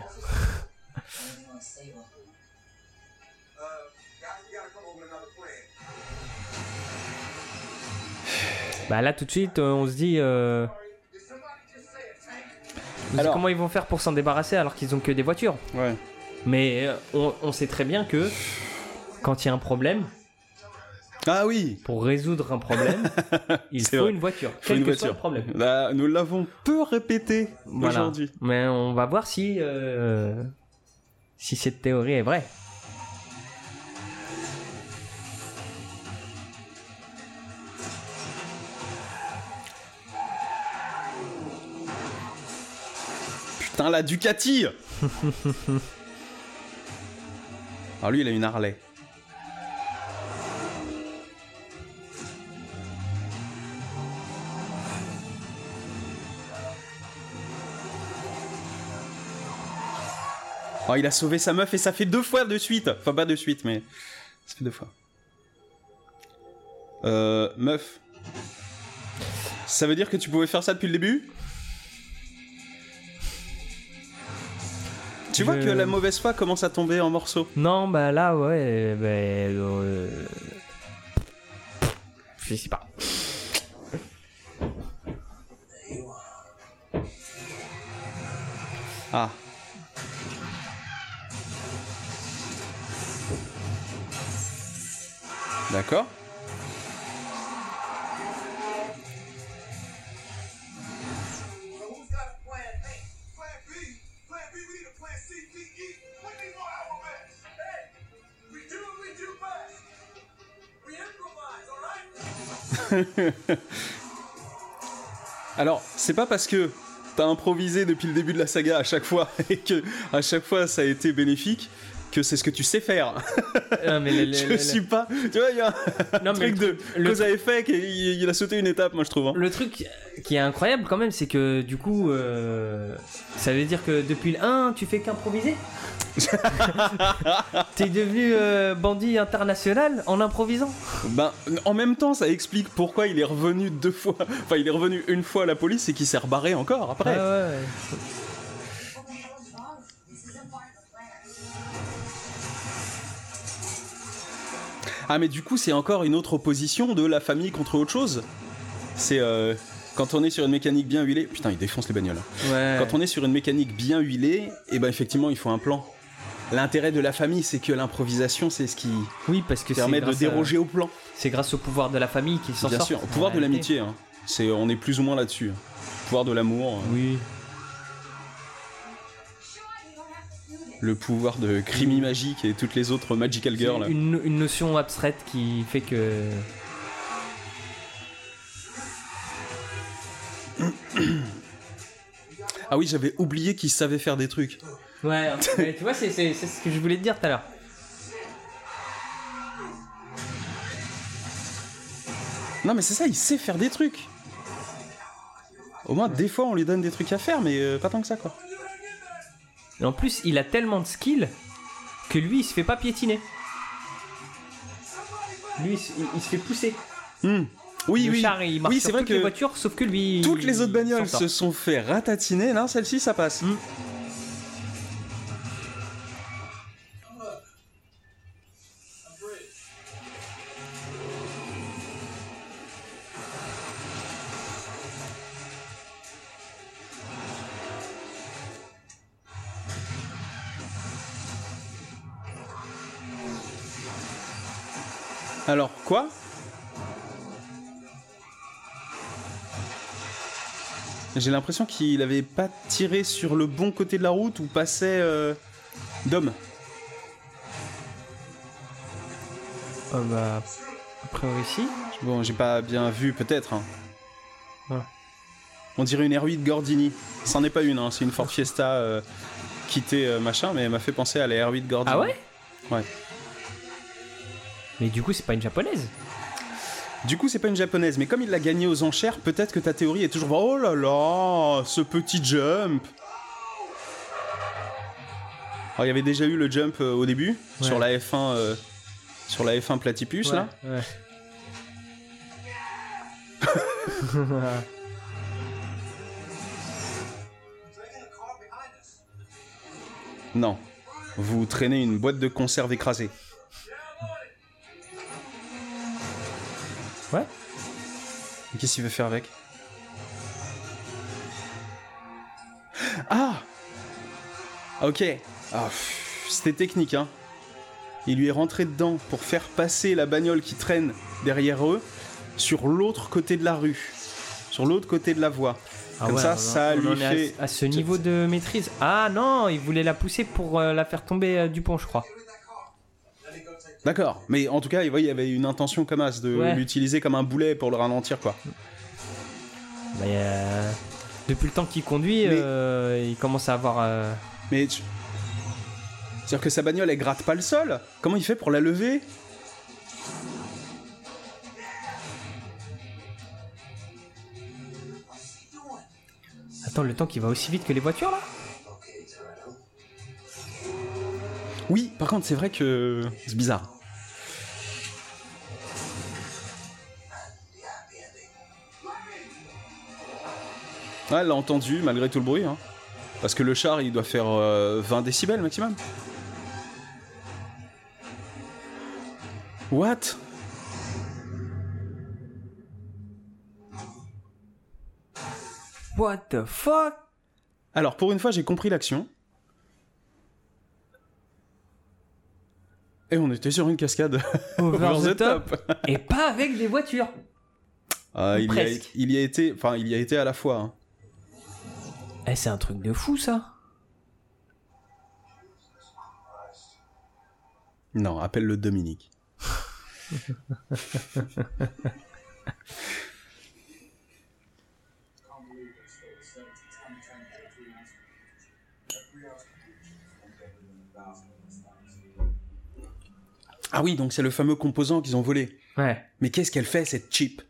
[SPEAKER 1] Bah là, tout de suite, euh, on se dit. euh,
[SPEAKER 2] Alors-
[SPEAKER 1] comment ils vont faire pour s'en débarrasser alors qu'ils ont que des voitures
[SPEAKER 2] Ouais.
[SPEAKER 1] Mais euh, on, on sait très bien que quand il y a un problème,
[SPEAKER 2] Ah oui
[SPEAKER 1] pour résoudre un problème, [laughs] il faut
[SPEAKER 2] vrai.
[SPEAKER 1] une voiture.
[SPEAKER 2] Faut
[SPEAKER 1] quel
[SPEAKER 2] une
[SPEAKER 1] que
[SPEAKER 2] voiture.
[SPEAKER 1] soit le problème.
[SPEAKER 2] Là, nous l'avons peu répété
[SPEAKER 1] Voilà.
[SPEAKER 2] aujourd'hui.
[SPEAKER 1] Mais on va voir si euh, si cette théorie est vraie.
[SPEAKER 2] Putain, la Ducati Alors [laughs] lui, il a une Harley. Oh, il a sauvé sa meuf et ça fait deux fois de suite. Enfin, pas de suite, mais ça fait deux fois. Euh, meuf. Ça veut dire que tu pouvais faire ça depuis le début? Tu vois que la mauvaise foi commence à tomber en morceaux.
[SPEAKER 1] Non, bah là, ouais, bah, euh, je sais pas.
[SPEAKER 2] Ah. D'accord. [laughs] Alors, c'est pas parce que t'as improvisé depuis le début de la saga à chaque fois [laughs] et que à chaque fois ça a été bénéfique que c'est ce que tu sais faire.
[SPEAKER 1] Non, mais le- [laughs] le-
[SPEAKER 2] je
[SPEAKER 1] le-
[SPEAKER 2] suis pas. Tu vois, il y a un
[SPEAKER 1] Non,
[SPEAKER 2] truc de
[SPEAKER 1] le-
[SPEAKER 2] cause à effet qu'il il a sauté une étape, moi je trouve. hein.
[SPEAKER 1] Le truc qui est incroyable quand même, c'est que du coup, euh, ça veut dire que depuis le 1, tu fais qu'improviser? [laughs] T'es devenu euh, bandit international en improvisant
[SPEAKER 2] Ben, en même temps, ça explique pourquoi il est revenu deux fois. Enfin, il est revenu une fois à la police et qu'il s'est rebarré encore après.
[SPEAKER 1] Ouais.
[SPEAKER 2] Ah, mais du coup, c'est encore une autre opposition de la famille contre autre chose. C'est euh, quand on est sur une mécanique bien huilée. Putain, il défonce les bagnoles.
[SPEAKER 1] Ouais.
[SPEAKER 2] Quand on est sur une mécanique bien huilée, et ben effectivement, il faut un plan. L'intérêt de la famille, c'est que l'improvisation, c'est ce qui
[SPEAKER 1] Oui, parce que c'est
[SPEAKER 2] permet de
[SPEAKER 1] à-
[SPEAKER 2] déroger au plan.
[SPEAKER 1] C'est grâce au pouvoir de la famille qu'il s'en
[SPEAKER 2] Bien
[SPEAKER 1] sort.
[SPEAKER 2] sûr, au pouvoir de l'amitié. hein. C'est, on est plus ou moins là-dessus. hein. Pouvoir de l'amour, euh,
[SPEAKER 1] Oui.
[SPEAKER 2] le pouvoir de Crimi Magique et toutes les autres Magical Girls.
[SPEAKER 1] Une, une notion abstraite qui fait que.
[SPEAKER 2] Ah oui, j'avais oublié qu'ils savaient faire des trucs.
[SPEAKER 1] Ouais, mais tu vois, c'est c'est- c'est ce que je voulais te dire tout à l'heure.
[SPEAKER 2] Non, mais c'est ça, il sait faire des trucs. Au moins, des fois, on lui donne des trucs à faire, mais euh, pas tant que ça, quoi.
[SPEAKER 1] Et en plus, il a tellement de skill que lui, il se fait pas piétiner. Lui, il, se- il- il se fait pousser.
[SPEAKER 2] Hmm. Oui,
[SPEAKER 1] le
[SPEAKER 2] oui.
[SPEAKER 1] char, il marche
[SPEAKER 2] Oui, c'est vrai
[SPEAKER 1] toutes les
[SPEAKER 2] que
[SPEAKER 1] voitures, sauf que lui.
[SPEAKER 2] toutes les autres bagnoles se sont fait ratatiner. Là, celle-ci, ça passe.
[SPEAKER 1] Hmm.
[SPEAKER 2] Alors, quoi? J'ai l'impression qu'il avait pas tiré sur le bon côté de la route ou passait euh, d'homme.
[SPEAKER 1] Ah bah, a priori, si.
[SPEAKER 2] Bon, j'ai pas bien vu, peut-être. hein.
[SPEAKER 1] Ouais.
[SPEAKER 2] On dirait une R8 Gordini. C'en est pas une, hein, c'est une Ford Fiesta euh, quittée euh, machin, mais elle m'a fait penser à la R8 Gordini.
[SPEAKER 1] Ah ouais?
[SPEAKER 2] Ouais.
[SPEAKER 1] Mais du coup, c'est pas une japonaise.
[SPEAKER 2] Du coup, c'est pas une japonaise, mais comme il l'a gagnée aux enchères, peut-être que ta théorie est toujours. Oh là là, ce petit jump Alors, il y avait déjà eu le jump euh, au début,
[SPEAKER 1] Ouais.
[SPEAKER 2] sur la F1, euh, sur la F1 Platypus, là.
[SPEAKER 1] Ouais. [laughs]
[SPEAKER 2] Non. Vous traînez une boîte de conserve écrasée.
[SPEAKER 1] Ouais.
[SPEAKER 2] Et Qu'est-ce qu'il veut faire avec Ah Ok. Ah, C'était technique, hein. Il lui est rentré dedans pour faire passer la bagnole qui traîne derrière eux sur l'autre côté de la rue. Sur l'autre côté de la voie.
[SPEAKER 1] Ah
[SPEAKER 2] Comme
[SPEAKER 1] ouais,
[SPEAKER 2] ça, ça lui
[SPEAKER 1] à-
[SPEAKER 2] fait-
[SPEAKER 1] À, ce niveau de maîtrise. Ah non, il voulait la pousser pour euh, la faire tomber euh, du pont, je crois.
[SPEAKER 2] D'accord. Mais en tout cas, il y avait une intention comme as de
[SPEAKER 1] Ouais.
[SPEAKER 2] l'utiliser comme un boulet pour le ralentir, quoi.
[SPEAKER 1] Euh, depuis le temps qu'il conduit,
[SPEAKER 2] Mais-
[SPEAKER 1] euh, il commence à avoir. euh,
[SPEAKER 2] Mais tu- C'est-à-dire que sa bagnole, elle gratte pas le sol Comment il fait pour la lever?
[SPEAKER 1] Attends, le temps qui va aussi vite que les voitures là?
[SPEAKER 2] Oui, par contre, c'est vrai que c'est bizarre. Ouais, elle l'a entendu malgré tout le bruit. Hein. Parce que le char, il doit faire euh, 20 décibels maximum. What?
[SPEAKER 1] What the fuck?
[SPEAKER 2] Alors, pour une fois, j'ai compris l'action. Et on était sur une cascade. [laughs]
[SPEAKER 1] Over the top. Et pas avec des voitures Ou
[SPEAKER 2] il, y a,
[SPEAKER 1] presque.
[SPEAKER 2] il y a été, enfin, il y a été à la fois. hein.
[SPEAKER 1] Eh, c'est un truc de fou ça
[SPEAKER 2] Non, appelle-le Dominique.
[SPEAKER 5] Can't believe they stole the 7 to 10 10 for a three ounce. That three ounce
[SPEAKER 2] Ah oui, donc c'est le fameux composant qu'ils ont volé.
[SPEAKER 1] Ouais.
[SPEAKER 2] Mais qu'est-ce qu'elle fait, cette chip?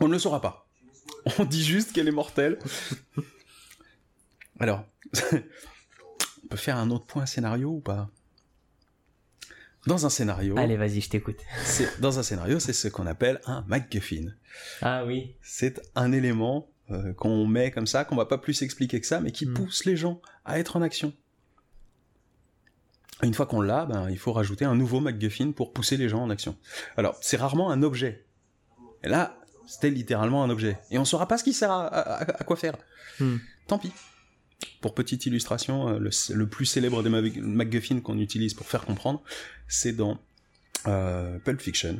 [SPEAKER 2] On ne le saura pas. [laughs] On dit juste qu'elle est mortelle. Alors, [laughs] on peut faire un autre point scénario ou pas? Dans un scénario,
[SPEAKER 1] Allez, vas-y, je t'écoute.
[SPEAKER 2] dans un scénario, c'est ce qu'on appelle un MacGuffin.
[SPEAKER 1] Ah oui.
[SPEAKER 2] C'est un élément euh, qu'on met comme ça, qu'on va pas plus expliquer que ça, mais qui
[SPEAKER 1] Mm.
[SPEAKER 2] pousse les gens à être en action. Une fois qu'on l'a, ben, il faut rajouter un nouveau MacGuffin pour pousser les gens en action. Alors, c'est rarement un objet. Et là, c'était littéralement un objet. Et on saura pas ce qui sert à, à- à quoi faire.
[SPEAKER 1] Hmm.
[SPEAKER 2] Tant pis. Pour petite illustration, euh, le, le plus célèbre des Mac- MacGuffin qu'on utilise pour faire comprendre, c'est dans euh, Pulp Fiction,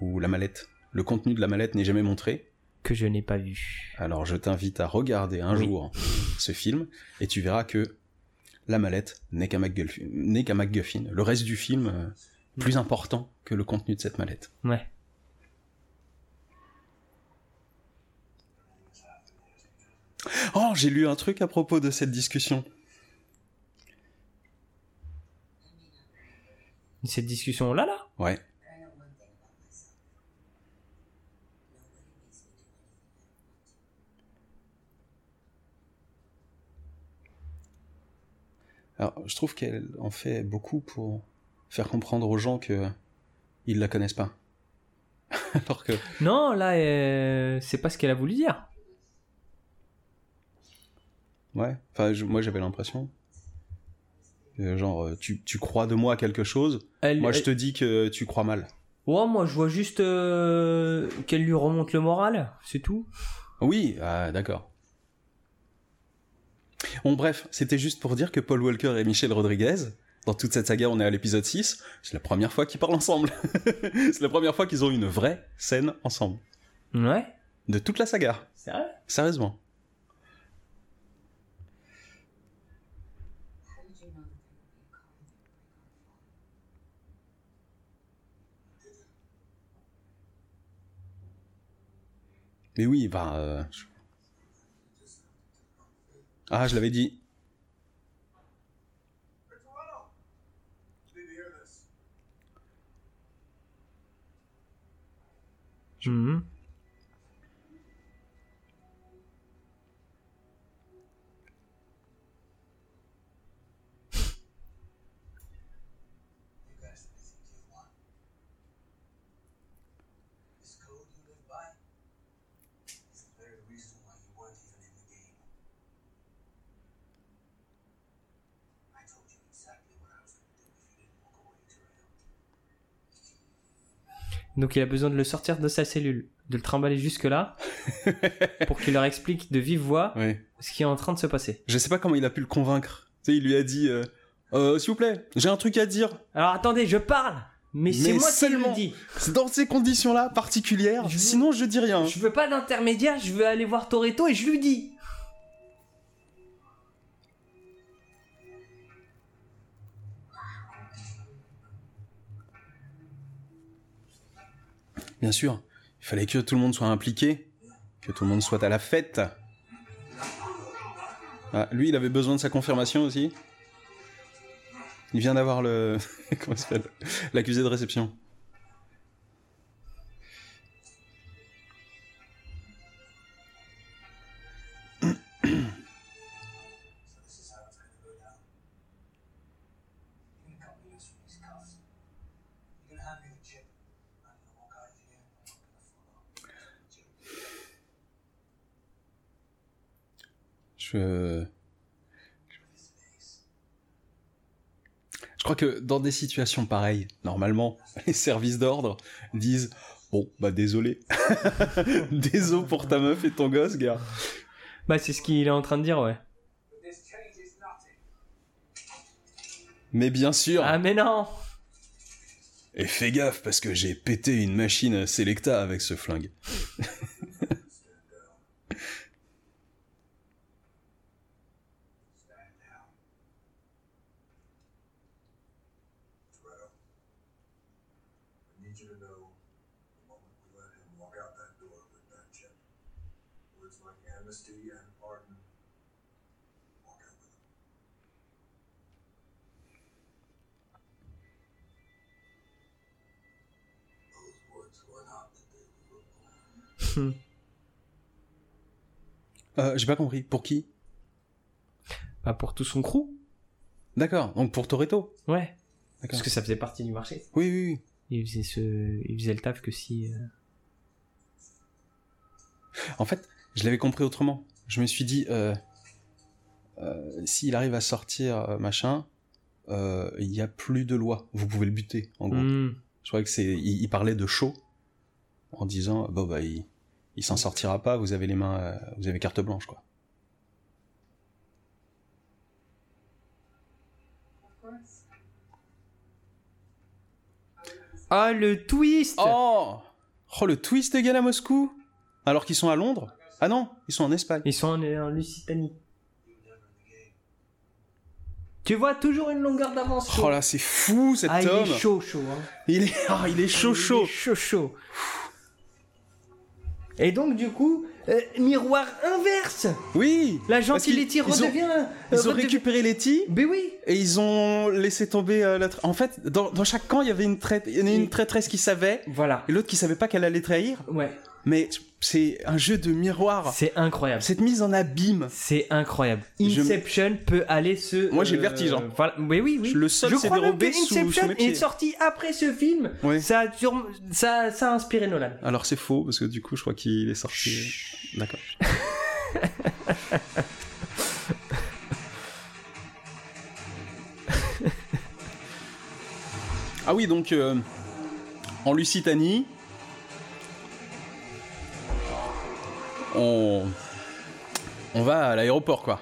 [SPEAKER 2] où la mallette, le contenu de la mallette n'est jamais montré,
[SPEAKER 1] Que je n'ai pas vu.
[SPEAKER 2] alors je t'invite à regarder un
[SPEAKER 1] Oui.
[SPEAKER 2] jour ce film et tu verras que la mallette n'est qu'un MacGuffin, MacGuffin. Le reste du film, euh, plus important que le contenu de cette mallette.
[SPEAKER 1] Ouais.
[SPEAKER 2] Oh, j'ai lu un truc à propos de cette discussion.
[SPEAKER 1] Cette discussion là, là?
[SPEAKER 2] Ouais. Alors, je trouve qu'elle en fait beaucoup pour faire comprendre aux gens que ils la connaissent pas. [laughs] Alors que
[SPEAKER 1] Non, là, euh, c'est pas ce qu'elle a voulu dire.
[SPEAKER 2] Ouais, enfin, je- moi j'avais l'impression. que, genre, euh, tu, tu crois de moi quelque chose,
[SPEAKER 1] Elle,
[SPEAKER 2] moi je te dis que tu crois mal.
[SPEAKER 1] Ouais, moi, je vois juste euh, qu'elle lui remonte le moral, c'est tout.
[SPEAKER 2] Oui, ah, d'accord. Bon, bref, c'était juste pour dire que Paul Walker et Michel Rodriguez, dans toute cette saga, on est à l'épisode 6, c'est la première fois qu'ils parlent ensemble. [laughs] c'est la première fois qu'ils ont une vraie scène ensemble.
[SPEAKER 1] Ouais,
[SPEAKER 2] De toute la saga, sérieusement. Mais oui, bah... euh, Ah, je l'avais dit.
[SPEAKER 5] Toronto! You need to hear this.
[SPEAKER 1] Mhm.
[SPEAKER 4] You guys really think you've won? This code you live by is the very reason why you weren't even in the game. I told you exactly what I was going to do if you didn't walk away, Terrell.
[SPEAKER 1] Donc il a besoin de le sortir de sa cellule, de le trimballer jusque-là, [laughs] pour qu'il leur explique de vive voix ce qui est en train de se passer.
[SPEAKER 2] Je sais pas comment il a pu le convaincre. Tu sais, il lui a dit euh, Euh, S'il vous plaît, j'ai un truc à dire.
[SPEAKER 1] Alors attendez, je parle Mais, c'est moi
[SPEAKER 2] seulement.
[SPEAKER 1] qui le dis
[SPEAKER 2] C'est dans ces conditions-là particulières.
[SPEAKER 1] Je veux-
[SPEAKER 2] Sinon, je dis rien.
[SPEAKER 1] Je veux pas d'intermédiaire, je veux aller voir Toretto et je lui dis
[SPEAKER 2] Bien sûr, il fallait que tout le monde soit impliqué, que tout le monde soit à la fête. Ah, lui, il avait besoin de sa confirmation aussi. Il vient d'avoir le. [laughs] Comment s'appelle? L'accusé de réception. Je. Je crois que dans des situations pareilles, normalement, [laughs] les services d'ordre disent Bon, bah désolé. [laughs] désolé pour ta meuf et ton gosse, gars.
[SPEAKER 1] Bah c'est ce qu'il est en train de dire, ouais.
[SPEAKER 2] Mais bien sûr.
[SPEAKER 1] Ah mais non
[SPEAKER 2] Et fais gaffe parce que j'ai pété une machine Selecta avec ce flingue. [laughs]
[SPEAKER 3] born.
[SPEAKER 2] Euh, j'ai pas compris. Pour qui?
[SPEAKER 1] Bah pour tout son crew
[SPEAKER 2] D'accord, donc pour Toretto.
[SPEAKER 1] Ouais. Parce que ça faisait partie du marché.
[SPEAKER 2] Oui, oui, oui.
[SPEAKER 1] Il faisait, ce... il faisait le taf que si... euh,
[SPEAKER 2] En fait, je l'avais compris autrement. Je me suis dit, euh, euh, s'il arrive à sortir machin, euh, il y a plus de loi. Vous pouvez le buter, en gros.
[SPEAKER 1] hmm.
[SPEAKER 2] Je crois que c'est, il, il parlait de chaud en disant, bon bah il, il s'en sortira pas. Vous avez les mains, euh, vous avez carte blanche, quoi.
[SPEAKER 1] Ah le twist
[SPEAKER 2] Oh, oh le twist égal à Moscou, alors qu'ils sont à Londres. Ah non, ils sont en Espagne.
[SPEAKER 1] Ils sont en, en Lusitanie. Tu vois, toujours une longueur d'avance. chaud.
[SPEAKER 2] Oh là, c'est fou cet
[SPEAKER 1] ah, il
[SPEAKER 2] homme.
[SPEAKER 1] est chaud, chaud. Hein.
[SPEAKER 2] Il est, [laughs] ah, il est chaud,
[SPEAKER 1] Il est
[SPEAKER 2] chaud.
[SPEAKER 1] chaud, chaud. Et donc, du coup, euh, miroir inverse.
[SPEAKER 2] Oui. Qu'ils-
[SPEAKER 1] les tire
[SPEAKER 2] ils ont-
[SPEAKER 1] redevient. euh,
[SPEAKER 2] Ils ont
[SPEAKER 1] redevient-
[SPEAKER 2] récupéré Letty
[SPEAKER 1] Mais oui.
[SPEAKER 2] et ils ont laissé tomber euh, la. tra- En fait, dans, dans chaque camp, il y avait une traite, il y en a une traîtresse qui savait
[SPEAKER 1] Voilà.
[SPEAKER 2] et l'autre qui savait pas qu'elle allait trahir.
[SPEAKER 1] Ouais.
[SPEAKER 2] Mais c'est un jeu de miroir.
[SPEAKER 1] C'est incroyable.
[SPEAKER 2] Cette mise en abîme.
[SPEAKER 1] C'est incroyable.
[SPEAKER 2] Je-
[SPEAKER 1] Inception peut aller se.
[SPEAKER 2] Moi, j'ai le vertige, hein.
[SPEAKER 1] Voilà. Mais oui, oui.
[SPEAKER 2] Le sol
[SPEAKER 1] Je
[SPEAKER 2] s'est
[SPEAKER 1] crois même
[SPEAKER 2] dérobé
[SPEAKER 1] que
[SPEAKER 2] sous- sous
[SPEAKER 1] Inception
[SPEAKER 2] pieds.
[SPEAKER 1] est sorti après ce film.
[SPEAKER 2] Ouais.
[SPEAKER 1] Ça, a sur- ça, ça a inspiré Nolan.
[SPEAKER 2] Alors c'est faux parce que du coup, je crois qu'il est sorti. D'accord. [laughs] ah oui, donc euh, en Lusitanie, on on va à l'aéroport quoi.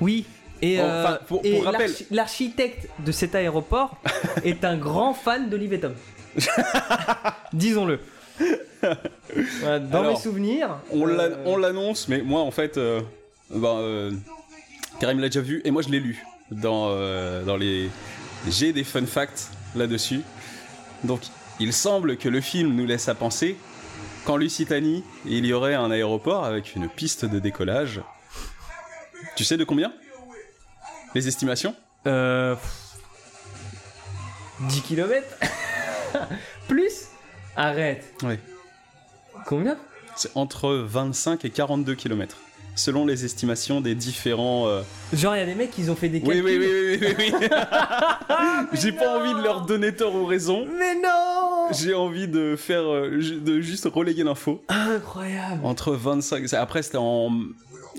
[SPEAKER 1] Oui. Et, euh,
[SPEAKER 2] pour-
[SPEAKER 1] et
[SPEAKER 2] rappel-
[SPEAKER 1] l'architecte de cet aéroport [laughs] est un grand fan d'Olivier Tom. [laughs] Disons-le. Voilà, dans
[SPEAKER 2] Alors,
[SPEAKER 1] mes souvenirs.
[SPEAKER 2] On
[SPEAKER 1] euh,
[SPEAKER 2] on l'annonce, mais moi en fait, euh, ben, euh, Karim l'a déjà vu et moi je l'ai lu dans, dans les. J'ai des fun facts là-dessus. Donc il semble que le film nous laisse à penser qu'en Lusitanie, il y aurait un aéroport avec une piste de décollage. Tu sais de combien? Les estimations?
[SPEAKER 1] Euh, 10 km [laughs] Plus? Arrête.
[SPEAKER 2] Ouais.
[SPEAKER 1] Combien?
[SPEAKER 2] C'est entre 25 et 42 km, selon les estimations des différents. euh,
[SPEAKER 1] Genre, il y a des mecs qui ont fait des
[SPEAKER 2] Oui,
[SPEAKER 1] calculs.
[SPEAKER 2] oui, oui, oui, oui, oui. [laughs] J'ai pas envie de leur donner tort ou raison.
[SPEAKER 1] Mais non [laughs]
[SPEAKER 2] J'ai envie de faire, euh, de juste relayer l'info.
[SPEAKER 1] Incroyable.
[SPEAKER 2] Entre 25. c'est- Après, c'était en.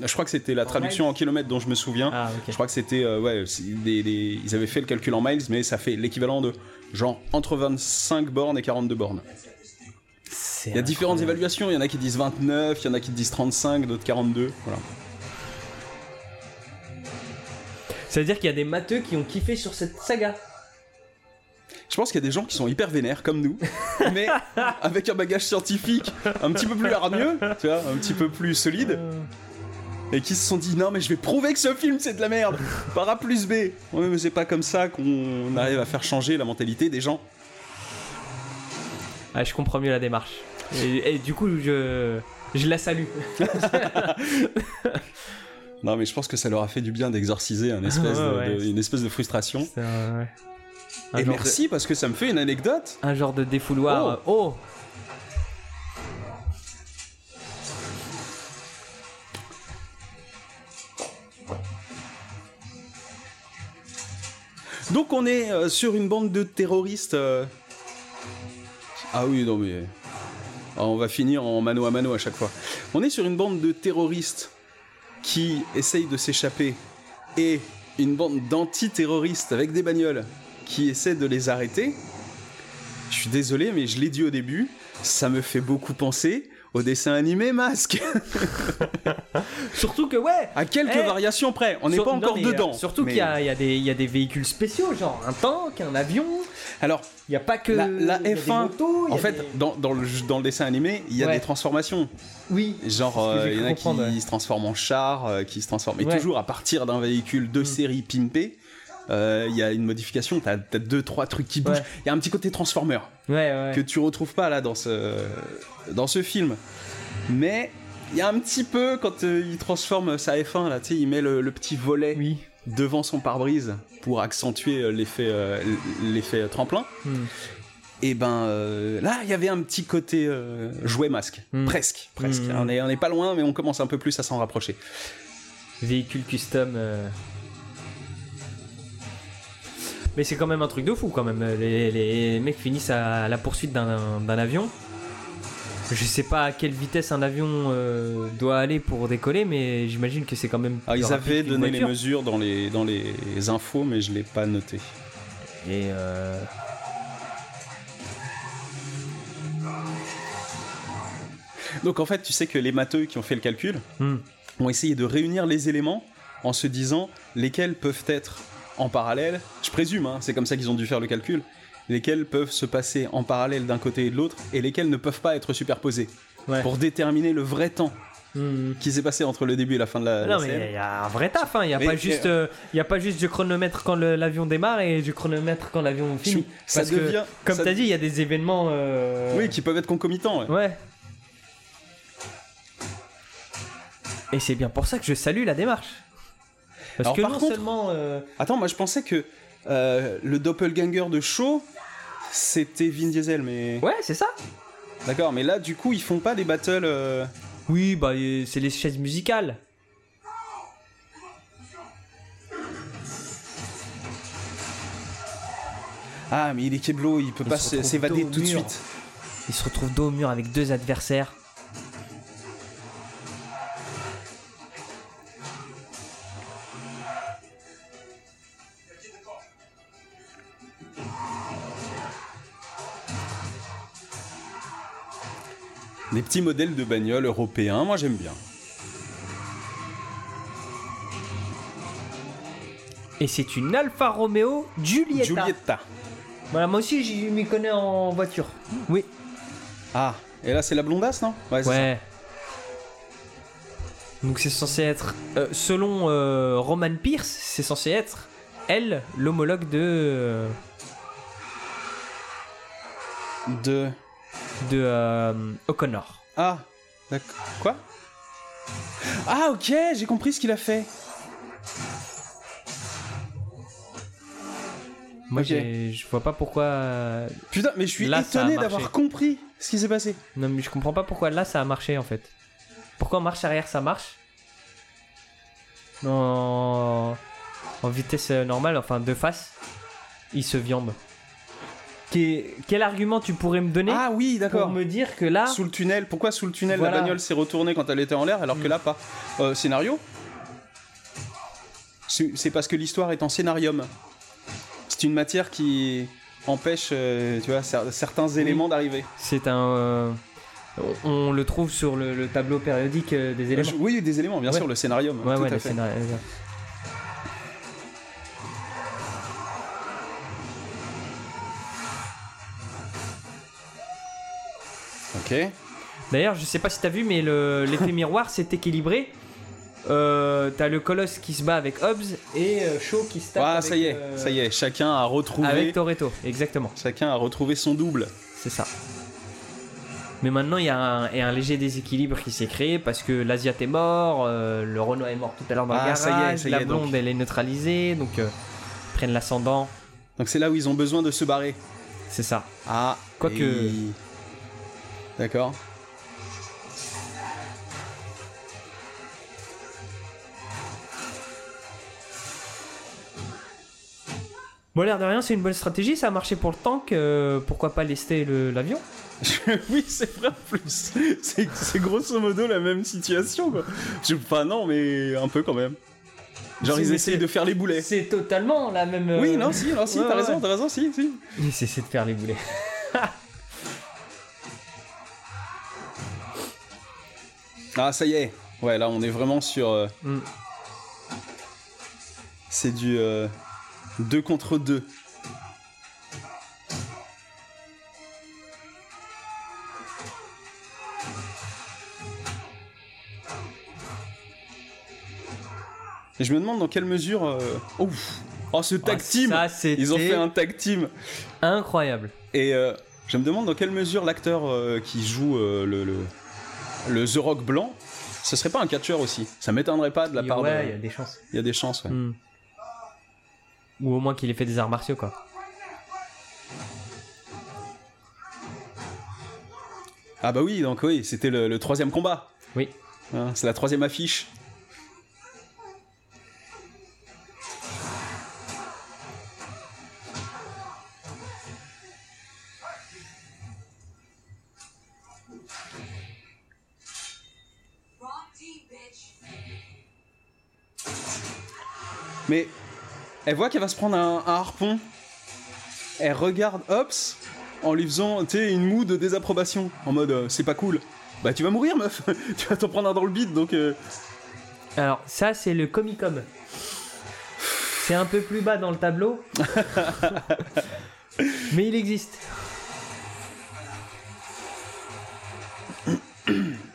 [SPEAKER 2] Je crois que c'était la traduction en kilomètres dont je me souviens.
[SPEAKER 1] Ah,
[SPEAKER 2] Je
[SPEAKER 1] ok.
[SPEAKER 2] crois que c'était. euh, ouais, des- des- ils avaient fait le calcul en miles, mais ça fait l'équivalent de genre entre 25 bornes et 42 bornes. Il y a différentes évaluations. Il y en a qui disent 29, il y en a qui disent 35, d'autres 42. Voilà.
[SPEAKER 1] Ça veut dire qu'il y a des matheux qui ont kiffé sur cette saga.
[SPEAKER 2] Je pense qu'il y a des gens qui sont hyper vénères comme nous, [laughs] mais avec un bagage scientifique un petit peu plus hargneux, tu vois, un petit peu plus solide, et qui se sont dit non mais je vais prouver que ce film c'est de la merde par A plus B. Ouais mais c'est pas comme ça qu'on arrive à faire changer la mentalité des gens.
[SPEAKER 1] Ah, je comprends mieux la démarche. Et, et du coup, je, je la salue. [laughs] [laughs]
[SPEAKER 2] Non mais je pense que ça leur a fait du bien d'exorciser un espèce
[SPEAKER 1] Ouais,
[SPEAKER 2] de-
[SPEAKER 1] ouais.
[SPEAKER 2] de- une espèce de frustration.
[SPEAKER 1] C'est un, ouais. Un
[SPEAKER 2] Et
[SPEAKER 1] genre
[SPEAKER 2] merci parce que ça me fait une anecdote.
[SPEAKER 1] Un genre de défouloir. Oh,
[SPEAKER 2] Donc on est euh, sur une bande de terroristes. euh. Ah oui, non mais... Ah, on va finir en mano à mano à chaque fois. On est sur une bande de terroristes qui essayent de s'échapper et une bande d'antiterroristes avec des bagnoles qui essaient de les arrêter. Je suis désolé, mais je l'ai dit au début, ça me fait beaucoup penser au dessin animé Masque. [laughs]
[SPEAKER 1] Surtout que, ouais
[SPEAKER 2] à quelques
[SPEAKER 1] Eh,
[SPEAKER 2] variations près, on n'est pas
[SPEAKER 1] non,
[SPEAKER 2] encore
[SPEAKER 1] euh,
[SPEAKER 2] dedans.
[SPEAKER 1] Surtout
[SPEAKER 2] mais-
[SPEAKER 1] qu'il y a, y des- il y a des véhicules spéciaux, genre un tank, un avion.
[SPEAKER 2] Alors,
[SPEAKER 1] Il n'y a pas que.
[SPEAKER 2] La- la
[SPEAKER 1] il y a des
[SPEAKER 2] F1,
[SPEAKER 1] motos, il y
[SPEAKER 2] En fait,
[SPEAKER 1] des-
[SPEAKER 2] dans, dans le, dans le dessin animé, il y a
[SPEAKER 1] Ouais.
[SPEAKER 2] des transformations.
[SPEAKER 1] Oui.
[SPEAKER 2] Genre, euh, il y en a qui
[SPEAKER 1] ouais.
[SPEAKER 2] se transforment en char, euh, qui se transforment. Mais toujours à partir d'un véhicule de
[SPEAKER 1] Mm.
[SPEAKER 2] série pimpé. Euh, Il y a une modification, t'as as deux, trois trucs qui bougent.
[SPEAKER 1] Ouais.
[SPEAKER 2] Il y a un petit côté Transformer
[SPEAKER 1] Ouais, ouais.
[SPEAKER 2] que tu retrouves pas là dans ce, dans ce film. Mais il y a un petit peu quand euh, il transforme sa F1, là, tu sais, il met le, le petit volet
[SPEAKER 1] Oui.
[SPEAKER 2] devant son pare-brise pour accentuer euh, l'effet euh, l'effet tremplin.
[SPEAKER 1] Hmm.
[SPEAKER 2] Et ben là, il y avait un petit côté jouet masque,
[SPEAKER 1] Mm.
[SPEAKER 2] presque, presque.
[SPEAKER 1] Mm.
[SPEAKER 2] On est on est pas loin, mais on commence un peu plus à s'en rapprocher.
[SPEAKER 1] Véhicule custom. Mais c'est quand même un truc de fou quand même. Les, les mecs finissent à la poursuite d'un avion. Je sais pas à quelle vitesse un avion euh, doit aller pour décoller, mais j'imagine que c'est quand même. Plus
[SPEAKER 2] ils avaient donné les mesures dans les dans les infos, mais je l'ai pas noté.
[SPEAKER 1] Et euh,
[SPEAKER 2] Donc en fait, tu sais que les matheux qui ont fait le calcul
[SPEAKER 1] hmm.
[SPEAKER 2] ont essayé de réunir les éléments en se disant lesquels peuvent être en parallèle. Je présume, hein, c'est comme ça qu'ils ont dû faire le calcul. Lesquels peuvent se passer en parallèle d'un côté et de l'autre, et lesquels ne peuvent pas être superposés,
[SPEAKER 1] Ouais.
[SPEAKER 2] pour déterminer le vrai temps
[SPEAKER 1] Hmm.
[SPEAKER 2] qui s'est passé entre le début et la fin de la, la
[SPEAKER 1] Non mais il y a un vrai taf, hein. il n'y a,
[SPEAKER 2] Mais-
[SPEAKER 1] pas juste, euh, il y a pas juste du chronomètre quand l'avion démarre et du chronomètre quand l'avion finit.
[SPEAKER 2] Ça
[SPEAKER 1] Parce que, comme
[SPEAKER 2] ça-
[SPEAKER 1] t'as dit, il y a des événements... euh,
[SPEAKER 2] Oui, qui peuvent être concomitants. ouais.
[SPEAKER 1] Ouais. Et c'est bien pour ça que je salue la démarche. Parce
[SPEAKER 2] Alors,
[SPEAKER 1] que
[SPEAKER 2] par
[SPEAKER 1] non
[SPEAKER 2] contre-
[SPEAKER 1] seulement... euh,
[SPEAKER 2] Attends, moi je pensais que euh, le doppelganger de Shaw, c'était Vin Diesel, mais.
[SPEAKER 1] Ouais, c'est ça.
[SPEAKER 2] D'accord, mais là du coup ils font pas des battles. euh,
[SPEAKER 1] Oui, bah c'est les chaises musicales.
[SPEAKER 2] Ah, mais il est Keblo, il peut
[SPEAKER 1] Il
[SPEAKER 2] pas s'évader tout de suite.
[SPEAKER 1] Il se retrouve dos au mur avec deux adversaires.
[SPEAKER 2] Des petits modèles de bagnoles européens, moi j'aime bien.
[SPEAKER 1] Et c'est une Alfa Romeo Giulietta.
[SPEAKER 2] Giulietta.
[SPEAKER 1] Voilà, moi aussi, j'y m'y connais en voiture. Oui.
[SPEAKER 2] Ah, et là c'est la blondasse, non? Ouais, c'est
[SPEAKER 1] Ouais. Donc c'est censé être, euh, selon euh, Roman Pierce, c'est censé être elle, l'homologue de euh,
[SPEAKER 2] ça. De.
[SPEAKER 1] De euh, O'Connor.
[SPEAKER 2] Ah, d'accord. Quoi? Ah, ok, j'ai compris ce qu'il a fait.
[SPEAKER 1] Moi, je vois pas pourquoi. euh,
[SPEAKER 2] Putain, mais je suis
[SPEAKER 1] Là,
[SPEAKER 2] étonné d'avoir compris Qu'est-ce qui s'est passé
[SPEAKER 1] Non, mais je comprends pas pourquoi là ça a marché en fait. Pourquoi en marche arrière ça marche? En, en vitesse normale, enfin de face, il se viande. Quel, argument tu pourrais me donner
[SPEAKER 2] Ah oui,
[SPEAKER 1] pour
[SPEAKER 2] d'accord.
[SPEAKER 1] me dire que là.
[SPEAKER 2] Sous le tunnel, pourquoi sous le tunnel
[SPEAKER 1] Voilà.
[SPEAKER 2] la bagnole s'est retournée quand elle était en l'air alors que là pas Euh, Scénario C'est parce que l'histoire est en scénarium. C'est une matière qui empêche, euh, tu vois, cer- certains éléments d'arriver.
[SPEAKER 1] C'est un. euh, on le trouve sur le, le tableau périodique des éléments.
[SPEAKER 2] Oui, des éléments, bien
[SPEAKER 1] Ouais.
[SPEAKER 2] sûr, le scénarium.
[SPEAKER 1] Ouais,
[SPEAKER 2] tout
[SPEAKER 1] ouais,
[SPEAKER 2] à fait. Ok.
[SPEAKER 1] D'ailleurs, je sais pas si t'as vu, mais le- l'effet miroir s'est équilibré. Euh, T'as le colosse qui se bat avec Hobbs et euh, Shaw qui se tape
[SPEAKER 2] Ah,
[SPEAKER 1] avec,
[SPEAKER 2] ça y est,
[SPEAKER 1] euh,
[SPEAKER 2] ça y est, chacun a retrouvé,
[SPEAKER 1] Avec Toretto, exactement,
[SPEAKER 2] chacun a retrouvé son double.
[SPEAKER 1] c'est ça. Mais maintenant, il y, a un il y a un léger déséquilibre qui s'est créé parce que l'Asiat est mort, euh, le Renault est mort tout à l'heure dans
[SPEAKER 2] Ah,
[SPEAKER 1] le
[SPEAKER 2] ça y est,
[SPEAKER 1] garage,
[SPEAKER 2] ça y
[SPEAKER 1] la
[SPEAKER 2] est, donc.
[SPEAKER 1] blonde elle est neutralisée, donc euh, ils prennent l'ascendant,
[SPEAKER 2] Donc c'est là où ils ont besoin de se barrer.
[SPEAKER 1] c'est ça.
[SPEAKER 2] Ah,
[SPEAKER 1] Quoique-
[SPEAKER 2] et- D'accord.
[SPEAKER 1] Bon, l'air de rien, c'est une bonne stratégie, ça a marché pour le tank, euh, pourquoi pas lester le- l'avion? [laughs]
[SPEAKER 2] Oui, c'est vrai en plus. C'est c'est grosso modo la même situation, quoi. Je- Enfin, non, mais un peu quand même. Genre, ils
[SPEAKER 1] mais
[SPEAKER 2] essayent
[SPEAKER 1] c'est-
[SPEAKER 2] de faire les boulets.
[SPEAKER 1] C'est totalement la même. euh,
[SPEAKER 2] Oui, non, si, non, si,
[SPEAKER 1] Ouais,
[SPEAKER 2] t'as
[SPEAKER 1] ouais.
[SPEAKER 2] raison, t'as raison, si, si.
[SPEAKER 1] Ils essaient de faire les boulets. [laughs]
[SPEAKER 2] Ah, ça y est. Ouais, là, on est vraiment sur. euh,
[SPEAKER 1] Mm.
[SPEAKER 2] C'est du 2 contre 2. Et je me demande dans quelle mesure. euh, Ouf Oh, ce tag
[SPEAKER 1] Ah,
[SPEAKER 2] team
[SPEAKER 1] ça,
[SPEAKER 2] Ils ont fait un tag team
[SPEAKER 1] incroyable.
[SPEAKER 2] Et euh, je me demande dans quelle mesure l'acteur euh, qui joue euh, le, le, le The Rock blanc, ce serait pas un catcheur aussi. Ça m'étonnerait pas de la
[SPEAKER 1] Et
[SPEAKER 2] part
[SPEAKER 1] ouais,
[SPEAKER 2] de.
[SPEAKER 1] il y a des chances.
[SPEAKER 2] Il y a des chances, ouais.
[SPEAKER 1] Hmm. Ou au moins qu'il ait fait des arts martiaux, quoi.
[SPEAKER 2] Ah bah oui, donc oui, c'était le, le troisième combat.
[SPEAKER 1] Oui.
[SPEAKER 2] Hein, c'est la troisième affiche. Mais elle voit qu'elle va se prendre un, un harpon. Elle regarde Hobbs en lui faisant une moue de désapprobation. En mode euh, c'est pas cool. Bah tu vas mourir meuf. [laughs] tu vas t'en prendre un dans le bide donc. euh,
[SPEAKER 1] Alors, ça, c'est le Comic-Com. C'est un peu plus bas dans le tableau. [laughs] Mais il existe. [coughs] [coughs] [coughs]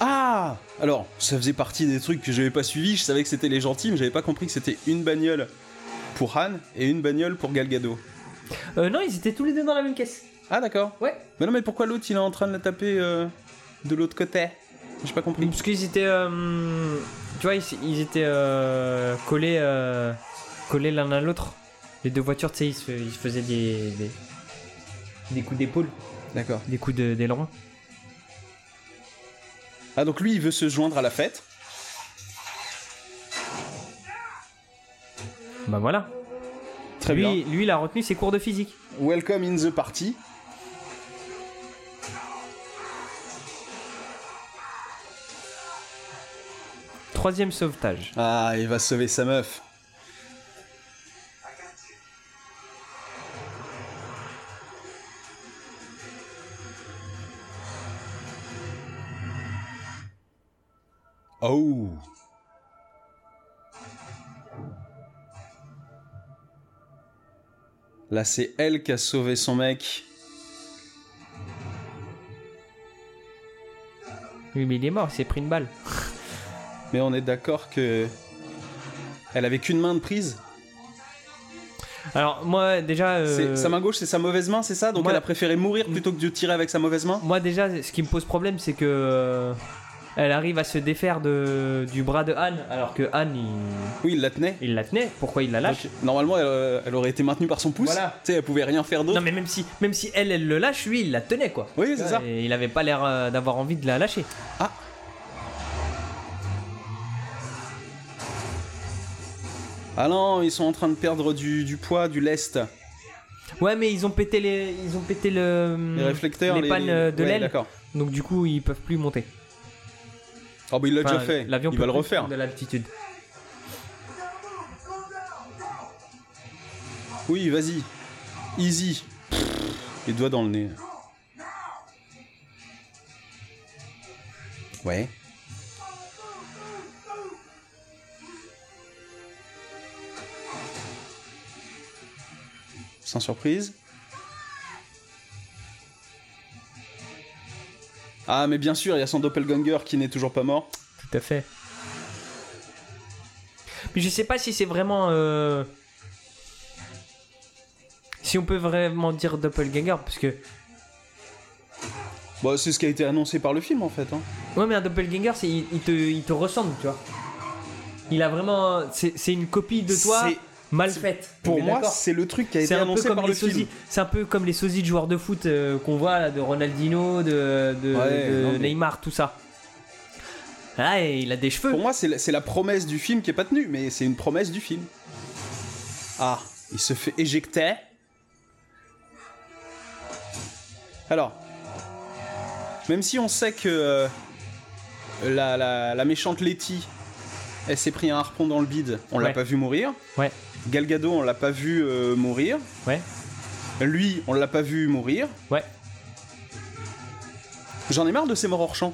[SPEAKER 2] Ah Alors, ça faisait partie des trucs que j'avais pas suivis, je savais que c'était les gentils, mais j'avais pas compris que c'était une bagnole pour Han et une bagnole pour Gal Gadot.
[SPEAKER 1] Euh, non, ils étaient tous les deux dans la même caisse.
[SPEAKER 2] Ah d'accord.
[SPEAKER 1] Ouais.
[SPEAKER 2] Mais non, mais pourquoi l'autre il est en train de la taper euh, de l'autre côté? J'ai pas compris.
[SPEAKER 1] Parce qu'ils étaient. euh, tu vois, ils, ils étaient euh, collés, euh, collés l'un à l'autre. Les deux voitures, tu sais, ils se, ils se faisaient des, des, des coups d'épaule,
[SPEAKER 2] D'accord.
[SPEAKER 1] des coups de- d'aileron.
[SPEAKER 2] Ah donc lui il veut se joindre à la fête.
[SPEAKER 1] Bah voilà.
[SPEAKER 2] Très
[SPEAKER 1] lui,
[SPEAKER 2] bien.
[SPEAKER 1] lui, il a retenu ses cours de physique.
[SPEAKER 2] Welcome in the party.
[SPEAKER 1] Troisième sauvetage.
[SPEAKER 2] Ah, il va sauver sa meuf. Oh. Là, c'est elle qui a sauvé son mec.
[SPEAKER 1] Oui, mais il est mort, il s'est pris une balle. [laughs]
[SPEAKER 2] Mais on est d'accord que. Elle avait qu'une main de prise.
[SPEAKER 1] Alors, moi, déjà. euh,
[SPEAKER 2] Sa main gauche, c'est sa mauvaise main, c'est ça? Donc
[SPEAKER 1] moi-
[SPEAKER 2] elle a préféré mourir plutôt que de tirer avec sa mauvaise main?
[SPEAKER 1] Moi, déjà, ce qui me pose problème, c'est que. Elle arrive à se défaire de, du bras de Anne, alors que Anne, il,
[SPEAKER 2] Oui, il la tenait.
[SPEAKER 1] il la tenait. Pourquoi il la lâche
[SPEAKER 2] Donc, normalement, elle, euh, elle aurait été maintenue par son pouce.
[SPEAKER 1] Voilà.
[SPEAKER 2] Tu sais, elle pouvait rien faire d'autre.
[SPEAKER 1] Non, mais même si, même si elle, elle le lâche, lui, il la tenait, quoi.
[SPEAKER 2] Oui, c'est ça.
[SPEAKER 1] Et il avait pas l'air euh, d'avoir envie de la lâcher.
[SPEAKER 2] Ah non, ils sont en train de perdre du, du poids, du lest.
[SPEAKER 1] Ouais, mais ils ont pété les, ils ont pété le,
[SPEAKER 2] Les réflecteurs,
[SPEAKER 1] les pannes euh, de
[SPEAKER 2] ouais,
[SPEAKER 1] l'aile. Donc du coup, ils peuvent plus monter.
[SPEAKER 2] Oh, bah il l'a
[SPEAKER 1] Enfin,
[SPEAKER 2] déjà fait.
[SPEAKER 1] L'avion
[SPEAKER 2] il va le refaire.
[SPEAKER 1] de l'altitude.
[SPEAKER 2] Oui, vas-y. Easy. Les doigts dans le nez. Ouais. Sans surprise. Ah, mais bien sûr, il y a son doppelganger qui n'est toujours pas mort.
[SPEAKER 1] Tout à fait. Mais je sais pas si c'est vraiment. euh, Si on peut vraiment dire doppelganger, parce que.
[SPEAKER 2] Bon, c'est ce qui a été annoncé par le film en fait. hein.
[SPEAKER 1] Ouais, mais un doppelganger, c'est il, il te, il te ressemble, tu vois. Il a vraiment. C'est c'est une copie de toi
[SPEAKER 2] C'est-
[SPEAKER 1] mal faite.
[SPEAKER 2] Pour moi, c'est le truc qui a
[SPEAKER 1] c'est
[SPEAKER 2] été
[SPEAKER 1] un peu
[SPEAKER 2] annoncé
[SPEAKER 1] comme
[SPEAKER 2] par
[SPEAKER 1] les
[SPEAKER 2] le film.
[SPEAKER 1] C'est un peu comme les sosies de joueurs de foot euh, qu'on voit là, de Ronaldinho, de, de,
[SPEAKER 2] Ouais,
[SPEAKER 1] de
[SPEAKER 2] non, mais-
[SPEAKER 1] Neymar, tout ça. Ah, et il a des cheveux.
[SPEAKER 2] Pour moi, c'est la, c'est la promesse du film qui est pas tenue, mais c'est une promesse du film. Ah, il se fait éjecter. Alors, même si on sait que euh, la, la- la méchante Letty, elle s'est pris un harpon dans le bide, on l'a
[SPEAKER 1] Ouais.
[SPEAKER 2] pas vu mourir.
[SPEAKER 1] Ouais.
[SPEAKER 2] Gal Gadot, on l'a pas vu euh, mourir.
[SPEAKER 1] Ouais.
[SPEAKER 2] Lui, on l'a pas vu mourir.
[SPEAKER 1] Ouais.
[SPEAKER 2] J'en ai marre de ces morts hors champ.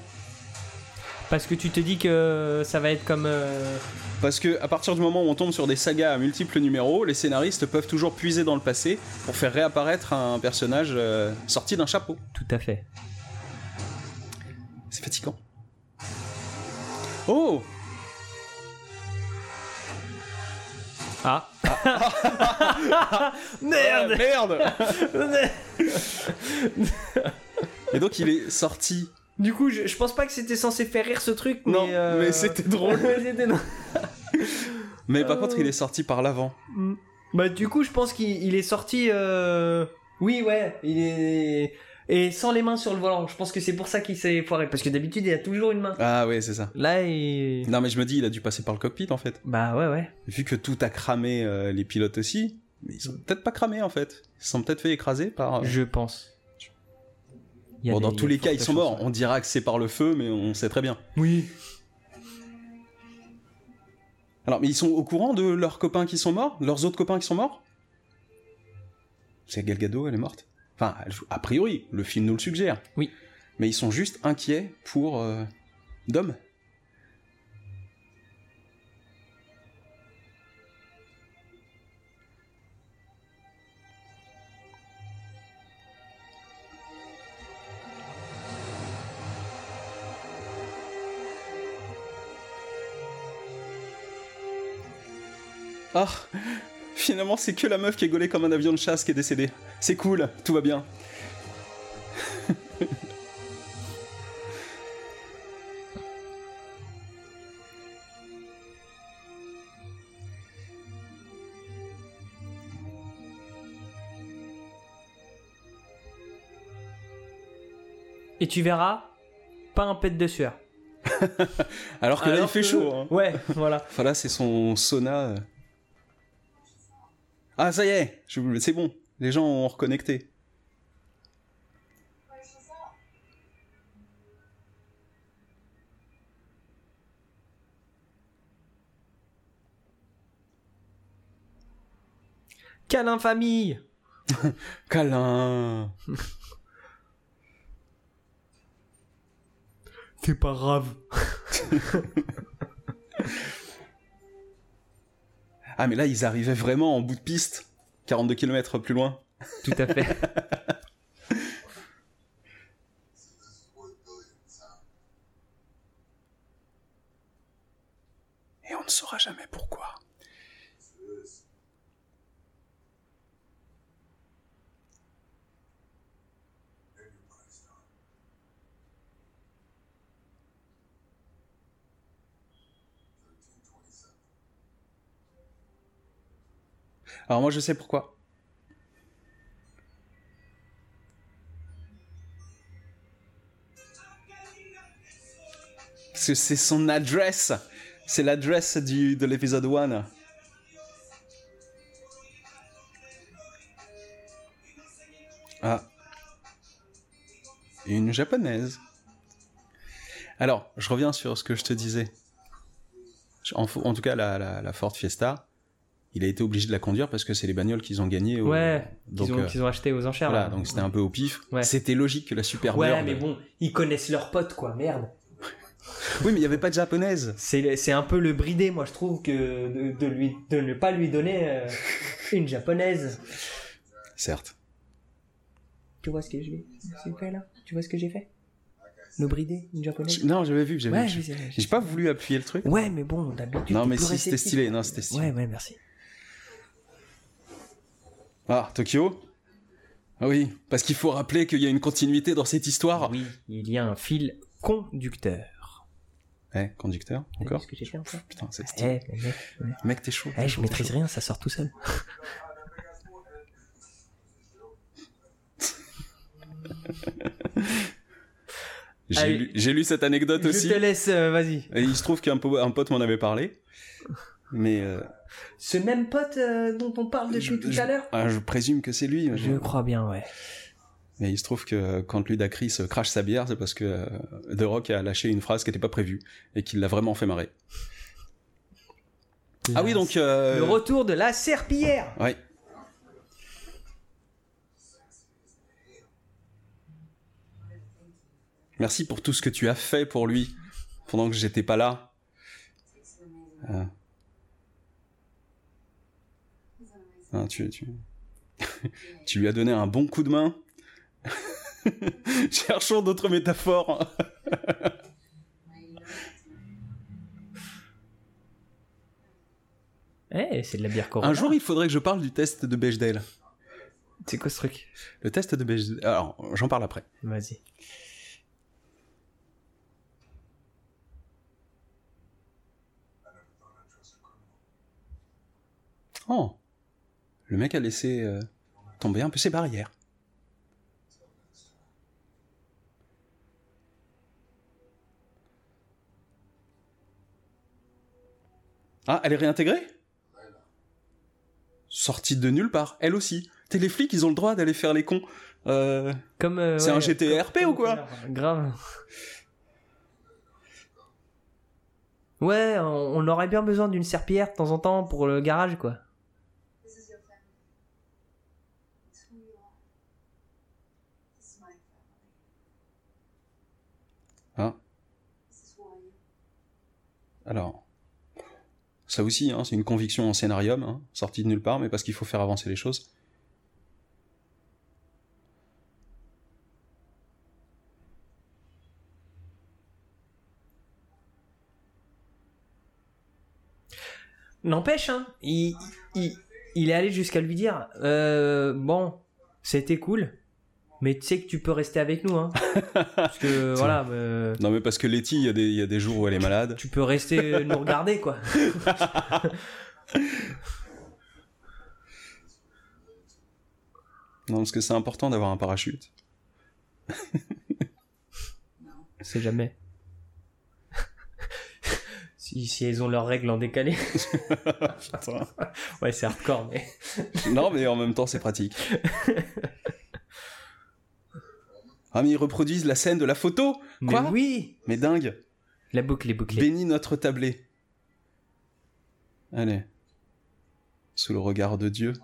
[SPEAKER 1] Parce que tu te dis que ça va être comme. euh,
[SPEAKER 2] Parce que à partir du moment où on tombe sur des sagas à multiples numéros, les scénaristes peuvent toujours puiser dans le passé pour faire réapparaître un personnage euh, sorti d'un chapeau.
[SPEAKER 1] Tout à fait.
[SPEAKER 2] C'est fatigant. Oh
[SPEAKER 1] Ah. [laughs] Merde
[SPEAKER 2] Merde [laughs] Et donc il est sorti.
[SPEAKER 1] Du coup, je, je pense pas que c'était censé faire rire ce truc, mais.
[SPEAKER 2] Non,
[SPEAKER 1] euh,
[SPEAKER 2] mais c'était drôle. [laughs]
[SPEAKER 1] mais c'était drôle.
[SPEAKER 2] Mais par
[SPEAKER 1] Euh.
[SPEAKER 2] contre, il est sorti par l'avant.
[SPEAKER 1] Mm. Bah, du coup, je pense qu'il il est sorti. euh, Oui, ouais, il est. Et sans les mains sur le volant. Je pense que c'est pour ça qu'il s'est foiré. Parce que d'habitude, il a toujours une main.
[SPEAKER 2] Ah ouais, c'est ça.
[SPEAKER 1] Là, il.
[SPEAKER 2] Non mais je me dis, il a dû passer par le cockpit en fait.
[SPEAKER 1] Bah, ouais, ouais.
[SPEAKER 2] Vu que tout a cramé euh, les pilotes aussi, mais ils sont peut-être pas cramés en fait. Ils sont peut-être fait écraser par... euh,
[SPEAKER 1] Je pense.
[SPEAKER 2] Bon,
[SPEAKER 1] des-
[SPEAKER 2] dans tous les cas, ils sont morts. On dira que c'est par le feu, mais on sait très bien.
[SPEAKER 1] Oui.
[SPEAKER 2] Alors, mais ils sont au courant de leurs copains qui sont morts? Leurs autres copains qui sont morts? C'est Gal Gadot, elle est morte Enfin, a priori, le film nous le suggère.
[SPEAKER 1] Oui.
[SPEAKER 2] Mais ils sont juste inquiets pour euh, Dom. Ah Finalement, c'est que la meuf qui est gaulée comme un avion de chasse qui est décédée. C'est cool, tout va bien.
[SPEAKER 1] Et tu verras, pas un pet de sueur. [laughs]
[SPEAKER 2] Alors que là, il fait
[SPEAKER 1] que-
[SPEAKER 2] chaud. hein.
[SPEAKER 1] Ouais, voilà.
[SPEAKER 2] Enfin là, c'est son sauna. Ah, ça y est, je- c'est bon. Les gens ont reconnecté.
[SPEAKER 1] Câlin famille [laughs]
[SPEAKER 2] Câlin. [laughs]
[SPEAKER 1] C'est pas grave. [laughs]
[SPEAKER 2] Ah, mais là, ils arrivaient vraiment en bout de piste. 42 km plus loin.
[SPEAKER 1] Tout à fait. [laughs]
[SPEAKER 4] See, this is worth billions, huh?
[SPEAKER 2] Et on ne saura jamais pourquoi.
[SPEAKER 4] Yes, it is. Everybody's done.
[SPEAKER 2] Alors moi je sais pourquoi. Parce que c'est son adresse. C'est l'adresse de l'épisode 1. Ah. Une japonaise. Alors, je reviens sur ce que je te disais. En, tout cas, la, la- Fiesta, il a été obligé de la conduire parce que c'est les bagnoles qu'ils ont gagnées. au-
[SPEAKER 1] Ouais,
[SPEAKER 2] donc,
[SPEAKER 1] qu'ils ont,
[SPEAKER 2] euh,
[SPEAKER 1] qu'ils ont acheté aux enchères.
[SPEAKER 2] voilà,
[SPEAKER 1] là.
[SPEAKER 2] donc c'était un peu au pif.
[SPEAKER 1] Ouais.
[SPEAKER 2] C'était logique que la Super
[SPEAKER 1] Ouais, mais bon, ils connaissent leurs potes, quoi, merde. [laughs]
[SPEAKER 2] Oui, mais il n'y avait pas de japonaise.
[SPEAKER 1] C'est un peu le bridé, moi, je trouve, que de, de lui, de ne pas lui donner euh, une japonaise.
[SPEAKER 2] Certes.
[SPEAKER 1] Tu vois ce que j'ai j'ai fait, là? Tu vois ce que j'ai fait? Le bridé, une japonaise?
[SPEAKER 2] Je- Non, j'avais vu, j'avais
[SPEAKER 1] Ouais,
[SPEAKER 2] vu.
[SPEAKER 1] j'ai-
[SPEAKER 2] pas voulu appuyer le truc.
[SPEAKER 1] Ouais, mais bon, d'habitude.
[SPEAKER 2] Non, mais si, c'était stylé. Non, c'était stylé.
[SPEAKER 1] Ouais, ouais, merci.
[SPEAKER 2] Ah, Tokyo? Ah oui, parce qu'il faut rappeler qu'il y a une continuité dans cette histoire.
[SPEAKER 1] Oui, il y a un fil conducteur.
[SPEAKER 2] Eh, conducteur, encore
[SPEAKER 1] que fait encore
[SPEAKER 2] Putain, c'est
[SPEAKER 1] Eh, mec, ouais.
[SPEAKER 2] Mec, t'es chaud.
[SPEAKER 1] Eh, je maîtrise rien, ça sort tout seul. [laughs]
[SPEAKER 2] J'ai lu, cette anecdote
[SPEAKER 1] Je
[SPEAKER 2] aussi.
[SPEAKER 1] te laisse, euh, vas-y.
[SPEAKER 2] Il se trouve qu'un po- un pote m'en avait parlé. Mais euh,
[SPEAKER 1] Ce même pote euh, dont on parle depuis
[SPEAKER 2] je,
[SPEAKER 1] tout
[SPEAKER 2] je-
[SPEAKER 1] à l'heure
[SPEAKER 2] ah, je présume que c'est lui.
[SPEAKER 1] Je crois bien, ouais.
[SPEAKER 2] Mais il se trouve que quand Ludacris crache sa bière, c'est parce que euh, The Rock a lâché une phrase qui n'était pas prévue et qui l'a vraiment fait marrer. Ah oui, donc. euh,
[SPEAKER 1] Le retour de la serpillière
[SPEAKER 2] Ouais. Merci pour tout ce que tu as fait pour lui pendant que j'étais pas là. Euh. Ah, tu, tu... [laughs] tu lui as donné un bon coup de main? [laughs] Cherchons d'autres métaphores. [laughs]
[SPEAKER 1] Eh, c'est de la bière Corona.
[SPEAKER 2] Un jour, il faudrait que je parle du test de Bechdel.
[SPEAKER 1] C'est quoi ce truc?
[SPEAKER 2] Le test de Bechdel. Alors, j'en parle après.
[SPEAKER 1] Vas-y.
[SPEAKER 2] Oh. Le mec a laissé euh, tomber un peu ses barrières. Ah, elle est réintégrée? Sortie de nulle part, elle aussi. T'es les flics, ils ont le droit d'aller faire les cons. Euh,
[SPEAKER 1] Comme. euh,
[SPEAKER 2] C'est
[SPEAKER 1] ouais,
[SPEAKER 2] un GTRP
[SPEAKER 1] comme-
[SPEAKER 2] ou quoi?
[SPEAKER 1] Comme- Grave. Ouais, on, on aurait bien besoin d'une serpillière de temps en temps pour le garage, quoi.
[SPEAKER 6] This is your family. It's who you are. This is my family.
[SPEAKER 2] Ah.
[SPEAKER 6] This is who I am.
[SPEAKER 2] Alors, ça aussi, hein, c'est une conviction en scénarium, hein, sortie de nulle part, mais parce qu'il faut faire avancer les choses.
[SPEAKER 1] N'empêche, hein, il, est allé jusqu'à lui dire euh, Bon, c'était cool, mais tu sais que tu peux rester avec nous, hein. [laughs] Parce que voilà, euh,
[SPEAKER 2] Non, mais parce que Letty, il y, a des- il y a des jours où elle est malade.
[SPEAKER 1] tu peux rester [laughs] nous regarder, quoi.
[SPEAKER 2] Non, parce que c'est important d'avoir un parachute.
[SPEAKER 1] C'est jamais. si, si elles ont leurs règles en décalé. [laughs] ouais, c'est hardcore, mais.
[SPEAKER 2] non, mais en même temps, c'est pratique. Ah, mais ils reproduisent la scène de la photo
[SPEAKER 1] Mais
[SPEAKER 2] Quoi?
[SPEAKER 1] oui
[SPEAKER 2] Mais dingue
[SPEAKER 1] La boucle est bouclée.
[SPEAKER 2] Bénis notre tablé. Allez. Sous le regard de Dieu. [coughs]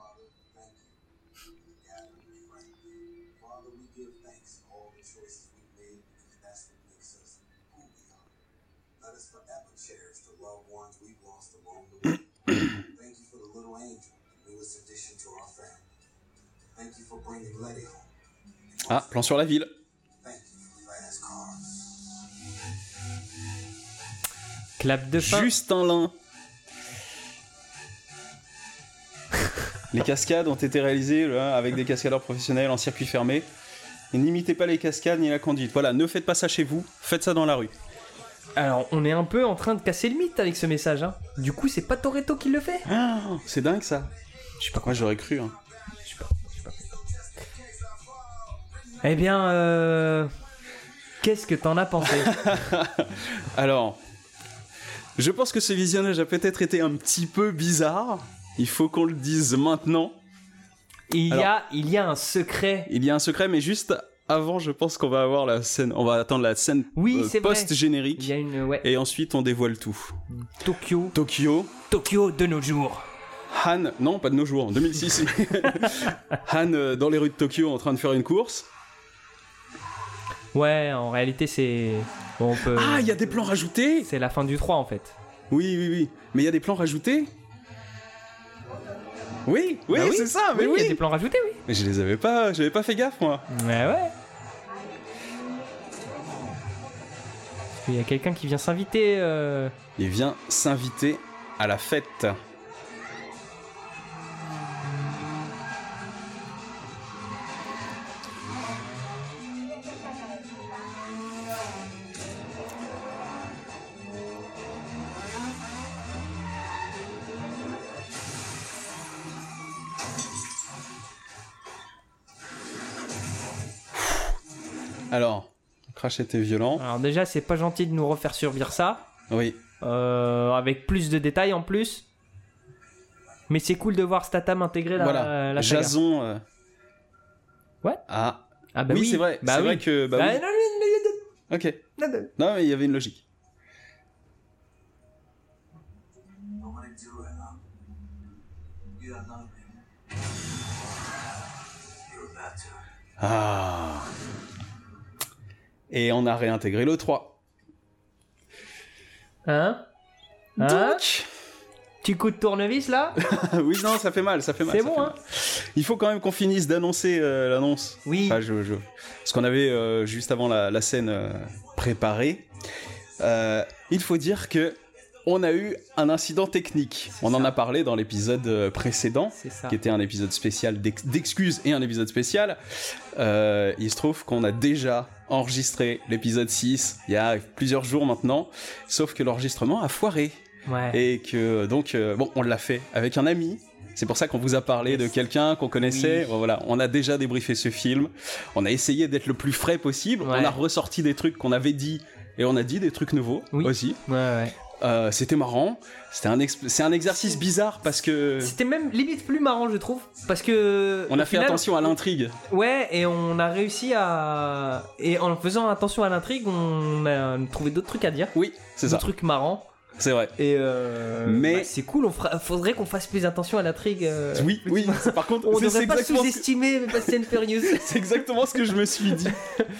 [SPEAKER 2] Ah, plan sur la ville.
[SPEAKER 1] Clap de fin.
[SPEAKER 2] Justin Lin. [laughs] les cascades ont été réalisées là, avec des cascadeurs professionnels en circuit fermé. Et n'imitez pas les cascades ni la conduite. Voilà, ne faites pas ça chez vous, faites ça dans la rue.
[SPEAKER 1] Alors, on est un peu en train de casser le mythe avec ce message. Hein. Du coup, c'est pas Toretto qui le fait
[SPEAKER 2] Ah, c'est dingue ça.
[SPEAKER 1] Je sais pas
[SPEAKER 2] Moi, j'aurais cru. hein.
[SPEAKER 1] Eh bien, euh, qu'est-ce que t'en as pensé? [laughs]
[SPEAKER 2] Alors, je pense que ce visionnage a peut-être été un petit peu bizarre. Il faut qu'on le dise maintenant.
[SPEAKER 1] Il y
[SPEAKER 2] Alors-
[SPEAKER 1] a, il y a un secret.
[SPEAKER 2] Il y a un secret, mais juste avant, je pense qu'on va avoir la scène. On va attendre la scène
[SPEAKER 1] Oui,
[SPEAKER 2] euh, post-générique.
[SPEAKER 1] Ouais,
[SPEAKER 2] Et ensuite, on dévoile tout.
[SPEAKER 1] Tokyo,
[SPEAKER 2] Tokyo,
[SPEAKER 1] Tokyo de nos jours.
[SPEAKER 2] Han, non, pas de nos jours, en 2006. [laughs] Han euh, dans les rues de Tokyo en train de faire une course.
[SPEAKER 1] Ouais, en réalité, c'est bon, on peut.
[SPEAKER 2] Ah, il y a des plans rajoutés
[SPEAKER 1] C'est la fin du 3 en fait.
[SPEAKER 2] Oui, oui, oui. Mais il y a des plans rajoutés Oui, oui,
[SPEAKER 1] Bah
[SPEAKER 2] c'est ça, mais
[SPEAKER 1] oui,
[SPEAKER 2] oui.
[SPEAKER 1] il y a des plans rajoutés, oui.
[SPEAKER 2] Mais je les avais pas, j'avais pas fait gaffe, moi.
[SPEAKER 1] Ouais, ouais. Il y a quelqu'un qui vient s'inviter. euh,
[SPEAKER 2] Il vient s'inviter à la fête. Le crash était violent.
[SPEAKER 1] Alors déjà, c'est pas gentil de nous refaire subir ça.
[SPEAKER 2] Oui.
[SPEAKER 1] euh, avec plus de détails en plus. Mais c'est cool de voir Statam intégrer la,
[SPEAKER 2] voilà.
[SPEAKER 1] la saga.
[SPEAKER 2] Jason. euh,
[SPEAKER 1] Ouais.
[SPEAKER 2] Ah.
[SPEAKER 1] Ah bah
[SPEAKER 2] oui,
[SPEAKER 1] oui,
[SPEAKER 2] c'est vrai.
[SPEAKER 1] Bah
[SPEAKER 2] c'est
[SPEAKER 1] oui.
[SPEAKER 2] vrai que. Bah,
[SPEAKER 1] Bah,
[SPEAKER 2] oui.
[SPEAKER 1] non, non,
[SPEAKER 2] Ok.
[SPEAKER 1] non, non,
[SPEAKER 2] mais il y avait une logique.
[SPEAKER 4] I
[SPEAKER 2] Et on a réintégré le 3.
[SPEAKER 1] Hein Hein
[SPEAKER 2] Donc.
[SPEAKER 1] Petit coup de tournevis là [laughs]
[SPEAKER 2] oui, non, ça fait mal, ça fait mal.
[SPEAKER 1] C'est bon, hein
[SPEAKER 2] mal. Il faut quand même qu'on finisse d'annoncer euh, l'annonce.
[SPEAKER 1] Oui.
[SPEAKER 2] Enfin, je, je- Ce qu'on avait euh, juste avant la, la scène euh, préparée. Euh, il faut dire que on a eu un incident technique. On en a parlé dans l'épisode euh, précédent. Qui était un épisode spécial d'ex- d'excuses et un épisode spécial. Euh, il se trouve qu'on a déjà enregistré l'épisode 6 il y a plusieurs jours maintenant, sauf que l'enregistrement a foiré.
[SPEAKER 1] Ouais.
[SPEAKER 2] Et que donc, euh, bon, on l'a fait avec un ami. C'est pour ça qu'on vous a parlé de quelqu'un qu'on connaissait.
[SPEAKER 1] Oui.
[SPEAKER 2] Voilà, on a déjà débriefé ce film. On a essayé d'être le plus frais possible.
[SPEAKER 1] Ouais.
[SPEAKER 2] On a ressorti des trucs qu'on avait dit et on a dit des trucs nouveaux
[SPEAKER 1] Oui.
[SPEAKER 2] aussi.
[SPEAKER 1] Ouais, ouais.
[SPEAKER 2] Euh, C'était marrant. C'était un, c'est un exercice bizarre parce que
[SPEAKER 1] C'était même limite plus marrant, je trouve. Parce que.
[SPEAKER 2] on a fait
[SPEAKER 1] final-
[SPEAKER 2] attention à l'intrigue.
[SPEAKER 1] Ouais, et on a réussi à. Et en faisant attention à l'intrigue, on a trouvé d'autres trucs à dire.
[SPEAKER 2] Oui, c'est
[SPEAKER 1] D'autres
[SPEAKER 2] ça.
[SPEAKER 1] trucs marrants.
[SPEAKER 2] C'est vrai.
[SPEAKER 1] Et euh,
[SPEAKER 2] Mais-
[SPEAKER 1] bah, c'est cool, on fera... faudrait qu'on fasse plus attention à l'intrigue. euh,
[SPEAKER 2] Oui, oui. [laughs] Par contre,
[SPEAKER 1] On devrait pas sous-estimer Fast and Furious. [laughs]
[SPEAKER 2] c'est exactement ce que je me suis dit.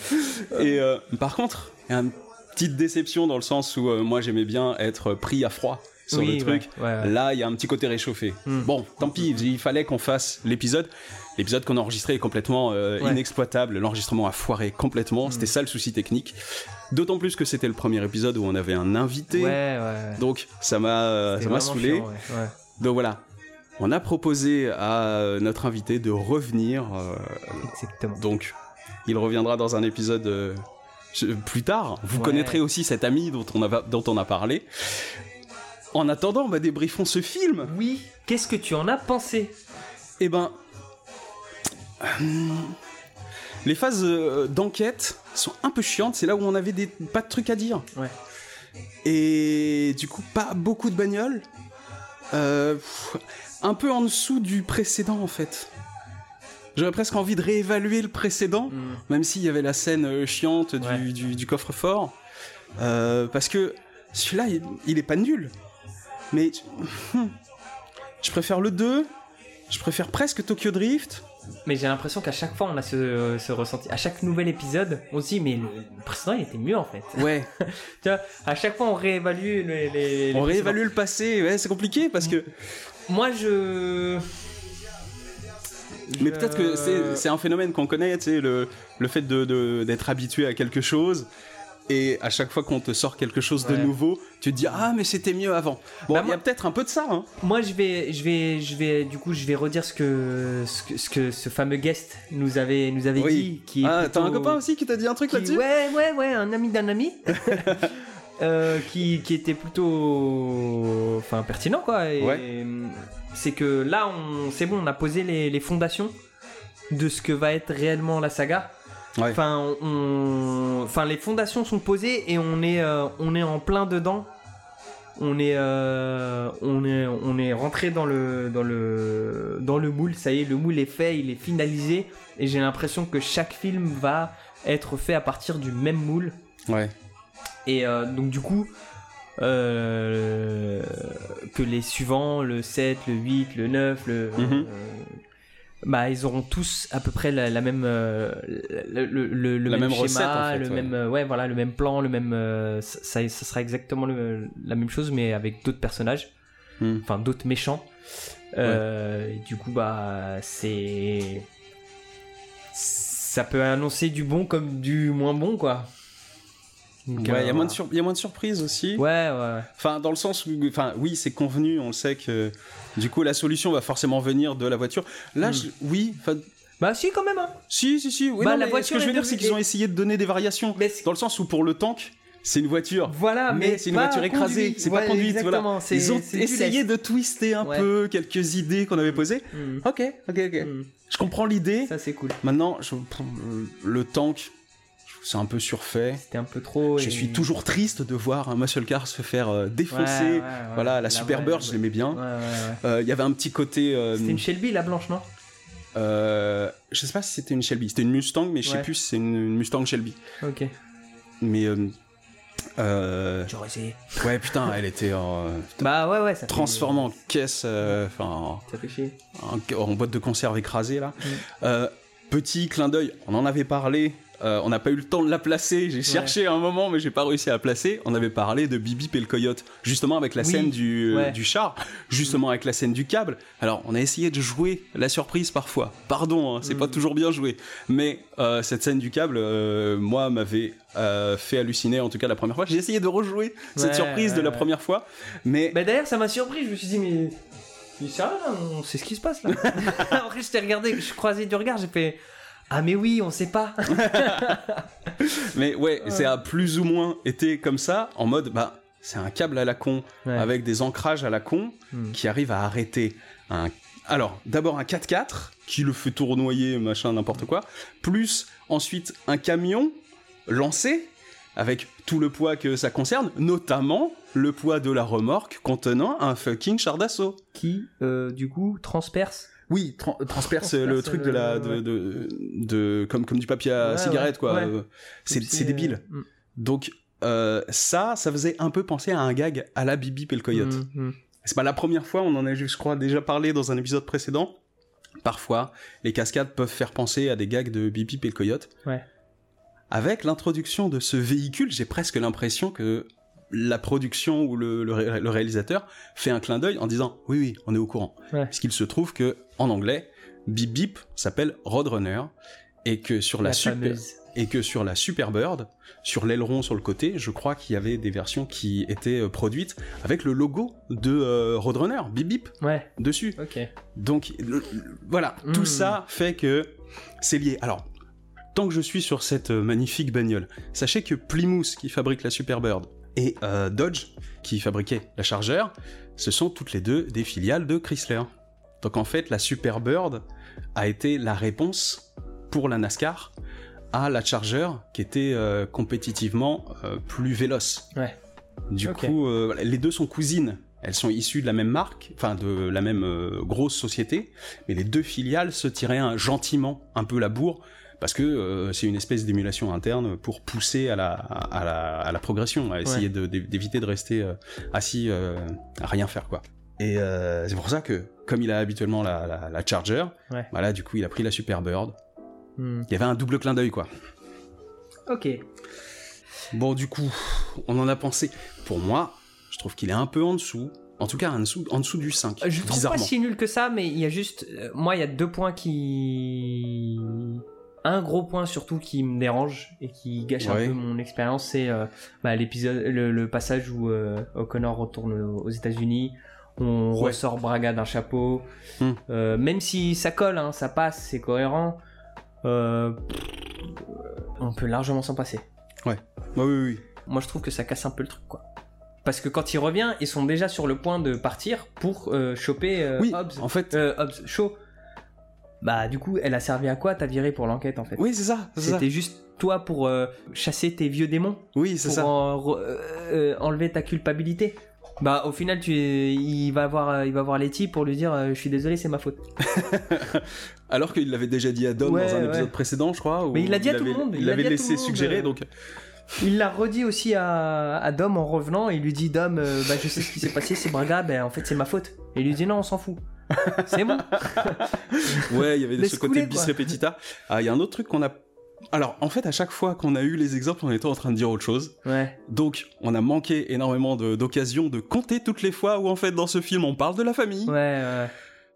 [SPEAKER 2] [laughs] Et par contre, il y a une petite déception dans le sens où euh, moi j'aimais bien être pris à froid sur
[SPEAKER 1] Oui,
[SPEAKER 2] le truc.
[SPEAKER 1] ouais, ouais, ouais.
[SPEAKER 2] Là, il y a un petit côté réchauffé.
[SPEAKER 1] Hmm.
[SPEAKER 2] Bon, tant pis, il fallait qu'on fasse l'épisode. L'épisode qu'on a enregistré est complètement euh, inexploitable. L'enregistrement a foiré complètement. C'était ça le souci technique. D'autant plus que c'était le premier épisode où on avait un invité. Donc ça m'a ça m'a saoulé.
[SPEAKER 1] chiant.
[SPEAKER 2] Donc voilà. On a proposé à euh, notre invité de revenir. euh,
[SPEAKER 1] Exactement.
[SPEAKER 2] donc, il reviendra dans un épisode euh, plus tard. Vous
[SPEAKER 1] Ouais.
[SPEAKER 2] connaîtrez aussi cet ami dont on a, dont on a parlé. En attendant, bah, débriefons ce film.
[SPEAKER 1] Oui, qu'est-ce que tu en as pensé?
[SPEAKER 2] Eh ben, hum, les phases euh, d'enquête sont un peu chiantes. C'est là où on avait des, pas de trucs à dire.
[SPEAKER 1] Ouais.
[SPEAKER 2] Et du coup, pas beaucoup de bagnoles. Euh, un peu en dessous du précédent en fait. J'aurais presque envie de réévaluer le précédent, même s'il y avait la scène euh, chiante du,
[SPEAKER 1] Ouais.
[SPEAKER 2] du- du coffre-fort. Euh, parce que celui-là, il, il est pas nul. Mais [laughs] je préfère le 2. Je préfère presque Tokyo Drift.
[SPEAKER 1] Mais j'ai l'impression qu'à chaque fois on a ce, ce ressenti. À chaque nouvel épisode, on se dit mais le, le précédent il était mieux en fait.
[SPEAKER 2] Ouais. [laughs]
[SPEAKER 1] tu vois, à chaque fois on réévalue les. les- les
[SPEAKER 2] On
[SPEAKER 1] précédents.
[SPEAKER 2] réévalue le passé. Ouais, c'est compliqué parce que.
[SPEAKER 1] Moi je.
[SPEAKER 2] Mais peut-être que c'est un phénomène qu'on connaît, tu sais, le, le fait d'être de, d'être habitué à quelque chose. Et à chaque fois qu'on te sort quelque chose de nouveau, tu te dis ah mais c'était mieux avant. Bon, il
[SPEAKER 1] Bah,
[SPEAKER 2] y
[SPEAKER 1] moi-
[SPEAKER 2] a peut-être un peu de ça. Hein.
[SPEAKER 1] Moi, je vais, je vais, je vais, du coup, je vais redire ce que, ce que, ce que ce fameux guest nous avait, nous avait
[SPEAKER 2] Oui.
[SPEAKER 1] dit. Qui
[SPEAKER 2] Ah, t'as un copain aussi qui t'a dit un truc
[SPEAKER 1] qui-
[SPEAKER 2] là-dessus?
[SPEAKER 1] Ouais, ouais, ouais, un ami d'un ami. [laughs] euh, qui, qui était plutôt enfin pertinent quoi et
[SPEAKER 2] Ouais.
[SPEAKER 1] C'est que là on c'est bon on a posé les, les fondations de ce que va être réellement la saga
[SPEAKER 2] Ouais.
[SPEAKER 1] enfin on enfin les fondations sont posées et on est euh, on est en plein dedans on est euh, on est on est rentré dans le dans le dans le moule ça y est le moule est fait il est finalisé et j'ai l'impression que chaque film va être fait à partir du même moule
[SPEAKER 2] Ouais.
[SPEAKER 1] et euh, donc du coup, euh, que les suivants, le 7, le 8, le 9, le...
[SPEAKER 2] Mhm.
[SPEAKER 1] euh, bah, ils auront tous à peu près la, la même, le, le- le- le
[SPEAKER 2] La
[SPEAKER 1] même,
[SPEAKER 2] même recette,
[SPEAKER 1] schéma,
[SPEAKER 2] en fait,
[SPEAKER 1] le
[SPEAKER 2] ouais.
[SPEAKER 1] même, ouais, voilà, le même plan, le même, euh, ça, sera exactement la même chose, mais avec d'autres personnages,
[SPEAKER 2] Hmm.
[SPEAKER 1] enfin d'autres méchants. Et du coup, bah, c'est, ça peut annoncer du bon comme du moins bon, quoi.
[SPEAKER 2] Ouais, il y,
[SPEAKER 1] euh,
[SPEAKER 2] a moins de sur- il y a moins de surprises aussi.
[SPEAKER 1] Ouais, ouais.
[SPEAKER 2] Enfin, dans le sens où, enfin, oui, c'est convenu, on le sait que du coup, la solution va forcément venir de la voiture. Là,
[SPEAKER 1] Hmm.
[SPEAKER 2] je- oui, enfin,
[SPEAKER 1] Bah si quand même hein.
[SPEAKER 2] si, si, si. Oui,
[SPEAKER 1] Bah,
[SPEAKER 2] non,
[SPEAKER 1] la
[SPEAKER 2] mais
[SPEAKER 1] voiture
[SPEAKER 2] ce que je veux dire, c'est qu'ils ont essayé de donner des variations.
[SPEAKER 1] Mais
[SPEAKER 2] Dans le sens où pour le tank, c'est une voiture.
[SPEAKER 1] Voilà,
[SPEAKER 2] mais,
[SPEAKER 1] mais
[SPEAKER 2] c'est une voiture écrasée, c'est pas conduite.
[SPEAKER 1] exactement,
[SPEAKER 2] Voilà. Ils ont essayé de twister un
[SPEAKER 1] Ouais.
[SPEAKER 2] peu quelques idées qu'on avait posées.
[SPEAKER 1] Mm.
[SPEAKER 2] Ok, ok, ok.
[SPEAKER 1] Mm.
[SPEAKER 2] Je comprends l'idée.
[SPEAKER 1] Ça c'est cool.
[SPEAKER 2] Maintenant, je- le tank, c'est un peu surfait.
[SPEAKER 1] C'était un peu trop.
[SPEAKER 2] Je
[SPEAKER 1] et-
[SPEAKER 2] suis toujours triste de voir un muscle car se faire euh, défoncer.
[SPEAKER 1] ouais, ouais.
[SPEAKER 2] Voilà, la
[SPEAKER 1] Là,
[SPEAKER 2] Superbird,
[SPEAKER 1] ouais,
[SPEAKER 2] je l'aimais bien. Euh, Il y avait un petit côté. euh,
[SPEAKER 1] C'était une Shelby la blanche non?
[SPEAKER 2] Euh, je sais pas si c'était une Shelby. C'était une Mustang, mais je sais plus si c'est une, une Mustang Shelby.
[SPEAKER 1] Ok.
[SPEAKER 2] Mais.
[SPEAKER 1] J'aurais essayé.
[SPEAKER 2] ouais, putain, elle était euh,
[SPEAKER 1] Bah ouais ouais ça. fait-
[SPEAKER 2] transformée en caisse. Enfin.
[SPEAKER 1] Ça fait chier.
[SPEAKER 2] en, en boîte de conserve écrasée là.
[SPEAKER 1] Mm.
[SPEAKER 2] Petit clin d'œil, on en avait parlé. Euh, on n'a pas eu le temps de la placer. J'ai cherché un moment, mais j'ai pas réussi à la placer. On avait parlé de Bibi et le coyote, justement avec la
[SPEAKER 1] Oui,
[SPEAKER 2] scène du,
[SPEAKER 1] ouais.
[SPEAKER 2] du char, justement avec la scène du câble. Alors, on a essayé de jouer la surprise parfois. Pardon, hein, c'est
[SPEAKER 1] Mm.
[SPEAKER 2] pas toujours bien joué. Mais euh, cette scène du câble, euh, moi, m'avait euh, fait halluciner, en tout cas la première fois. J'ai essayé de rejouer cette surprise de la première fois, mais
[SPEAKER 1] Bah d'ailleurs ça m'a surpris. Je me suis dit mais. Mais sérieux On sait ce qui se passe là. [laughs] [laughs] Après je t'ai regardé, je croisais du regard, j'ai fait. Ah mais oui, on sait pas. [laughs]
[SPEAKER 2] Mais ouais, ça a plus ou moins été comme ça, en mode, bah, c'est un câble à la con,
[SPEAKER 1] Ouais.
[SPEAKER 2] avec des ancrages à la con,
[SPEAKER 1] Hmm.
[SPEAKER 2] qui arrive à arrêter un... Alors, d'abord un 4x4, qui le fait tournoyer, machin, n'importe quoi, plus ensuite un camion lancé, avec tout le poids que ça concerne, notamment le poids de la remorque contenant un fucking char d'assaut.
[SPEAKER 1] Qui euh, du coup transperce.
[SPEAKER 2] Oui, tran- transperce
[SPEAKER 1] Transperce
[SPEAKER 2] le truc de la,
[SPEAKER 1] le-
[SPEAKER 2] de, de, de- comme, comme du papier à
[SPEAKER 1] Ouais,
[SPEAKER 2] cigarette,
[SPEAKER 1] ouais,
[SPEAKER 2] quoi.
[SPEAKER 1] ouais.
[SPEAKER 2] Euh, C'est débile.
[SPEAKER 1] euh,
[SPEAKER 2] Donc euh, ça, ça faisait un peu penser à un gag à la Bibi et le coyote.
[SPEAKER 1] mm, mm.
[SPEAKER 2] C'est pas la première fois, on en a, je crois, déjà parlé dans un épisode précédent. Parfois, les cascades peuvent faire penser à des gags de Bibi et le coyote.
[SPEAKER 1] Ouais.
[SPEAKER 2] Avec l'introduction de ce véhicule, j'ai presque l'impression que la production ou le, le ré- le réalisateur fait un clin d'œil en disant oui oui on est au courant
[SPEAKER 1] Ouais.
[SPEAKER 2] puisqu'il se trouve que en anglais Bip Bip s'appelle Roadrunner et que sur la,
[SPEAKER 1] La
[SPEAKER 2] super et que sur la Superbird, sur l'aileron sur le côté, je crois qu'il y avait des versions qui étaient euh, produites avec le logo de euh, Roadrunner, Bip Bip,
[SPEAKER 1] Ouais.
[SPEAKER 2] dessus. Donc le- voilà, tout ça fait que c'est lié. Alors, tant que je suis sur cette euh, magnifique bagnole, sachez que Plymouth qui fabrique la Superbird et euh, Dodge qui fabriquait la Charger, ce sont toutes les deux des filiales de Chrysler. Donc en fait, la Superbird a été la réponse pour la NASCAR à la Charger qui était euh, compétitivement euh, plus véloce.
[SPEAKER 1] Ouais.
[SPEAKER 2] Du coup, euh, les deux sont cousines. Elles sont issues de la même marque, enfin de la même grosse société, mais les deux filiales se tiraient un- gentiment un peu la bourre parce que euh, c'est une espèce d'émulation interne pour pousser à la, à la, à la progression, à essayer d'éviter de rester euh, assis euh, à rien faire quoi. Et c'est pour ça que, comme il a habituellement la, Charger,
[SPEAKER 1] Ouais.
[SPEAKER 2] voilà, du coup il a pris la Superbird.
[SPEAKER 1] Hmm.
[SPEAKER 2] Il y avait un double clin d'œil quoi.
[SPEAKER 1] Ok.
[SPEAKER 2] Bon, du coup, on en a pensé. Pour moi, je trouve qu'il est un peu en dessous. En tout cas, en dessous, en dessous du 5.
[SPEAKER 1] Euh, Je le trouve pas si nul que ça, mais il y a juste. euh, moi, il y a deux points qui. Un gros point surtout qui me dérange et qui gâche
[SPEAKER 2] Ouais.
[SPEAKER 1] un peu mon expérience, c'est euh, bah, l'épisode, le, le passage où euh, O'Connor retourne aux États-Unis. On
[SPEAKER 2] Ouais.
[SPEAKER 1] ressort Braga d'un chapeau.
[SPEAKER 2] Hmm.
[SPEAKER 1] Euh, même si ça colle, hein, ça passe, c'est cohérent. on peut largement s'en passer.
[SPEAKER 2] Ouais, oui, oui.
[SPEAKER 1] moi je trouve que ça casse un peu le truc, quoi. Parce que quand il revient, ils sont déjà sur le point de partir pour choper
[SPEAKER 2] Oui,
[SPEAKER 1] Hobbs.
[SPEAKER 2] en fait,
[SPEAKER 1] Hobbs, Shaw. Bah, du coup, elle a servi à quoi T'as viré pour l'enquête, en fait?
[SPEAKER 2] oui, c'est ça.
[SPEAKER 1] C'était juste toi pour euh, chasser tes vieux démons,
[SPEAKER 2] Oui, c'est
[SPEAKER 1] pour
[SPEAKER 2] ça.
[SPEAKER 1] en re- euh, enlever ta culpabilité? Bah, au final, tu, il va voir, euh, il va voir Letty pour lui dire, euh, je suis désolé, c'est ma faute. [laughs]
[SPEAKER 2] Alors qu'il l'avait déjà dit à Dom
[SPEAKER 1] Ouais,
[SPEAKER 2] dans un
[SPEAKER 1] ouais.
[SPEAKER 2] épisode précédent, je crois.
[SPEAKER 1] Mais il l'a dit à tout le monde, il
[SPEAKER 2] Il
[SPEAKER 1] l'a
[SPEAKER 2] l'avait laissé suggérer, donc. [laughs]
[SPEAKER 1] Il l'a redit aussi à, à Dom en revenant. Il lui dit Dom, euh, bah, je sais ce qui s'est passé, c'est Braga, ben en fait c'est ma faute. Et il lui dit non, on s'en fout. C'est bon. [laughs]
[SPEAKER 2] Ouais, il y avait
[SPEAKER 1] Laisse
[SPEAKER 2] ce côté
[SPEAKER 1] couler,
[SPEAKER 2] bis
[SPEAKER 1] quoi.
[SPEAKER 2] repetita. Ah, il y a un autre truc qu'on a. Alors, en fait, à chaque fois qu'on a eu les exemples, on était en train de dire autre chose.
[SPEAKER 1] Ouais.
[SPEAKER 2] Donc, on a manqué énormément d'occasions de, compter toutes les fois où, en fait, dans ce film, on parle de la famille.
[SPEAKER 1] Ouais, ouais.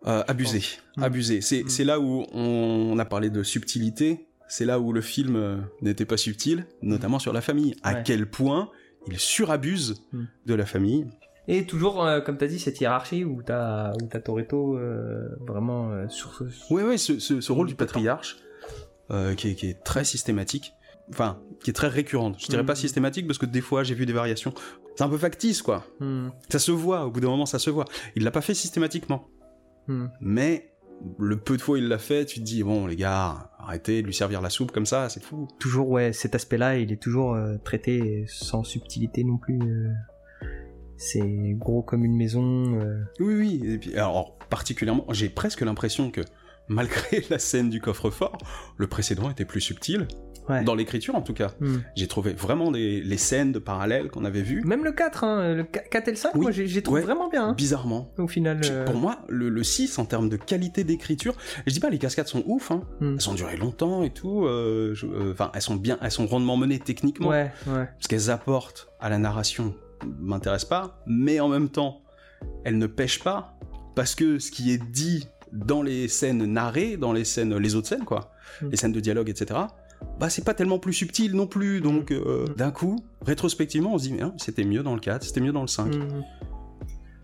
[SPEAKER 2] Euh, abusé,
[SPEAKER 1] Mm.
[SPEAKER 2] abusé. C'est
[SPEAKER 1] Mm.
[SPEAKER 2] c'est là où on, on a parlé de subtilité. C'est là où le film euh, n'était pas subtil, notamment sur la famille. À
[SPEAKER 1] Ouais.
[SPEAKER 2] quel point il surabuse
[SPEAKER 1] Mm.
[SPEAKER 2] de la famille.
[SPEAKER 1] Et toujours, euh, comme t'as dit, cette hiérarchie où t'as où t'as Toretto euh, vraiment euh, sur ce.
[SPEAKER 2] Oui, oui, ce, ce- ce rôle du patriarche, qui, est, qui est très systématique, enfin, qui est très récurrente. Je dirais pas systématique parce que des fois j'ai vu des variations. C'est un peu factice, quoi.
[SPEAKER 1] Hmm,
[SPEAKER 2] Ça se voit, au bout d'un moment, ça se voit. Il l'a pas fait systématiquement.
[SPEAKER 1] hmm.
[SPEAKER 2] Mais le peu de fois il l'a fait, tu te dis, bon, les gars, arrêtez de lui servir la soupe comme ça, c'est fou.
[SPEAKER 1] Toujours, ouais, cet aspect-là, il est toujours traité sans subtilité non plus. C'est gros comme une maison. euh.
[SPEAKER 2] Oui, oui. Et puis, alors, particulièrement, j'ai presque l'impression que, malgré [laughs] la scène du coffre-fort, le précédent était plus subtil.
[SPEAKER 1] Ouais.
[SPEAKER 2] Dans l'écriture, en tout cas.
[SPEAKER 1] Hmm.
[SPEAKER 2] J'ai trouvé vraiment des, les scènes de parallèles qu'on avait vues.
[SPEAKER 1] Même le 4, hein, le 4 et le 5,
[SPEAKER 2] Oui.
[SPEAKER 1] moi j'ai trouvé
[SPEAKER 2] Ouais.
[SPEAKER 1] vraiment bien. hein,
[SPEAKER 2] Bizarrement.
[SPEAKER 1] au final. euh.
[SPEAKER 2] Pour moi, le, le 6, en termes de qualité d'écriture, je dis pas les cascades sont ouf, hein.
[SPEAKER 1] Hmm.
[SPEAKER 2] elles ont duré longtemps et tout, euh, euh, enfin, elles sont bien, elles sont rondement menées techniquement.
[SPEAKER 1] Ouais,
[SPEAKER 2] qu'elles apportent à la narration m'intéresse pas, mais en même temps, elles ne pêchent pas, parce que ce qui est dit dans les scènes narrées, dans les scènes, les autres scènes, quoi,
[SPEAKER 1] Mm.
[SPEAKER 2] les scènes de dialogue, etc., bah c'est pas tellement plus subtil non plus, donc euh,
[SPEAKER 1] Mm.
[SPEAKER 2] d'un coup, rétrospectivement, on se dit, mais hein, c'était mieux dans le 4, c'était mieux dans le 5.
[SPEAKER 1] Mhm.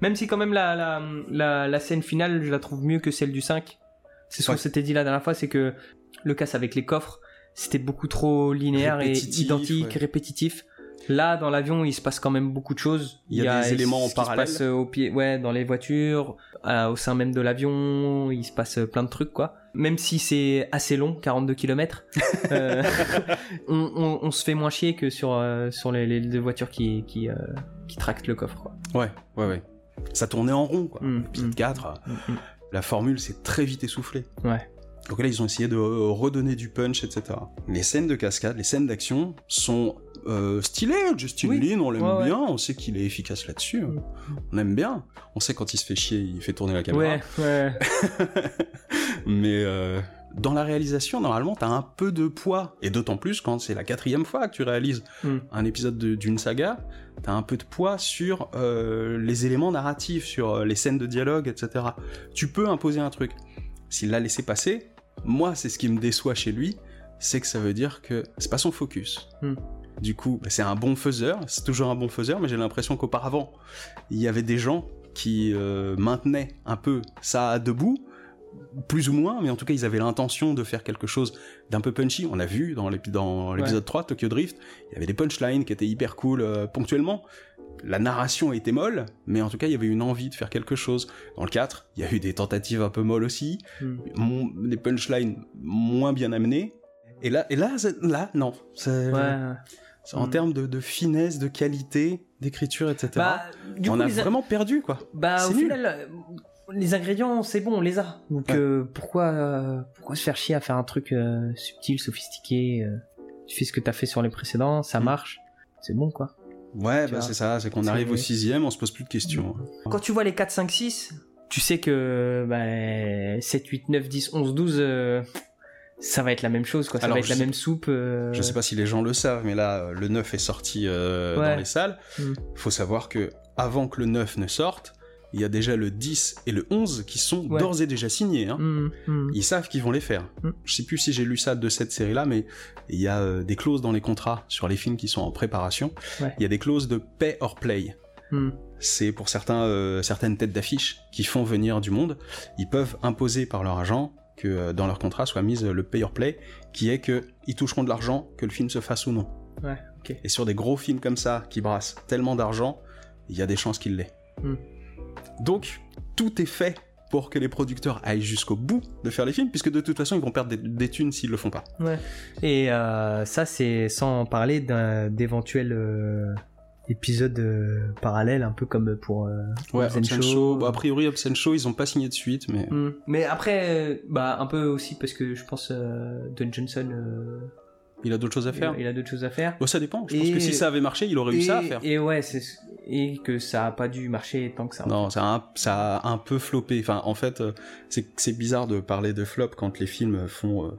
[SPEAKER 1] Même si quand même la, la, la, la scène finale, je la trouve mieux que celle du 5. C'est ce qu'on s'était dit la dernière fois, c'est que le casse avec les coffres, c'était beaucoup trop linéaire
[SPEAKER 2] Répétitif,
[SPEAKER 1] et identique,
[SPEAKER 2] ouais.
[SPEAKER 1] répétitif. Là, dans l'avion, il se passe quand même beaucoup de choses.
[SPEAKER 2] Il y a des éléments en parallèle.
[SPEAKER 1] se passe euh, au pied, ouais, dans les voitures, euh, au sein même de l'avion, il se passe euh, plein de trucs, quoi. Même si c'est assez long, 42 km, [laughs] on, on- on se fait moins chier que sur, euh, sur les, les deux voitures qui, qui, qui tractent le coffre, quoi.
[SPEAKER 2] Ouais, ouais, ouais. Ça tournait en rond, quoi.
[SPEAKER 1] Mm,
[SPEAKER 2] Épisode
[SPEAKER 1] mm.
[SPEAKER 2] 4,
[SPEAKER 1] Mm, mm.
[SPEAKER 2] la formule s'est très vite essoufflée.
[SPEAKER 1] Ouais.
[SPEAKER 2] Donc là, ils ont essayé de redonner du punch, etc. Les scènes de cascade, les scènes d'action sont euh, stylées. Justin
[SPEAKER 1] Oui.
[SPEAKER 2] Lin, on l'aime
[SPEAKER 1] Ouais, ouais.
[SPEAKER 2] bien, on sait qu'il est efficace là-dessus.
[SPEAKER 1] Mm.
[SPEAKER 2] On aime bien. On sait quand il se fait chier, il fait tourner la caméra.
[SPEAKER 1] Ouais, ouais. [laughs]
[SPEAKER 2] Mais euh, dans la réalisation, normalement, t'as un peu de poids. Et d'autant plus quand c'est la quatrième fois que tu réalises
[SPEAKER 1] Mm.
[SPEAKER 2] un épisode de- d'une saga, t'as un peu de poids sur euh, les éléments narratifs, sur les scènes de dialogue, etc. Tu peux imposer un truc. S'il l'a laissé passer, moi, c'est ce qui me déçoit chez lui, c'est que ça veut dire que c'est pas son focus.
[SPEAKER 1] Mm.
[SPEAKER 2] Du coup, c'est un bon faiseur, c'est toujours un bon faiseur, mais j'ai l'impression qu'auparavant, il y avait des gens qui euh, maintenaient un peu ça debout, plus ou moins, mais en tout cas, ils avaient l'intention de faire quelque chose d'un peu punchy. On a vu dans l'épi- dans l'épisode 3, Tokyo Drift, il y avait des punchlines qui étaient hyper cool euh, ponctuellement. La narration était molle, mais en tout cas, il y avait une envie de faire quelque chose. Dans le 4, il y a eu des tentatives un peu molles aussi,
[SPEAKER 1] Mm.
[SPEAKER 2] mon- des punchlines moins bien amenées. Et là, et là, non.
[SPEAKER 1] Ouais.
[SPEAKER 2] En
[SPEAKER 1] Mm.
[SPEAKER 2] termes de, de finesse, de qualité, d'écriture, etc.
[SPEAKER 1] Bah, du
[SPEAKER 2] on
[SPEAKER 1] coup,
[SPEAKER 2] a vraiment perdu, quoi.
[SPEAKER 1] bah, au
[SPEAKER 2] nul.
[SPEAKER 1] final, euh, les ingrédients, c'est bon, on les a. Donc,
[SPEAKER 2] Ouais.
[SPEAKER 1] euh, pourquoi, euh, pourquoi se faire chier à faire un truc euh, subtil, sophistiqué euh, Tu fais ce que t'as fait sur les précédents, ça
[SPEAKER 2] Mm.
[SPEAKER 1] marche, c'est bon, quoi.
[SPEAKER 2] Ouais,
[SPEAKER 1] Tu
[SPEAKER 2] bah c'est ça, c'est qu'on arrive au sixième, on se pose plus de questions.
[SPEAKER 1] Quand tu vois les 4, 5, 6, tu sais que bah, 7, 8, 9, 10, 11, 12, euh, ça va être la même chose, quoi. Ça
[SPEAKER 2] Alors,
[SPEAKER 1] va être la
[SPEAKER 2] sais-
[SPEAKER 1] même soupe. euh,
[SPEAKER 2] Je sais pas si les gens le savent, mais là, euh, le 9 est sorti euh,
[SPEAKER 1] Ouais.
[SPEAKER 2] dans les salles.
[SPEAKER 1] Mm.
[SPEAKER 2] Faut savoir que avant que le 9 ne sorte, il y a déjà le 10 et le 11 qui sont
[SPEAKER 1] Ouais.
[SPEAKER 2] d'ores et déjà signés. Hein.
[SPEAKER 1] Mm, mm.
[SPEAKER 2] Ils savent qu'ils vont les faire.
[SPEAKER 1] Mm.
[SPEAKER 2] Je sais plus si j'ai lu ça de cette série-là, mais il y a euh, des clauses dans les contrats sur les films qui sont en préparation.
[SPEAKER 1] Ouais.
[SPEAKER 2] Il y a des clauses de pay or play.
[SPEAKER 1] Mm.
[SPEAKER 2] C'est pour certains, euh, certaines têtes d'affiche qui font venir du monde. Ils peuvent imposer par leur agent que euh, dans leur contrat soit mise le pay or play, qui est que ils toucheront de l'argent que le film se fasse ou non.
[SPEAKER 1] Ouais, Ok.
[SPEAKER 2] Et sur des gros films comme ça, qui brassent tellement d'argent, il y a des chances qu'il l'ait.
[SPEAKER 1] Hmm.
[SPEAKER 2] Donc, tout est fait pour que les producteurs aillent jusqu'au bout de faire les films, puisque de toute façon, ils vont perdre des, des thunes s'ils le font pas.
[SPEAKER 1] Ouais. Et euh, ça, c'est sans parler d'éventuels épisodes euh, parallèles, un peu comme pour euh,
[SPEAKER 2] Ouais, bah, a priori, Shaw, ils ont pas signé de suite, mais
[SPEAKER 1] Hmm. Mais après, euh, bah un peu aussi parce que je pense euh, Don Johnson, euh,
[SPEAKER 2] il a d'autres choses à faire.
[SPEAKER 1] il a d'autres choses à faire.
[SPEAKER 2] Bon, ça dépend. Je pense que si ça avait marché, il aurait eu ça à faire.
[SPEAKER 1] et ouais, c'est et que ça a pas dû marcher tant que ça.
[SPEAKER 2] Non, ça a, un, ça a un peu floppé. Enfin, en fait, c'est bizarre de parler de flop quand les films font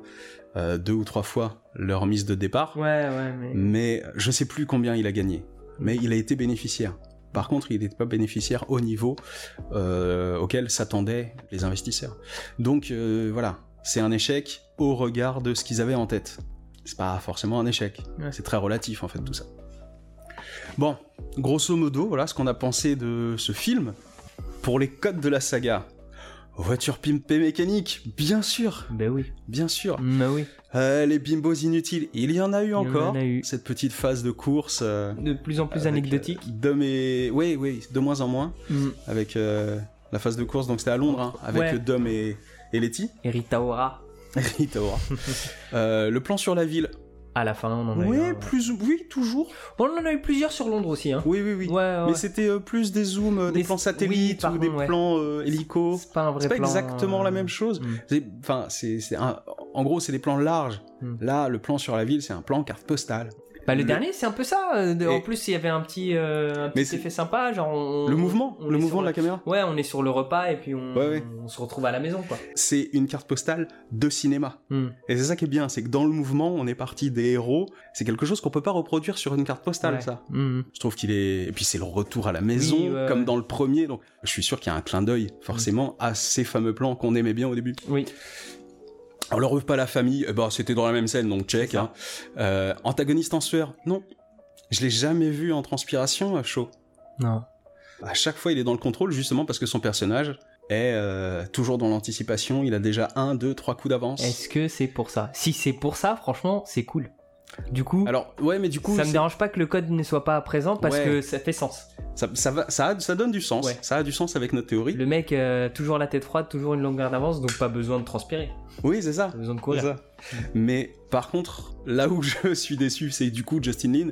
[SPEAKER 2] euh, deux ou trois fois leur mise de départ.
[SPEAKER 1] Ouais, ouais, mais
[SPEAKER 2] Mais je sais plus combien il a gagné. Mais il a été bénéficiaire. Par contre, il n'était pas bénéficiaire au niveau euh, auquel s'attendaient les investisseurs. Donc euh, voilà, c'est un échec au regard de ce qu'ils avaient en tête. C'est pas forcément un échec.
[SPEAKER 1] Ouais.
[SPEAKER 2] C'est très relatif en fait tout ça. Bon, grosso modo, voilà ce qu'on a pensé de ce film. Pour les codes de la saga, voiture pimpée mécanique, bien sûr,
[SPEAKER 1] ben oui,
[SPEAKER 2] bien sûr.
[SPEAKER 1] bah oui.
[SPEAKER 2] Euh, les bimbos inutiles, il y en a eu encore.
[SPEAKER 1] a eu.
[SPEAKER 2] Cette petite phase de course. euh,
[SPEAKER 1] De plus en plus
[SPEAKER 2] avec,
[SPEAKER 1] anecdotique.
[SPEAKER 2] euh, d'hommes et... Oui, oui, de moins en moins.
[SPEAKER 1] Hmm.
[SPEAKER 2] Avec euh, la phase de course, donc c'était à Londres, hein, avec
[SPEAKER 1] Ouais.
[SPEAKER 2] Dom et, et Letty.
[SPEAKER 1] Et Rita Ora, [laughs]
[SPEAKER 2] Rita Ora. [laughs] Euh, le plan sur la ville.
[SPEAKER 1] À la fin, on en a eu.
[SPEAKER 2] Oui,
[SPEAKER 1] un, ouais.
[SPEAKER 2] plus, oui, toujours.
[SPEAKER 1] Bon, on en a eu plusieurs sur Londres aussi, hein.
[SPEAKER 2] Oui, oui, oui.
[SPEAKER 1] Ouais, ouais.
[SPEAKER 2] Mais c'était euh, plus des zooms, euh, des plans satellites
[SPEAKER 1] oui,
[SPEAKER 2] ou des plans euh, hélico.
[SPEAKER 1] C'est pas un vrai
[SPEAKER 2] C'est pas
[SPEAKER 1] plan,
[SPEAKER 2] exactement la même chose.
[SPEAKER 1] hmm.
[SPEAKER 2] C'est- Enfin, c'est, c'est un- en gros, c'est des plans larges.
[SPEAKER 1] Hmm.
[SPEAKER 2] Là, le plan sur la ville, c'est un plan carte postale.
[SPEAKER 1] Bah, le,
[SPEAKER 2] Le-
[SPEAKER 1] dernier, c'est un peu ça. euh, de-
[SPEAKER 2] Et-
[SPEAKER 1] En plus, il y avait un petit, euh, un petit effet sympa. Genre, on-
[SPEAKER 2] Le mouvement,
[SPEAKER 1] on
[SPEAKER 2] le mouvement de la caméra.
[SPEAKER 1] Ouais, on est sur le repas et puis on,
[SPEAKER 2] Ouais, ouais.
[SPEAKER 1] on se retrouve à la maison, quoi.
[SPEAKER 2] C'est une carte postale de cinéma.
[SPEAKER 1] Hmm.
[SPEAKER 2] Et c'est ça qui est bien, c'est que dans le mouvement, on est parti des héros. C'est quelque chose qu'on peut pas reproduire sur une carte postale,
[SPEAKER 1] Ouais.
[SPEAKER 2] ça.
[SPEAKER 1] Hmm.
[SPEAKER 2] Je trouve qu'il est. Et puis c'est le retour à la maison,
[SPEAKER 1] Oui,
[SPEAKER 2] comme dans le premier. Donc je suis sûr qu'il y a un clin d'œil, forcément, à ces fameux plans qu'on aimait bien au début.
[SPEAKER 1] Oui.
[SPEAKER 2] Alors, le repas à la famille, eh ben, c'était dans la même scène, donc check. Hein. Euh, antagoniste en sueur, non. Je l'ai jamais vu en transpiration, euh, chaud.
[SPEAKER 1] Non.
[SPEAKER 2] À chaque fois, il est dans le contrôle, justement parce que son personnage est euh, toujours dans l'anticipation. Il a déjà un, deux, trois coups d'avance.
[SPEAKER 1] Est-ce que c'est pour ça? Si c'est pour ça, franchement, c'est cool. Du coup,
[SPEAKER 2] Alors, ouais, mais du coup,
[SPEAKER 1] ça me dérange pas que le code ne soit pas présent parce
[SPEAKER 2] Ouais.
[SPEAKER 1] que ça fait sens.
[SPEAKER 2] ça, ça, va, ça, a- ça donne du sens.
[SPEAKER 1] Ouais.
[SPEAKER 2] Ça a du sens avec notre théorie.
[SPEAKER 1] Le mec, euh, toujours la tête froide, toujours une longueur d'avance, donc pas besoin de transpirer.
[SPEAKER 2] Oui, c'est ça.
[SPEAKER 1] Pas besoin de courir.
[SPEAKER 2] ça. Mais par contre, là où je [laughs] suis déçu, c'est du coup, Justin Lin,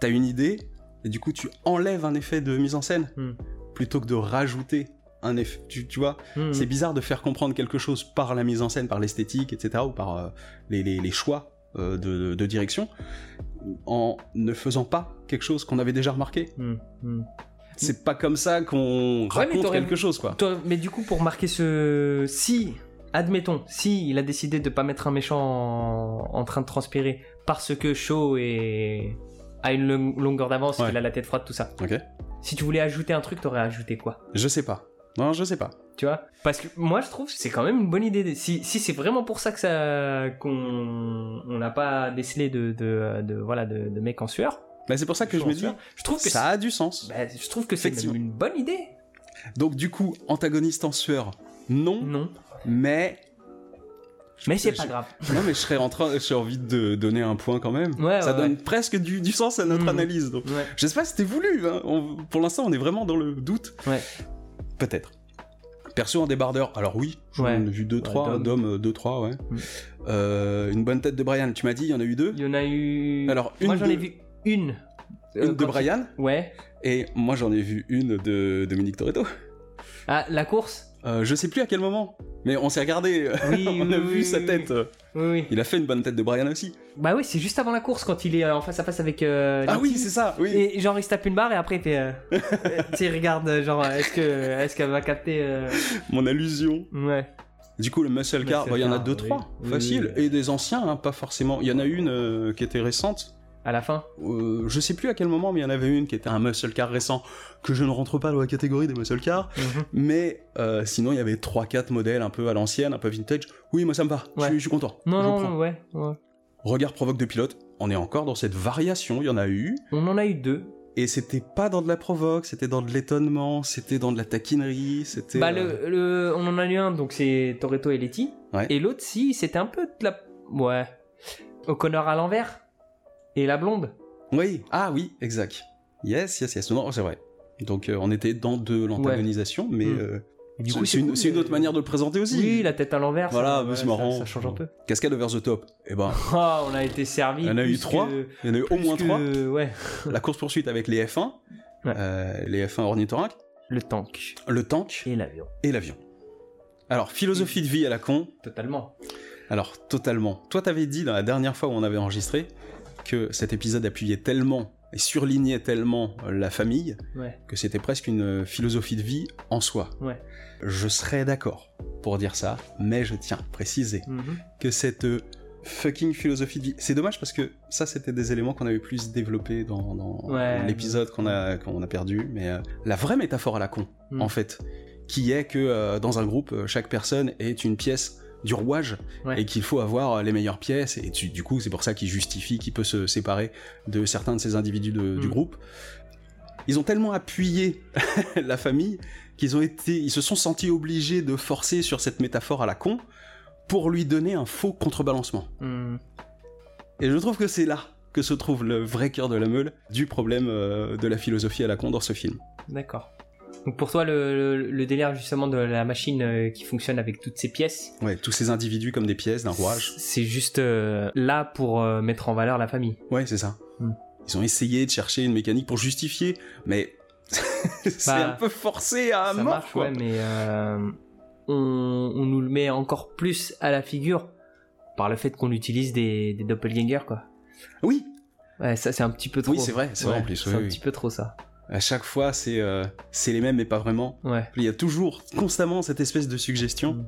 [SPEAKER 2] t'as une idée, et du coup, tu enlèves un effet de mise en scène,
[SPEAKER 1] Hmm.
[SPEAKER 2] plutôt que de rajouter un effet. Tu, tu vois,
[SPEAKER 1] Hmm.
[SPEAKER 2] c'est bizarre de faire comprendre quelque chose par la mise en scène, par l'esthétique, etc., ou par euh, les, les- les choix euh, de, de direction, en ne faisant pas quelque chose qu'on avait déjà remarqué.
[SPEAKER 1] Hmm. Hmm.
[SPEAKER 2] C'est pas comme ça qu'on
[SPEAKER 1] mais
[SPEAKER 2] raconte quelque chose, quoi.
[SPEAKER 1] Mais du coup, pour marquer ce. Si, admettons, si il a décidé de pas mettre un méchant en, en train de transpirer parce que Shaw est... a une long- longueur d'avance,
[SPEAKER 2] Ouais.
[SPEAKER 1] qu'il a la tête froide, tout ça.
[SPEAKER 2] Ok.
[SPEAKER 1] Si tu voulais ajouter un truc, t'aurais ajouté quoi?
[SPEAKER 2] Je sais pas. Non, je sais pas.
[SPEAKER 1] Tu vois Parce que moi, je trouve que c'est quand même une bonne idée. Si, si c'est vraiment pour ça que ça qu'on on n'a pas décelé de, de, de- voilà de, de mecs en sueur,
[SPEAKER 2] Bah, c'est pour ça que je me dis,
[SPEAKER 1] je trouve que
[SPEAKER 2] ça a du sens.
[SPEAKER 1] bah, je trouve que c'est une bonne idée.
[SPEAKER 2] Donc du coup, antagoniste en sueur, non,
[SPEAKER 1] Non,
[SPEAKER 2] mais
[SPEAKER 1] mais c'est pas grave. [laughs]
[SPEAKER 2] non mais je serais en train, j'ai envie de donner un point quand même.
[SPEAKER 1] Ouais,
[SPEAKER 2] ça
[SPEAKER 1] ouais,
[SPEAKER 2] donne
[SPEAKER 1] ouais.
[SPEAKER 2] presque du, du sens à notre
[SPEAKER 1] Mhm.
[SPEAKER 2] analyse. Donc,
[SPEAKER 1] Ouais.
[SPEAKER 2] je sais pas si c'était voulu. hein. On- pour l'instant, on est vraiment dans le doute.
[SPEAKER 1] Ouais.
[SPEAKER 2] Peut-être. Perso en débardeur, alors oui, j'en
[SPEAKER 1] Ouais.
[SPEAKER 2] ai vu deux, trois,
[SPEAKER 1] Dom.
[SPEAKER 2] Dom, euh, deux, trois, ouais.
[SPEAKER 1] Mm.
[SPEAKER 2] Euh, une bonne tête de Brian, tu m'as dit, il y en a eu deux.
[SPEAKER 1] Il y en a eu.
[SPEAKER 2] Alors,
[SPEAKER 1] moi j'en
[SPEAKER 2] de-
[SPEAKER 1] ai vu une. Euh,
[SPEAKER 2] Une de Brian,
[SPEAKER 1] Ouais.
[SPEAKER 2] et moi j'en ai vu une de Dominique Toretto.
[SPEAKER 1] Ah, la course
[SPEAKER 2] Euh, je sais plus à quel moment, mais on s'est regardé,
[SPEAKER 1] Oui, [laughs]
[SPEAKER 2] on a vu
[SPEAKER 1] oui,
[SPEAKER 2] sa tête. Il a fait une bonne tête de Brian aussi.
[SPEAKER 1] Bah oui, c'est juste avant la course quand il est euh, en face à face avec. euh,
[SPEAKER 2] Ah oui, c'est ça, oui.
[SPEAKER 1] Et genre il se tape une barre et après fait. euh, euh, [laughs] tu regarde euh, genre est-ce que est-ce qu'elle va capter. euh,
[SPEAKER 2] Mon allusion.
[SPEAKER 1] Ouais.
[SPEAKER 2] Du coup, le muscle car, bah, il y en a deux, trois, facile. Et des anciens, hein, pas forcément. Il y en a une euh, qui était récente.
[SPEAKER 1] À la fin.
[SPEAKER 2] Euh, je sais plus à quel moment, mais il y en avait une qui était un muscle car récent, que je ne rentre pas dans la catégorie des muscle cars.
[SPEAKER 1] Mhm.
[SPEAKER 2] Mais euh, sinon, il y avait 3-4 modèles un peu à l'ancienne, un peu vintage. Oui, moi ça me va, je
[SPEAKER 1] Ouais.
[SPEAKER 2] suis- je suis content.
[SPEAKER 1] Non non
[SPEAKER 2] prends.
[SPEAKER 1] ouais, ouais.
[SPEAKER 2] Regard provoque de pilote, on est encore dans cette variation, il y en a eu.
[SPEAKER 1] On en a eu deux.
[SPEAKER 2] Et c'était pas dans de la provoque, c'était dans de l'étonnement, c'était dans de la taquinerie, c'était.
[SPEAKER 1] Bah
[SPEAKER 2] euh,
[SPEAKER 1] le, le on en a eu un donc c'est Toretto et Letty.
[SPEAKER 2] Ouais.
[SPEAKER 1] Et l'autre si c'était un peu de la ouais. O'Connor à l'envers et la blonde.
[SPEAKER 2] Oui, ah oui, exact. Yes, yes, yes. Non, c'est vrai. Donc euh, on était dans de l'antagonisation, mais
[SPEAKER 1] Mm.
[SPEAKER 2] euh,
[SPEAKER 1] Et du
[SPEAKER 2] c'est
[SPEAKER 1] coup,
[SPEAKER 2] c'est une, autre manière de le présenter aussi.
[SPEAKER 1] Oui, la tête à l'envers.
[SPEAKER 2] Voilà, c'est marrant.
[SPEAKER 1] Ça, ça change un peu.
[SPEAKER 2] Cascade over the top. Eh ben, [laughs]
[SPEAKER 1] Ah, on a été servi.
[SPEAKER 2] Il y en a eu trois.
[SPEAKER 1] que-
[SPEAKER 2] il y en a eu au moins
[SPEAKER 1] que-
[SPEAKER 2] trois.
[SPEAKER 1] Ouais. [laughs]
[SPEAKER 2] La course poursuite avec les F1,
[SPEAKER 1] Ouais.
[SPEAKER 2] euh, les F1 ornithorynques,
[SPEAKER 1] Le tank
[SPEAKER 2] le tank
[SPEAKER 1] et l'avion.
[SPEAKER 2] et l'avion. Alors philosophie de vie à la con.
[SPEAKER 1] Totalement.
[SPEAKER 2] Alors totalement. Toi t'avais dit dans la dernière fois où on avait enregistré que cet épisode appuyait tellement et surlignait tellement euh, la famille
[SPEAKER 1] Ouais.
[SPEAKER 2] que c'était presque une philosophie de vie en soi.
[SPEAKER 1] Ouais.
[SPEAKER 2] Je serais d'accord pour dire ça, mais je tiens à préciser
[SPEAKER 1] Mhm.
[SPEAKER 2] que cette euh, fucking philosophie de vie, c'est dommage parce que ça c'était des éléments qu'on avait plus développés dans, dans
[SPEAKER 1] Ouais.
[SPEAKER 2] l'épisode qu'on a, perdu, mais euh, la vraie métaphore à la con,
[SPEAKER 1] Mm.
[SPEAKER 2] en fait, qui est que euh, dans un groupe, euh, chaque personne est une pièce du rouage
[SPEAKER 1] Ouais.
[SPEAKER 2] et qu'il faut avoir euh, les meilleures pièces et tu- du coup c'est pour ça qu'il justifie qu'il peut se séparer de certains de ces individus de- du
[SPEAKER 1] Mm.
[SPEAKER 2] groupe. Ils ont tellement appuyé [laughs] la famille qu'ils ont été, ils se sont sentis obligés de forcer sur cette métaphore à la con pour lui donner un faux contrebalancement.
[SPEAKER 1] Mhm.
[SPEAKER 2] Et je trouve que c'est là que se trouve le vrai cœur de la meule du problème euh, de la philosophie à la con dans ce film.
[SPEAKER 1] D'accord. Donc pour toi, le, le- le délire justement de la machine euh, qui fonctionne avec toutes ces pièces,
[SPEAKER 2] Ouais, tous ces individus comme des pièces d'un rouage.
[SPEAKER 1] c'est juste euh, là pour euh, mettre en valeur la famille.
[SPEAKER 2] Ouais, c'est ça.
[SPEAKER 1] Mm.
[SPEAKER 2] Ils ont essayé de chercher une mécanique pour justifier, mais [laughs] c'est
[SPEAKER 1] Bah,
[SPEAKER 2] un peu forcé à
[SPEAKER 1] ça
[SPEAKER 2] mort,
[SPEAKER 1] marche,
[SPEAKER 2] quoi.
[SPEAKER 1] ouais, mais euh, on, on nous le met encore plus à la figure par le fait qu'on utilise des, des doppelgangers, quoi.
[SPEAKER 2] Oui,
[SPEAKER 1] Ouais, ça c'est un petit peu trop.
[SPEAKER 2] Oui, c'est vrai, c'est vrai en plus,
[SPEAKER 1] C'est
[SPEAKER 2] oui,
[SPEAKER 1] un
[SPEAKER 2] oui.
[SPEAKER 1] petit peu trop ça.
[SPEAKER 2] À chaque fois c'est euh, c'est les mêmes mais pas vraiment.
[SPEAKER 1] Ouais.
[SPEAKER 2] Il y a toujours constamment cette espèce de suggestion.
[SPEAKER 1] Mm.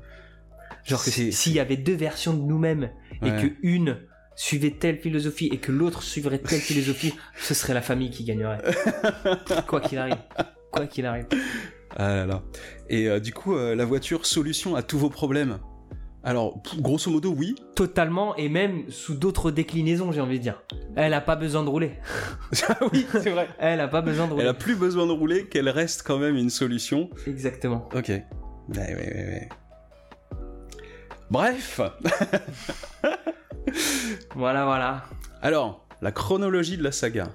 [SPEAKER 1] Genre que s'il y avait deux versions de nous-mêmes et que une suivait telle philosophie et que l'autre suivrait telle philosophie, [laughs] ce serait la famille qui gagnerait. [laughs] Quoi qu'il arrive. Quoi qu'il arrive.
[SPEAKER 2] Ah là là. Et euh, du coup, euh, la voiture, solution à tous vos problèmes. Alors, grosso modo, oui.
[SPEAKER 1] Totalement et même sous d'autres déclinaisons, j'ai envie de dire. Elle a pas besoin de rouler. [laughs]
[SPEAKER 2] Ah oui, c'est vrai. [laughs]
[SPEAKER 1] Elle a pas besoin de rouler.
[SPEAKER 2] Elle a plus besoin de rouler, qu'elle reste quand même une solution.
[SPEAKER 1] Exactement.
[SPEAKER 2] Ok. Ouais, ouais, ouais. Bref. [laughs]
[SPEAKER 1] Voilà, voilà.
[SPEAKER 2] Alors, la chronologie de la saga.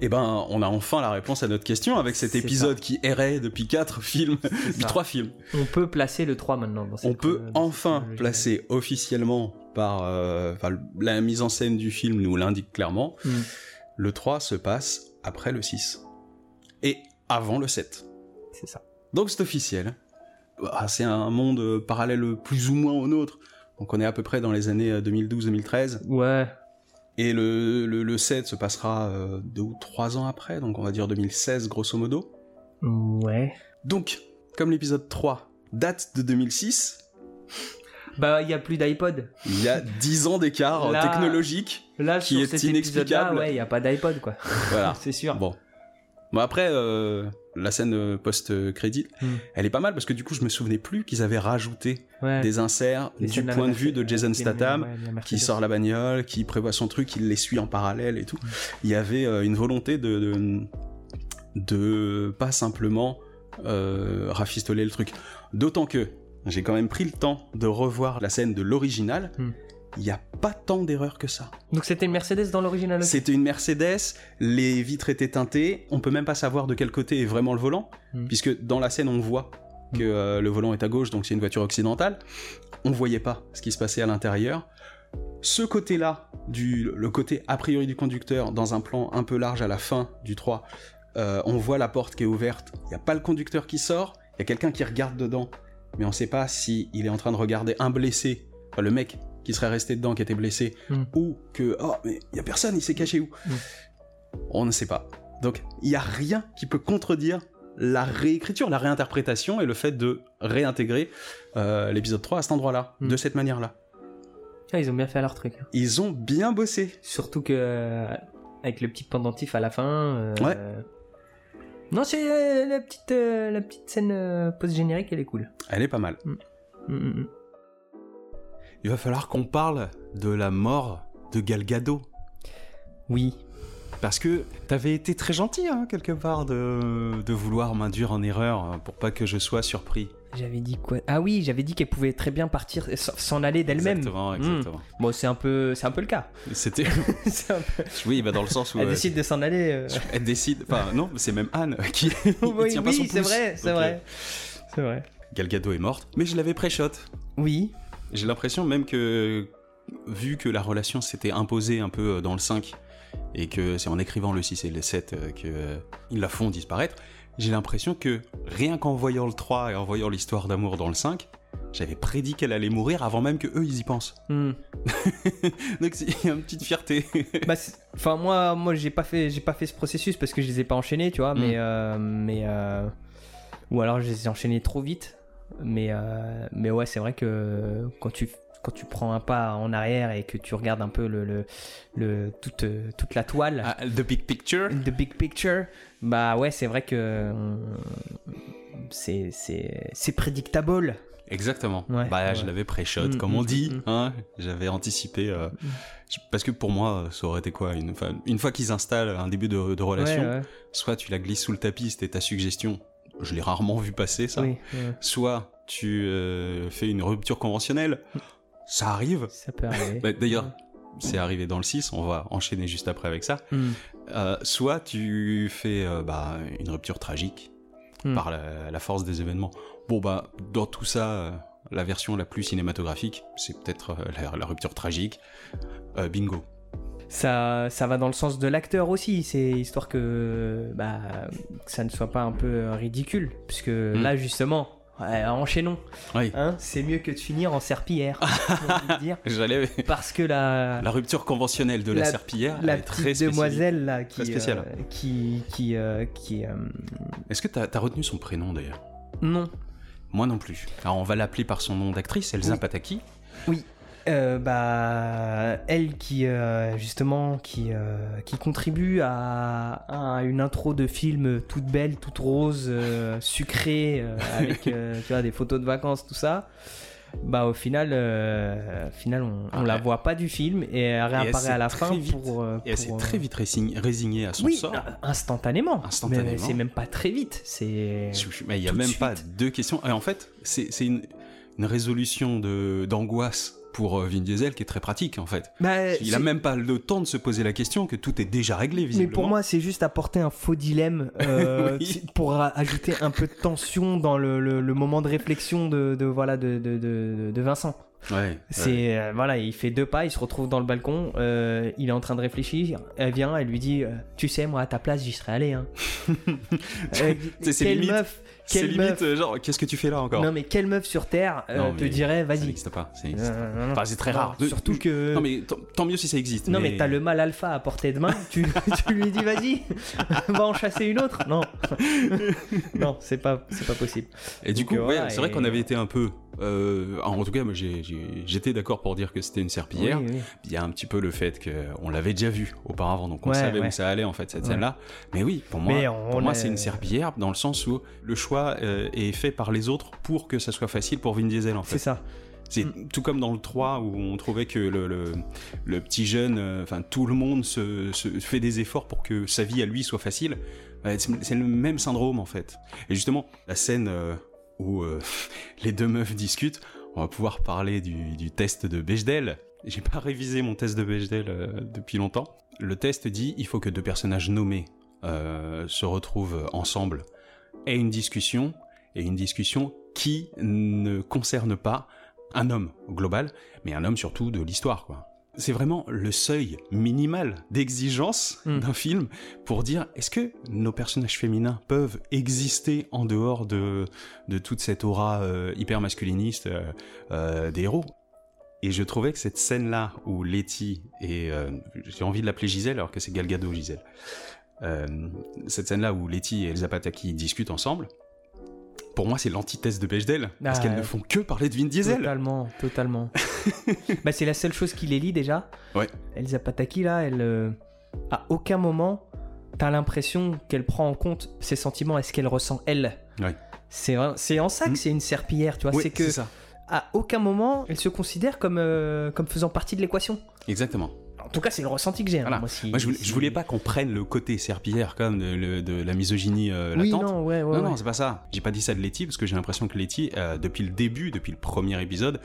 [SPEAKER 2] Eh ben, on a enfin la réponse à notre question avec cet épisode qui errait depuis 4 [laughs] films, depuis
[SPEAKER 1] ça.
[SPEAKER 2] 3 films.
[SPEAKER 1] On peut placer le 3 maintenant. dans cette
[SPEAKER 2] On peut enfin placer officiellement par euh, enfin, la mise en scène du film nous l'indique clairement.
[SPEAKER 1] Mm.
[SPEAKER 2] Le 3 se passe après le 6 et avant le 7.
[SPEAKER 1] C'est ça.
[SPEAKER 2] Donc c'est officiel. Ah, C'est un monde euh, parallèle plus ou moins au nôtre. Donc on est à peu près dans les années euh, 2012-2013.
[SPEAKER 1] Ouais.
[SPEAKER 2] Et le, le, le 7 se passera euh, deux ou trois ans après, donc on va dire 2016 grosso modo.
[SPEAKER 1] Ouais.
[SPEAKER 2] Donc, comme l'épisode 3 date de 2006,
[SPEAKER 1] Bah, il y a plus d'iPod.
[SPEAKER 2] il y a 10 ans d'écart euh,
[SPEAKER 1] Là-
[SPEAKER 2] technologique.
[SPEAKER 1] Là,
[SPEAKER 2] Qui est
[SPEAKER 1] cet
[SPEAKER 2] inexplicable.
[SPEAKER 1] épisode-là, ouais, il y a pas d'iPod, quoi.
[SPEAKER 2] Voilà. [laughs]
[SPEAKER 1] C'est sûr.
[SPEAKER 2] Bon. Bon après, euh, la scène euh, post-crédit,
[SPEAKER 1] Hmm.
[SPEAKER 2] elle est pas mal parce que du coup je me souvenais plus qu'ils avaient rajouté
[SPEAKER 1] Ouais.
[SPEAKER 2] des inserts du point de vue de Jason Statham
[SPEAKER 1] ouais,
[SPEAKER 2] qui sort la bagnole, qui prévoit son truc, qui les suit en parallèle et tout. Il y avait euh, une volonté de, de, de pas simplement euh, rafistoler le truc. D'autant que j'ai quand même pris le temps de revoir la scène de l'original.
[SPEAKER 1] Hmm.
[SPEAKER 2] Il n'y a pas tant d'erreurs que ça.
[SPEAKER 1] Donc c'était une Mercedes dans l'original
[SPEAKER 2] C'était une Mercedes, les vitres étaient teintées, on peut même pas savoir de quel côté est vraiment le volant,
[SPEAKER 1] Hmm.
[SPEAKER 2] puisque dans la scène on voit que euh, le volant est à gauche, donc c'est une voiture occidentale. On voyait pas ce qui se passait à l'intérieur. Ce côté-là, du, le côté a priori du conducteur, dans un plan un peu large à la fin du 3, euh, on voit la porte qui est ouverte, il n'y a pas le conducteur qui sort, il y a quelqu'un qui regarde dedans, mais on sait pas si il est en train de regarder un blessé, enfin, le mec qui serait resté dedans, qui était blessé,
[SPEAKER 1] Hmm.
[SPEAKER 2] ou que, oh, mais il y a personne, il s'est caché où
[SPEAKER 1] Hmm.
[SPEAKER 2] On ne sait pas. Donc, il n'y a rien qui peut contredire la réécriture, la réinterprétation et le fait de réintégrer euh, l'épisode 3 à cet endroit-là,
[SPEAKER 1] Hmm.
[SPEAKER 2] de cette manière-là.
[SPEAKER 1] Ah, ils ont bien fait leur truc. hein.
[SPEAKER 2] Ils ont bien bossé.
[SPEAKER 1] Surtout que euh, avec le petit pendentif à la fin. euh,
[SPEAKER 2] Ouais.
[SPEAKER 1] Non, c'est euh, la petite la petite scène post générique, elle est cool.
[SPEAKER 2] Elle est pas mal.
[SPEAKER 1] Mm, mm, mm.
[SPEAKER 2] Il va falloir qu'on parle de la mort de Gal Gadot.
[SPEAKER 1] Oui.
[SPEAKER 2] Parce que t'avais été très gentil, hein, quelque part, de, de vouloir m'induire en erreur euh, pour pas que je sois surpris.
[SPEAKER 1] J'avais dit quoi? Ah oui, j'avais dit qu'elle pouvait très bien partir, s- s'en aller d'elle-même.
[SPEAKER 2] Exactement,
[SPEAKER 1] Hmm.
[SPEAKER 2] exactement.
[SPEAKER 1] Bon, c'est un peu, c'est un peu le cas.
[SPEAKER 2] C'était. [laughs]
[SPEAKER 1] Peu- [laughs]
[SPEAKER 2] Oui, bah dans le sens où.
[SPEAKER 1] Elle
[SPEAKER 2] euh,
[SPEAKER 1] décide de s'en aller. euh. [laughs]
[SPEAKER 2] elle décide. Enfin, non, c'est même Anne qui.
[SPEAKER 1] oui,
[SPEAKER 2] tient
[SPEAKER 1] c'est vrai, c'est vrai, c'est vrai.
[SPEAKER 2] euh, Gal Gadot est morte, mais je l'avais pré-shot.
[SPEAKER 1] Oui,
[SPEAKER 2] J'ai l'impression même que, vu que la relation s'était imposée un peu euh, dans le 5, et que c'est en écrivant le 6 et le 7 qu'ils la font disparaître, j'ai l'impression que rien qu'en voyant le 3 et en voyant l'histoire d'amour dans le 5, j'avais prédit qu'elle allait mourir avant même que eux ils y pensent.
[SPEAKER 1] Hmm. [laughs]
[SPEAKER 2] Donc c'est- il y a une petite fierté. [laughs]
[SPEAKER 1] Bah, enfin moi, moi j'ai pas fait, j'ai pas fait ce processus parce que je les ai pas enchaînés, tu vois,
[SPEAKER 2] Mm.
[SPEAKER 1] mais euh, mais euh, ou alors je les ai enchaînés trop vite, mais euh, mais ouais, c'est vrai que quand tu quand tu prends un pas en arrière et que tu regardes un peu le, le, le- toute, toute la toile,
[SPEAKER 2] Ah, the big picture.
[SPEAKER 1] the big picture, bah ouais, c'est vrai que c'est prédictable.
[SPEAKER 2] Exactement.
[SPEAKER 1] Ouais,
[SPEAKER 2] bah, je l'avais pré-shot,
[SPEAKER 1] Mm,
[SPEAKER 2] comme
[SPEAKER 1] mm,
[SPEAKER 2] on dit.
[SPEAKER 1] mm.
[SPEAKER 2] hein. J'avais anticipé. euh, Parce que pour moi, ça aurait été quoi une, une fois qu'ils installent un début de, de relation,
[SPEAKER 1] ouais.
[SPEAKER 2] soit tu la glisses sous le tapis, c'était ta suggestion. Je l'ai rarement vu passer, ça.
[SPEAKER 1] Oui, ouais.
[SPEAKER 2] Soit tu euh, fais une rupture conventionnelle. Ça arrive.
[SPEAKER 1] ça peut arriver.
[SPEAKER 2] Bah, D'ailleurs, c'est arrivé dans le 6, on va enchaîner juste après avec ça.
[SPEAKER 1] Hmm.
[SPEAKER 2] Euh, soit tu fais euh, bah, une rupture tragique
[SPEAKER 1] Hmm.
[SPEAKER 2] par la, la force des événements. Bon, bah, dans tout ça, euh, la version la plus cinématographique, c'est peut-être la, la rupture tragique. Bingo.
[SPEAKER 1] Ça, ça va dans le sens de l'acteur aussi. C'est histoire que, bah, que ça ne soit pas un peu euh, ridicule. Puisque là, justement, ouais, enchaînons.
[SPEAKER 2] Oui.
[SPEAKER 1] Hein, c'est mieux que de finir en serpillière. [laughs]
[SPEAKER 2] J'allais.
[SPEAKER 1] Parce que la,
[SPEAKER 2] La rupture conventionnelle de la,
[SPEAKER 1] La-
[SPEAKER 2] serpillière
[SPEAKER 1] la
[SPEAKER 2] est très
[SPEAKER 1] demoiselle là, qui,
[SPEAKER 2] Très
[SPEAKER 1] euh, qui, qui, euh, qui, euh,
[SPEAKER 2] Est-ce que t'as as retenu son prénom d'ailleurs?
[SPEAKER 1] Non,
[SPEAKER 2] Moi non plus. Alors on va l'appeler par son nom d'actrice, Elsa
[SPEAKER 1] Oui.
[SPEAKER 2] Pataki.
[SPEAKER 1] Euh, bah, elle qui euh, justement qui, euh, qui contribue à, à une intro de film toute belle, toute rose, sucrée, avec [laughs] tu vois, des photos de vacances, tout ça. Bah au final, au final on, on
[SPEAKER 2] Ah,
[SPEAKER 1] la
[SPEAKER 2] elle-
[SPEAKER 1] voit pas du film et elle réapparaît à la fin
[SPEAKER 2] vite-
[SPEAKER 1] pour,
[SPEAKER 2] Et elle s'est très vite résignée, à son
[SPEAKER 1] oui,
[SPEAKER 2] sort.
[SPEAKER 1] instantanément.
[SPEAKER 2] Instantanément.
[SPEAKER 1] Mais c'est même pas très vite. C'est
[SPEAKER 2] il n'y a même pas deux questions. Et en fait, c'est c'est une, une résolution de- d'angoisse pour euh, Vin Diesel qui est très pratique en fait.
[SPEAKER 1] Bah,
[SPEAKER 2] Il a même pas le temps de se poser la question que tout est déjà réglé
[SPEAKER 1] Mais
[SPEAKER 2] visiblement.
[SPEAKER 1] pour moi, c'est juste apporter un faux dilemme euh, [laughs]
[SPEAKER 2] Oui.
[SPEAKER 1] pour a- ajouter un peu de tension dans le, le- le moment de réflexion de, de, voilà de, de, de, de Vincent.
[SPEAKER 2] Ouais, ouais.
[SPEAKER 1] C'est euh, voilà, il fait deux pas, il se retrouve dans le balcon, euh, il est en train de réfléchir. Elle vient, elle lui dit, tu sais, moi à ta place, j'y serais allé. Hein. [laughs] Euh, quelle
[SPEAKER 2] limite-
[SPEAKER 1] meuf,
[SPEAKER 2] C'est limite
[SPEAKER 1] meuf,
[SPEAKER 2] euh, genre qu'est-ce que tu fais là encore
[SPEAKER 1] non mais quelle meuf sur terre euh,
[SPEAKER 2] Non,
[SPEAKER 1] te dirait,
[SPEAKER 2] Ça
[SPEAKER 1] vas-y.
[SPEAKER 2] n'existe pas. ça n'existe pas.
[SPEAKER 1] Euh, non, non.
[SPEAKER 2] Enfin, c'est très rare.
[SPEAKER 1] Surtout que
[SPEAKER 2] Non mais tant- mieux si ça existe.
[SPEAKER 1] Non, mais, t'as le mal alpha à portée de main, tu, [laughs] tu lui dis vas-y, [laughs] va en chasser une autre. Non, [laughs] non, c'est pas, c'est pas possible.
[SPEAKER 2] Et du coup,
[SPEAKER 1] euh,
[SPEAKER 2] ouais, c'est vrai qu'on avait été un peu. euh, en tout cas, j'étais d'accord pour dire que c'était une serpillière.
[SPEAKER 1] Oui, oui.
[SPEAKER 2] Il y a un petit peu le fait qu'on l'avait déjà vu auparavant, donc on
[SPEAKER 1] Ouais,
[SPEAKER 2] savait
[SPEAKER 1] ouais.
[SPEAKER 2] où ça allait en fait cette
[SPEAKER 1] Ouais.
[SPEAKER 2] scène-là. Mais oui, pour moi,
[SPEAKER 1] on
[SPEAKER 2] pour moi
[SPEAKER 1] a-
[SPEAKER 2] c'est une serpillière dans le sens où le choix euh, est fait par les autres pour que ça soit facile pour Vin Diesel en
[SPEAKER 1] C'est
[SPEAKER 2] fait.
[SPEAKER 1] ça.
[SPEAKER 2] C'est tout comme dans le 3 où on trouvait que le, le, le petit jeune, euh, enfin tout le monde se, se fait des efforts pour que sa vie à lui soit facile. C'est c'est le même syndrome en fait. Et justement, la scène euh, où [laughs] les deux meufs discutent, on va pouvoir parler du, du test de Bechdel. J'ai pas révisé mon test de Bechdel depuis longtemps. Le test dit il faut que deux personnages nommés euh, se retrouvent ensemble et une discussion et une discussion qui ne concerne pas un homme au global, mais un homme surtout de l'histoire, quoi. C'est vraiment le seuil minimal d'exigence
[SPEAKER 1] Mm.
[SPEAKER 2] d'un film pour dire est-ce que nos personnages féminins peuvent exister en dehors de, de toute cette aura euh, hyper masculiniste euh, euh, des héros? Et je trouvais que cette scène-là où Letty et euh, j'ai envie de l'appeler Gisèle alors que c'est Gal Gadot Gisèle. Euh, cette scène-là où Letty et Elsa Pataki discutent ensemble, pour moi c'est l'antithèse de Bechdel parce
[SPEAKER 1] Ah,
[SPEAKER 2] qu'elles
[SPEAKER 1] ouais.
[SPEAKER 2] ne font que parler de Vin Diesel.
[SPEAKER 1] Totalement, totalement. [laughs] bah, c'est la seule chose qui les lie déjà.
[SPEAKER 2] Ouais.
[SPEAKER 1] Elsa Pataki, là, elle. euh, à aucun moment, t'as l'impression qu'elle prend en compte ses sentiments et ce qu'elle ressent elle.
[SPEAKER 2] Ouais.
[SPEAKER 1] C'est c'est en ça que
[SPEAKER 2] Mm.
[SPEAKER 1] c'est une serpillière, tu vois. C'est que
[SPEAKER 2] ça.
[SPEAKER 1] à aucun moment elle se considère comme, euh, comme faisant partie de l'équation.
[SPEAKER 2] Exactement.
[SPEAKER 1] En tout cas, c'est le ressenti que j'ai. hein,
[SPEAKER 2] Voilà.
[SPEAKER 1] Moi, si-
[SPEAKER 2] Moi, je voulais,
[SPEAKER 1] si-
[SPEAKER 2] je voulais pas qu'on prenne le côté serpillière comme de, le- de la misogynie euh,
[SPEAKER 1] Oui,
[SPEAKER 2] latente.
[SPEAKER 1] non, ouais, ouais.
[SPEAKER 2] non, non,
[SPEAKER 1] ouais.
[SPEAKER 2] c'est pas ça. J'ai pas dit ça de Letty parce que j'ai l'impression que Letty, euh, depuis le début, depuis le premier épisode,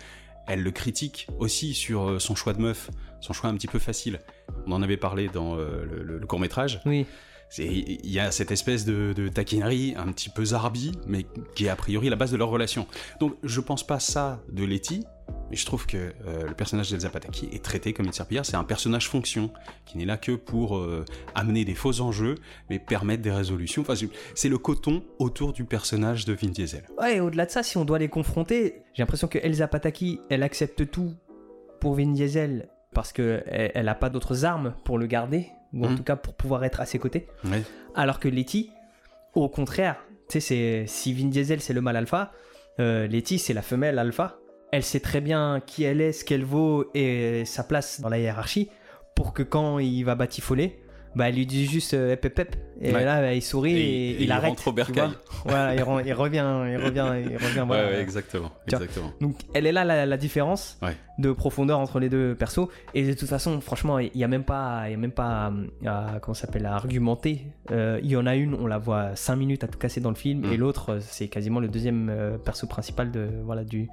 [SPEAKER 2] elle le critique aussi sur euh, son choix de meuf, son choix un petit peu facile. On en avait parlé dans euh, le, court métrage.
[SPEAKER 1] Oui.
[SPEAKER 2] Il y a cette espèce de, de taquinerie un petit peu zarbi, mais qui est a priori la base de leur relation. Donc je pense pas ça de Letty, mais je trouve que euh, le personnage d'Elsa Pataki est traité comme une serpillière. C'est un personnage fonction qui n'est là que pour euh, amener des faux enjeux, mais permettre des résolutions. Enfin, c'est- le coton autour du personnage de Vin Diesel.
[SPEAKER 1] Ouais, et au-delà de ça, si on doit les confronter, j'ai l'impression que Elsa Pataki, elle accepte tout pour Vin Diesel parce que elle, elle a pas d'autres armes pour le garder, ou en
[SPEAKER 2] Mhm.
[SPEAKER 1] tout cas pour pouvoir être à ses côtés.
[SPEAKER 2] Ouais.
[SPEAKER 1] Alors que Letty, au contraire, tu sais, si Vin Diesel c'est le mâle alpha, euh, Letty c'est la femelle alpha. Elle sait très bien qui elle est, ce qu'elle vaut et sa place dans la hiérarchie pour que quand il va batifoler, bah elle lui dit juste euh, hep, hep, hep. et
[SPEAKER 2] Ouais.
[SPEAKER 1] là bah, il sourit
[SPEAKER 2] Et-
[SPEAKER 1] et,
[SPEAKER 2] et
[SPEAKER 1] il
[SPEAKER 2] il
[SPEAKER 1] arrête.
[SPEAKER 2] rentre au bercail.
[SPEAKER 1] voilà, il, revient, il revient, il revient. [laughs] voilà.
[SPEAKER 2] Ouais, ouais, exactement. Exactement.
[SPEAKER 1] Donc elle est là la, la différence de profondeur entre les deux persos et de toute façon franchement il y a même pas il y a même pas à, à- comment ça s'appelle à argumenter Euh, il y en a une on la voit 5 minutes à tout casser dans le film
[SPEAKER 2] Mm.
[SPEAKER 1] et l'autre euh, c'est quasiment le deuxième euh, perso principal de voilà du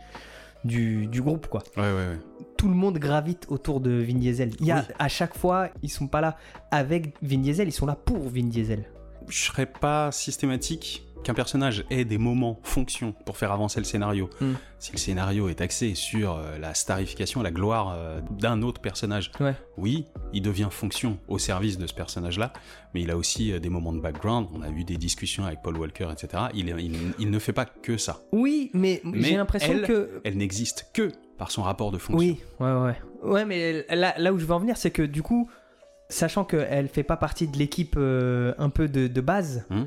[SPEAKER 1] du, du groupe quoi
[SPEAKER 2] Ouais, ouais, ouais.
[SPEAKER 1] tout le monde gravite autour de Vin Diesel il y a
[SPEAKER 2] Oui.
[SPEAKER 1] à chaque fois ils sont pas là avec Vin Diesel ils sont là pour Vin Diesel
[SPEAKER 2] je serais pas systématique qu'un personnage ait des moments fonction pour faire avancer le scénario.
[SPEAKER 1] Mm.
[SPEAKER 2] Si le scénario est axé sur euh, la starification, la gloire euh, d'un autre personnage,
[SPEAKER 1] Ouais.
[SPEAKER 2] oui, il devient fonction au service de ce personnage-là, mais il a aussi euh, des moments de background. On a eu des discussions avec Paul Walker, etc. Il, il- il ne fait pas que ça.
[SPEAKER 1] oui mais,
[SPEAKER 2] Mais
[SPEAKER 1] j'ai l'impression que
[SPEAKER 2] Elle n'existe que par son rapport de fonction.
[SPEAKER 1] Oui, ouais, ouais. Ouais, mais là, là où je veux en venir, c'est que du coup, sachant qu'elle fait pas partie de l'équipe euh, un peu de, de base,
[SPEAKER 2] Hmm.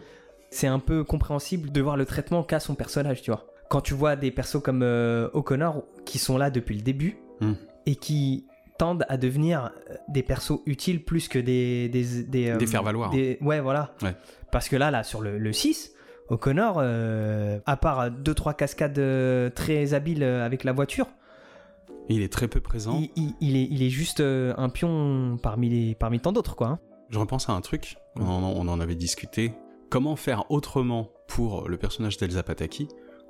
[SPEAKER 1] C'est un peu compréhensible de voir le traitement qu'a son personnage, tu vois. Quand tu vois des persos comme euh, O'Connor qui sont là depuis le début
[SPEAKER 2] Hmm.
[SPEAKER 1] et qui tendent à devenir euh, des persos utiles plus que des des des, euh,
[SPEAKER 2] Des faire-valoir.
[SPEAKER 1] des- Ouais, voilà.
[SPEAKER 2] Ouais.
[SPEAKER 1] Parce que là, là, sur le, le 6, O'Connor, euh, à part 2-3 cascades très habiles avec la voiture,
[SPEAKER 2] Il est très peu présent.
[SPEAKER 1] il, il- il est, il est juste un pion parmi, les, parmi tant d'autres, quoi. hein.
[SPEAKER 2] Je repense à un truc, on en avait discuté. Comment faire autrement pour le personnage d'Elsa Pataki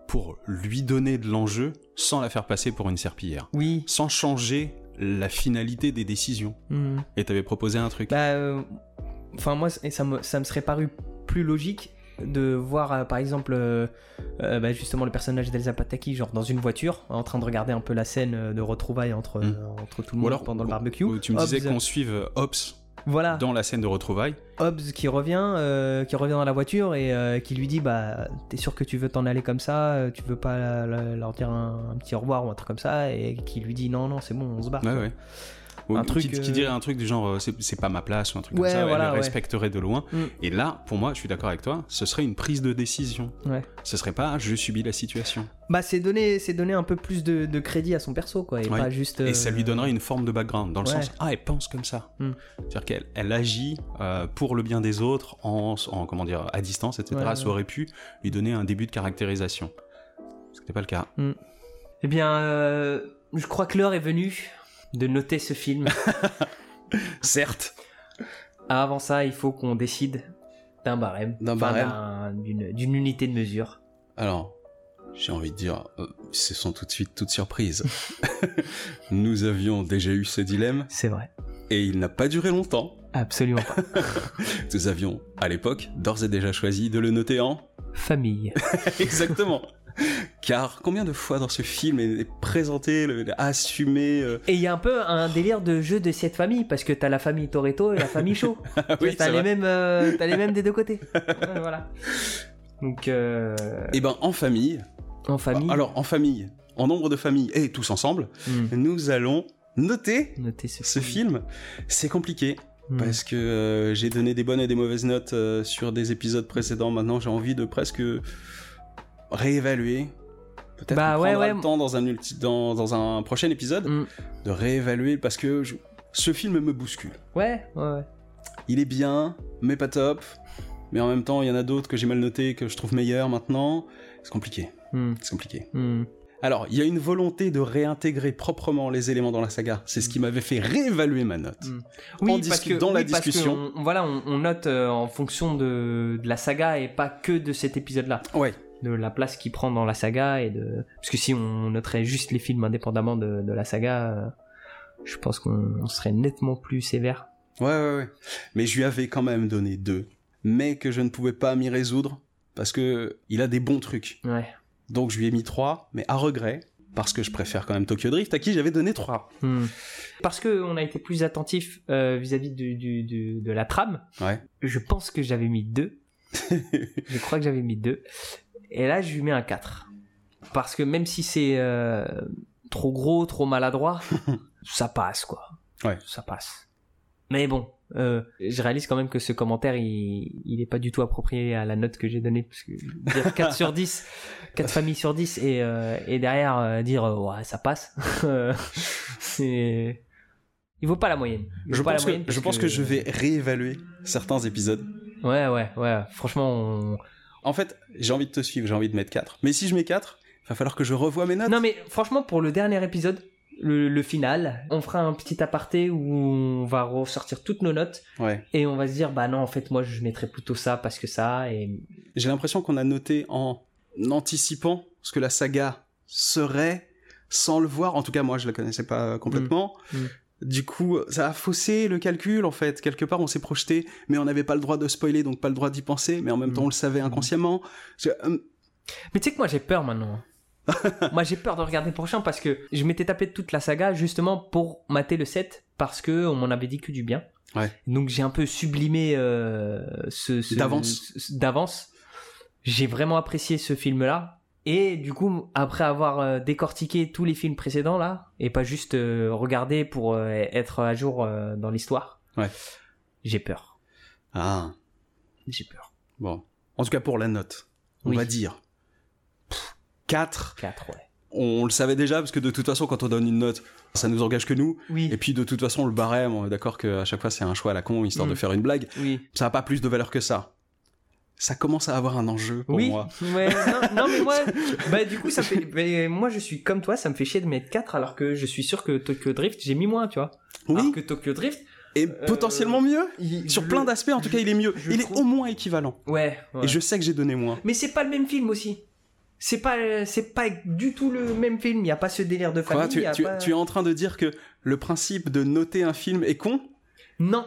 [SPEAKER 2] pour lui donner de l'enjeu sans la faire passer pour une serpillière
[SPEAKER 1] Oui.
[SPEAKER 2] Sans changer la finalité des décisions.
[SPEAKER 1] Hmm.
[SPEAKER 2] Et t'avais proposé un truc.
[SPEAKER 1] Bah, euh, enfin, moi, ça me, ça me serait paru plus logique de voir, euh, par exemple, euh, euh, bah, justement le personnage d'Elsa Pataki, genre dans une voiture, en train de regarder un peu la scène de retrouvailles entre,
[SPEAKER 2] Hmm.
[SPEAKER 1] entre tout le monde pendant le barbecue.
[SPEAKER 2] Tu me disais
[SPEAKER 1] Hobbs,
[SPEAKER 2] qu'on suive Ops
[SPEAKER 1] Voilà.
[SPEAKER 2] dans la scène de retrouvailles.
[SPEAKER 1] Hobbs qui revient, euh, qui revient dans la voiture et euh, qui lui dit bah t'es sûr que tu veux t'en aller comme ça, euh, tu veux pas la- la- leur dire un, un petit au revoir ou un truc comme ça et qui lui dit non non c'est bon on se barre.
[SPEAKER 2] Ouais, ouais.
[SPEAKER 1] Un
[SPEAKER 2] qui,
[SPEAKER 1] truc,
[SPEAKER 2] qui
[SPEAKER 1] euh,
[SPEAKER 2] dirait un truc du genre euh, c'est pas ma place ou un truc
[SPEAKER 1] Ouais,
[SPEAKER 2] comme ça.
[SPEAKER 1] voilà,
[SPEAKER 2] elle le
[SPEAKER 1] ouais.
[SPEAKER 2] respecterait de loin.
[SPEAKER 1] Mm.
[SPEAKER 2] Et là, pour moi, je suis d'accord avec toi, ce serait une prise de décision.
[SPEAKER 1] Ouais.
[SPEAKER 2] Ce serait pas je subis la situation.
[SPEAKER 1] Bah c'est donner c'est donner un peu plus de, de crédit à son perso quoi et
[SPEAKER 2] Ouais.
[SPEAKER 1] pas juste.
[SPEAKER 2] Et ça lui
[SPEAKER 1] euh,
[SPEAKER 2] donnerait une forme de background, dans le sens ah elle pense comme ça.
[SPEAKER 1] Hmm.
[SPEAKER 2] C'est-à-dire qu'elle elle agit euh, pour le bien des autres en, en comment dire à distance, etc. Ça aurait pu lui donner un début de caractérisation. Ce n'était pas le cas.
[SPEAKER 1] Eh bien euh, je crois que l'heure est venue de noter ce film. [laughs]
[SPEAKER 2] Certes.
[SPEAKER 1] Avant ça il faut qu'on décide d'un barème,
[SPEAKER 2] D'un
[SPEAKER 1] Enfin,
[SPEAKER 2] barème.
[SPEAKER 1] d'un- d'une d'une unité de mesure.
[SPEAKER 2] Alors, j'ai envie de dire, euh, ce sont tout de suite toutes surprises. [laughs] Nous avions déjà eu ce dilemme
[SPEAKER 1] C'est vrai.
[SPEAKER 2] et il n'a pas duré longtemps.
[SPEAKER 1] Absolument pas. [laughs]
[SPEAKER 2] Nous avions, à l'époque, d'ores et déjà choisi de le noter en
[SPEAKER 1] Famille.
[SPEAKER 2] Exactement. [laughs] Car combien de fois dans ce film est présenté, le- assumé euh,
[SPEAKER 1] Et il y a un peu un délire de jeu de cette famille, parce que t'as la famille Toretto et la famille Shaw. [laughs]
[SPEAKER 2] Ah oui,
[SPEAKER 1] t'as les mêmes, euh, les mêmes des deux côtés. [laughs] Voilà. Donc euh,
[SPEAKER 2] Eh ben, en famille,
[SPEAKER 1] en famille.
[SPEAKER 2] alors en famille, en nombre de familles et tous ensemble,
[SPEAKER 1] Hmm.
[SPEAKER 2] nous allons noter
[SPEAKER 1] ce
[SPEAKER 2] film. C'est compliqué
[SPEAKER 1] Hmm.
[SPEAKER 2] parce que euh, j'ai donné des bonnes et des mauvaises notes euh, sur des épisodes précédents. Maintenant, j'ai envie de presque réévaluer. Peut-être
[SPEAKER 1] Bah, ouais, ouais.
[SPEAKER 2] le temps dans un, ulti- dans, dans un prochain épisode
[SPEAKER 1] Hmm.
[SPEAKER 2] de réévaluer parce que je- ce film me bouscule.
[SPEAKER 1] Ouais, ouais, ouais.
[SPEAKER 2] Il est bien, mais pas top. Mais en même temps, il y en a d'autres que j'ai mal notés que je trouve meilleurs maintenant. C'est compliqué.
[SPEAKER 1] Hmm.
[SPEAKER 2] C'est compliqué.
[SPEAKER 1] Hmm.
[SPEAKER 2] Alors, il y a une volonté de réintégrer proprement les éléments dans la saga. C'est ce qui m'avait fait réévaluer ma note.
[SPEAKER 1] Mm. Oui,
[SPEAKER 2] En
[SPEAKER 1] parce que
[SPEAKER 2] dans la
[SPEAKER 1] que
[SPEAKER 2] discussion.
[SPEAKER 1] on- voilà, on, on note euh, en fonction de, de la saga et pas que de cet épisode-là.
[SPEAKER 2] Ouais.
[SPEAKER 1] De la place qu'il prend dans la saga et de parce que si on noterait juste les films indépendamment de, de la saga, euh, je pense qu'on on serait nettement plus sévère.
[SPEAKER 2] Ouais, ouais, ouais. Mais je lui avais quand même donné deux, mais que je ne pouvais pas m'y résoudre parce que il a des bons trucs.
[SPEAKER 1] Ouais.
[SPEAKER 2] Donc je lui ai mis trois, mais à regret parce que je préfère quand même Tokyo Drift à qui j'avais donné trois.
[SPEAKER 1] Hmm. Parce que on a été plus attentif euh, vis-à-vis du, du- du- de la trame.
[SPEAKER 2] Ouais.
[SPEAKER 1] Je pense que j'avais mis deux. [laughs] je crois que j'avais mis deux. Et là, je lui mets un 4. Parce que même si c'est euh, trop gros, trop maladroit, [laughs] ça passe, quoi.
[SPEAKER 2] Ouais.
[SPEAKER 1] Ça passe. Mais bon, euh, je réalise quand même que ce commentaire, il, il est pas du tout approprié à la note que j'ai donnée. Parce que dire [laughs] 4 sur 10, 4 familles sur 10, et, euh, et derrière euh, dire, euh, ouais, ça passe. [laughs] c'est... Il vaut pas la moyenne.
[SPEAKER 2] Je pense,
[SPEAKER 1] la
[SPEAKER 2] que,
[SPEAKER 1] moyenne
[SPEAKER 2] je
[SPEAKER 1] parce
[SPEAKER 2] pense que je vais réévaluer certains épisodes.
[SPEAKER 1] Ouais, ouais, ouais. Franchement, on...
[SPEAKER 2] En fait, j'ai envie de te suivre, j'ai envie de mettre 4. Mais si je mets 4, il va falloir que je revoie mes notes.
[SPEAKER 1] Non mais franchement pour le dernier épisode, le, le final, on fera un petit aparté où on va ressortir toutes nos notes
[SPEAKER 2] Ouais.
[SPEAKER 1] et on va se dire bah non en fait moi je mettrais plutôt ça parce que ça et
[SPEAKER 2] J'ai l'impression qu'on a noté en anticipant ce que la saga serait sans le voir. En tout cas, moi, je la connaissais pas complètement.
[SPEAKER 1] Mm. Mm.
[SPEAKER 2] Du coup, ça a faussé le calcul, en fait. Quelque part, on s'est projeté, mais on n'avait pas le droit de spoiler, donc pas le droit d'y penser, mais en même
[SPEAKER 1] Mm.
[SPEAKER 2] temps, on le savait inconsciemment. Je- hum,
[SPEAKER 1] mais tu sais que moi j'ai peur maintenant. [laughs] moi j'ai peur de regarder le prochain parce que je m'étais tapé toute la saga justement pour mater le 7 parce que on m'en avait dit que du bien.
[SPEAKER 2] Ouais.
[SPEAKER 1] Donc j'ai un peu sublimé euh, ce, ce-
[SPEAKER 2] D'avance.
[SPEAKER 1] ce- d'avance. J'ai vraiment apprécié ce film-là. Et du coup, après avoir euh, décortiqué tous les films précédents là, et pas juste euh, regarder pour euh, être à jour euh, dans l'histoire,
[SPEAKER 2] Ouais.
[SPEAKER 1] j'ai peur.
[SPEAKER 2] Ah,
[SPEAKER 1] J'ai peur.
[SPEAKER 2] bon. En tout cas, pour la note, on
[SPEAKER 1] Oui.
[SPEAKER 2] va dire 4.
[SPEAKER 1] 4, ouais.
[SPEAKER 2] On le savait déjà, parce que de toute façon, quand on donne une note, ça nous engage que nous.
[SPEAKER 1] Oui.
[SPEAKER 2] Et puis, de toute façon, le barème, on est d'accord qu'à chaque fois, c'est un choix à la con, histoire
[SPEAKER 1] Mm.
[SPEAKER 2] de faire une blague.
[SPEAKER 1] Oui.
[SPEAKER 2] ça n'a pas plus de valeur que ça. Ça commence à avoir un enjeu pour
[SPEAKER 1] oui.
[SPEAKER 2] moi.
[SPEAKER 1] Ouais, non, non, mais moi, [laughs] bah, du coup, ça fait. mais moi, je suis comme toi, ça me fait chier de mettre 4 alors que je suis sûr que Tokyo Drift, j'ai mis moins, tu vois. Alors
[SPEAKER 2] Oui,
[SPEAKER 1] que Tokyo Drift.
[SPEAKER 2] et potentiellement mieux.
[SPEAKER 1] il-
[SPEAKER 2] Sur
[SPEAKER 1] le-
[SPEAKER 2] plein d'aspects, en tout cas, il est mieux. il
[SPEAKER 1] trouve-
[SPEAKER 2] est au moins équivalent.
[SPEAKER 1] Ouais. ouais.
[SPEAKER 2] Et je sais que j'ai donné moins.
[SPEAKER 1] Mais c'est pas le même film aussi. C'est pas, c'est pas du tout le même film. Il y a pas ce délire de famille.
[SPEAKER 2] Quoi, tu,
[SPEAKER 1] il y a
[SPEAKER 2] tu-
[SPEAKER 1] pas-
[SPEAKER 2] tu es en train de dire que le principe de noter un film est con?
[SPEAKER 1] Non.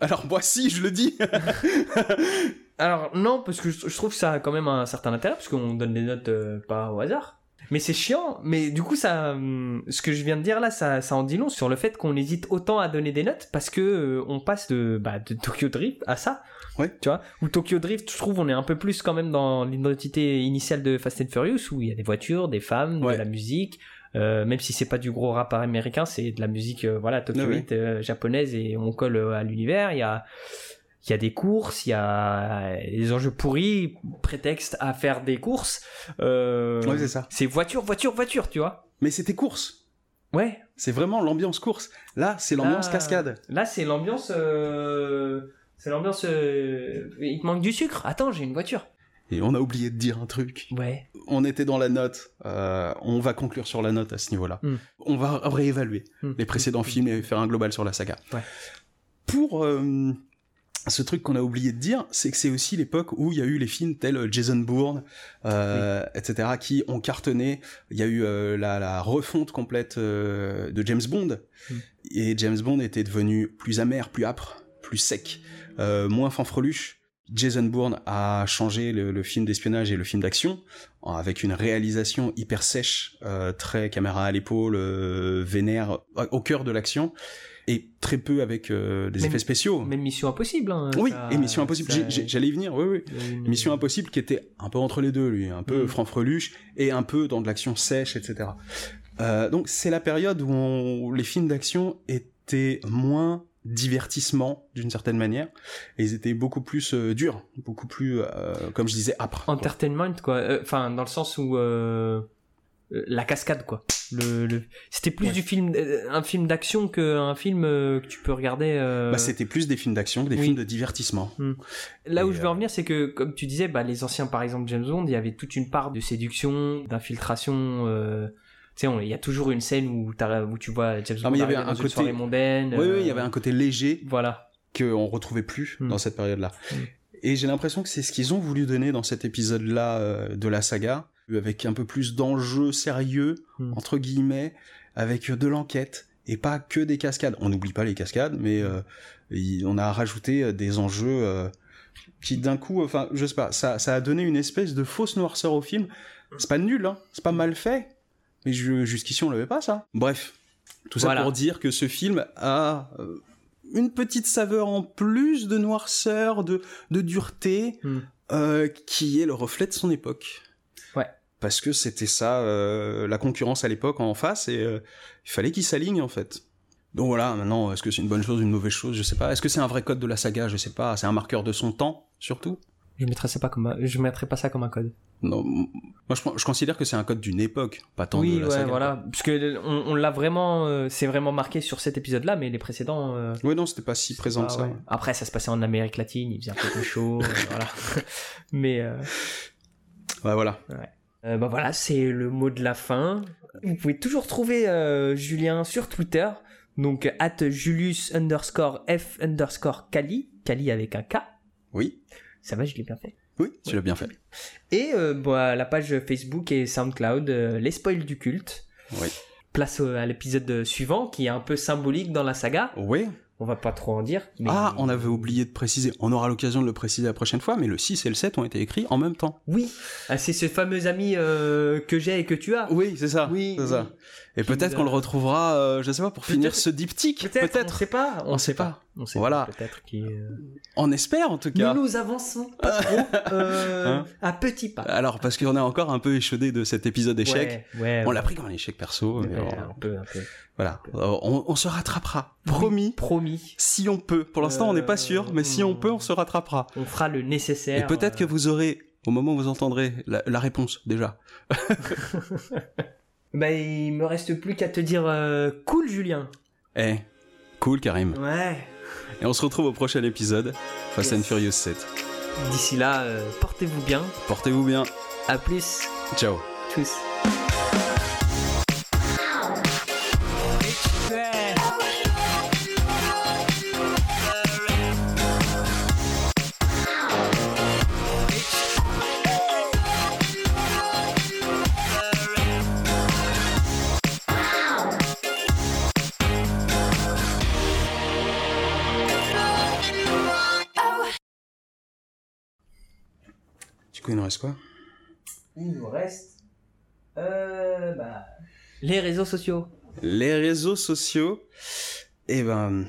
[SPEAKER 2] Alors moi si, je le dis. [laughs]
[SPEAKER 1] Alors non, parce que je, je trouve que ça a quand même un certain intérêt parce qu'on donne des notes euh, pas au hasard. Mais c'est chiant. Mais du coup, ça, hum, ce que je viens de dire là, ça, ça en dit long sur le fait qu'on hésite autant à donner des notes parce que euh, on passe de, bah, de Tokyo Drift à ça.
[SPEAKER 2] Ouais.
[SPEAKER 1] Tu vois? Ou Tokyo Drift, je trouve, on est un peu plus quand même dans l'identité initiale de Fast and Furious où il y a des voitures, des femmes,
[SPEAKER 2] Ouais.
[SPEAKER 1] de la musique. Euh, même si c'est pas du gros rap américain, c'est de la musique, euh, voilà, Tokyo
[SPEAKER 2] Ah oui.
[SPEAKER 1] Euh, japonaise et on colle euh, à l'univers. Il y a, il y a des courses, il y a des enjeux pourris, prétexte à faire des courses. Euh,
[SPEAKER 2] Ouais, c'est ça.
[SPEAKER 1] c'est voiture, voiture, voiture, tu vois.
[SPEAKER 2] Mais c'était course.
[SPEAKER 1] Ouais.
[SPEAKER 2] C'est vraiment l'ambiance course. Là, c'est l'ambiance
[SPEAKER 1] Là-
[SPEAKER 2] cascade.
[SPEAKER 1] Là, c'est l'ambiance. euh, C'est l'ambiance. euh, Il te manque du sucre. Attends, j'ai une voiture.
[SPEAKER 2] Et on a oublié de dire un truc.
[SPEAKER 1] Ouais.
[SPEAKER 2] On était dans la note. euh, on va conclure sur la note à ce niveau-là.
[SPEAKER 1] Hmm.
[SPEAKER 2] On va réévaluer
[SPEAKER 1] Hmm.
[SPEAKER 2] les précédents films et faire un global sur la saga.
[SPEAKER 1] Ouais.
[SPEAKER 2] Pour ce truc qu'on a oublié de dire, c'est que c'est aussi l'époque où il y a eu les films tels Jason Bourne, euh, etc., qui ont cartonné. Il y a eu euh, la, la refonte complète euh, de James Bond,
[SPEAKER 1] Hmm.
[SPEAKER 2] et James Bond était devenu plus amer, plus âpre, plus sec, euh, moins fanfreluche. Jason Bourne a changé le, le film d'espionnage et le film d'action avec une réalisation hyper sèche, euh, très caméra à l'épaule, euh, vénère, au cœur de l'action, et très peu avec euh, des
[SPEAKER 1] Même-
[SPEAKER 2] effets spéciaux.
[SPEAKER 1] Même Mission Impossible. hein,
[SPEAKER 2] oui,
[SPEAKER 1] ça-
[SPEAKER 2] et Mission Impossible, j'allais y venir, oui, oui.
[SPEAKER 1] Une-
[SPEAKER 2] Mission Impossible qui était un peu entre les deux, lui, un peu
[SPEAKER 1] Mm.
[SPEAKER 2] franfreluche et un peu dans de l'action sèche, etc. Euh, donc c'est la période où, on- où les films d'action étaient moins divertissement d'une certaine manière et ils étaient beaucoup plus euh, durs beaucoup plus euh, comme je disais âpres.
[SPEAKER 1] Entertainment, quoi. Euh, Enfin, dans le sens où. Euh, la cascade quoi. Le, le... C'était plus
[SPEAKER 2] Ouais.
[SPEAKER 1] du film, euh, un film d'action qu'un film euh, que tu peux regarder. euh,
[SPEAKER 2] Bah, c'était plus des films d'action que des
[SPEAKER 1] oui.
[SPEAKER 2] films de divertissement.
[SPEAKER 1] Là où je veux en venir, c'est que, comme tu disais, bah, les anciens, par exemple, James Bond, il y avait toute une part de séduction, d'infiltration. euh, Tu sais, il y a toujours une scène où, tu vois James
[SPEAKER 2] Ah,
[SPEAKER 1] Bond
[SPEAKER 2] mais il y avait un
[SPEAKER 1] dans une
[SPEAKER 2] côté-
[SPEAKER 1] mondaine.
[SPEAKER 2] Oui, oui, il y avait un côté léger
[SPEAKER 1] Voilà.
[SPEAKER 2] qu'on retrouvait plus
[SPEAKER 1] Hmm.
[SPEAKER 2] dans cette période-là.
[SPEAKER 1] Hmm.
[SPEAKER 2] Et j'ai l'impression que c'est ce qu'ils ont voulu donner dans cet épisode-là euh, de la saga, avec un peu plus d'enjeux sérieux,
[SPEAKER 1] Hmm.
[SPEAKER 2] entre guillemets, avec de l'enquête, et pas que des cascades. On n'oublie pas les cascades, mais euh, on a rajouté euh, des enjeux euh, qui d'un coup, enfin, je sais pas, ça, ça a donné une espèce de fausse noirceur au film. C'est pas nul, hein, c'est pas mal fait, mais jusqu'ici on l'avait pas ça. Bref, tout ça
[SPEAKER 1] Voilà.
[SPEAKER 2] pour dire que ce film a euh, une petite saveur en plus de noirceur, de, de dureté,
[SPEAKER 1] Hmm.
[SPEAKER 2] euh, qui est le reflet de son époque.
[SPEAKER 1] Ouais.
[SPEAKER 2] Parce que c'était ça, euh, la concurrence à l'époque en face, et euh, il fallait qu'il s'aligne en fait. Donc voilà, maintenant, est-ce que c'est une bonne chose, une mauvaise chose, je sais pas. Est-ce que c'est un vrai code de la saga, je sais pas. C'est un marqueur de son temps, surtout.
[SPEAKER 1] Je mettrais ça pas comme un... je mettrais pas ça comme un code.
[SPEAKER 2] Non, moi je, je considère que c'est un code d'une époque, pas tant
[SPEAKER 1] oui,
[SPEAKER 2] de la
[SPEAKER 1] ouais,
[SPEAKER 2] saga.
[SPEAKER 1] voilà. Parce que on, on l'a vraiment, euh, c'est vraiment marqué sur cet épisode-là, mais les précédents.
[SPEAKER 2] Ouais, non, c'était pas si présent
[SPEAKER 1] ah,
[SPEAKER 2] que ça.
[SPEAKER 1] ouais. Après, ça se passait en Amérique latine, il faisait un peu plus chaud, [laughs] voilà. Mais
[SPEAKER 2] Ouais, voilà.
[SPEAKER 1] Euh, bah voilà, c'est le mot de la fin. Vous pouvez toujours trouver euh, Julien sur Twitter, donc at Julius underscore F underscore Kali, Kali avec un K.
[SPEAKER 2] Oui,
[SPEAKER 1] Ça va, je l'ai bien fait.
[SPEAKER 2] oui, tu l'as bien fait.
[SPEAKER 1] Et euh, bah, la page Facebook et SoundCloud, euh, les spoils du culte.
[SPEAKER 2] Oui.
[SPEAKER 1] Place à l'épisode suivant, qui est un peu symbolique dans la saga.
[SPEAKER 2] Oui.
[SPEAKER 1] On va pas trop en dire. mais-
[SPEAKER 2] Ah, on avait oublié de préciser. On aura l'occasion de le préciser la prochaine fois, mais le 6 et le 7 ont été écrits en même temps.
[SPEAKER 1] Oui, ah, c'est ce fameux ami euh, que j'ai et que tu as.
[SPEAKER 2] Oui, c'est ça.
[SPEAKER 1] Oui,
[SPEAKER 2] c'est
[SPEAKER 1] oui.
[SPEAKER 2] ça. Et peut-être qu'on le retrouvera, euh, je sais pas, pour finir ce diptyque.
[SPEAKER 1] Peut-être, on sait pas.
[SPEAKER 2] On sait pas.
[SPEAKER 1] On sait
[SPEAKER 2] Voilà.
[SPEAKER 1] pas, peut-être euh,
[SPEAKER 2] On espère en tout cas.
[SPEAKER 1] Nous nous avançons pas [laughs] trop euh,
[SPEAKER 2] Hein
[SPEAKER 1] à petits pas.
[SPEAKER 2] Alors, parce qu'on est encore un peu échaudé de cet épisode.
[SPEAKER 1] Ouais, ouais,
[SPEAKER 2] On
[SPEAKER 1] ouais.
[SPEAKER 2] l'a pris comme un échec perso. mais on-
[SPEAKER 1] un peu, un peu.
[SPEAKER 2] Voilà. Euh, On, on se rattrapera. Promis.
[SPEAKER 1] Promis.
[SPEAKER 2] Si on peut. Pour l'instant, on n'est pas
[SPEAKER 1] Euh,
[SPEAKER 2] sûr, mais si on peut, on se rattrapera.
[SPEAKER 1] On fera le nécessaire.
[SPEAKER 2] Et peut-être que
[SPEAKER 1] euh,
[SPEAKER 2] vous aurez, au moment où vous entendrez, la, la réponse déjà. [laughs]
[SPEAKER 1] Bah, il me reste plus qu'à te dire euh, cool, Julien.
[SPEAKER 2] Eh, cool Karim.
[SPEAKER 1] Ouais.
[SPEAKER 2] Et on se retrouve au prochain épisode, Fast and
[SPEAKER 1] Yes.
[SPEAKER 2] Furious 7.
[SPEAKER 1] D'ici là, euh, portez-vous bien.
[SPEAKER 2] Portez-vous bien.
[SPEAKER 1] À plus.
[SPEAKER 2] Ciao.
[SPEAKER 1] Tchuss.
[SPEAKER 2] Il nous reste quoi?
[SPEAKER 1] Il nous reste. Euh, bah, les réseaux sociaux.
[SPEAKER 2] Les réseaux sociaux. Eh ben.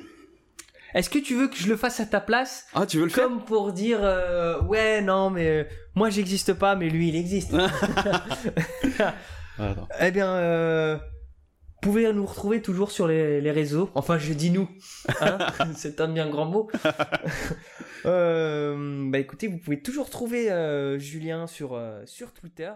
[SPEAKER 1] Est-ce que tu veux que je le fasse à ta place?
[SPEAKER 2] Ah, tu veux le faire?
[SPEAKER 1] Comme pour dire, euh, ouais, non, mais euh, moi j'existe pas, mais lui il existe. [laughs] [laughs]
[SPEAKER 2] Attends.
[SPEAKER 1] eh bien, euh, pouvez nous retrouver toujours sur les, les réseaux. Enfin, je dis nous. hein, [laughs] C'est un bien grand mot. [laughs] Euh, bah écoutez, vous pouvez toujours trouver euh, Julien sur, euh, sur Twitter.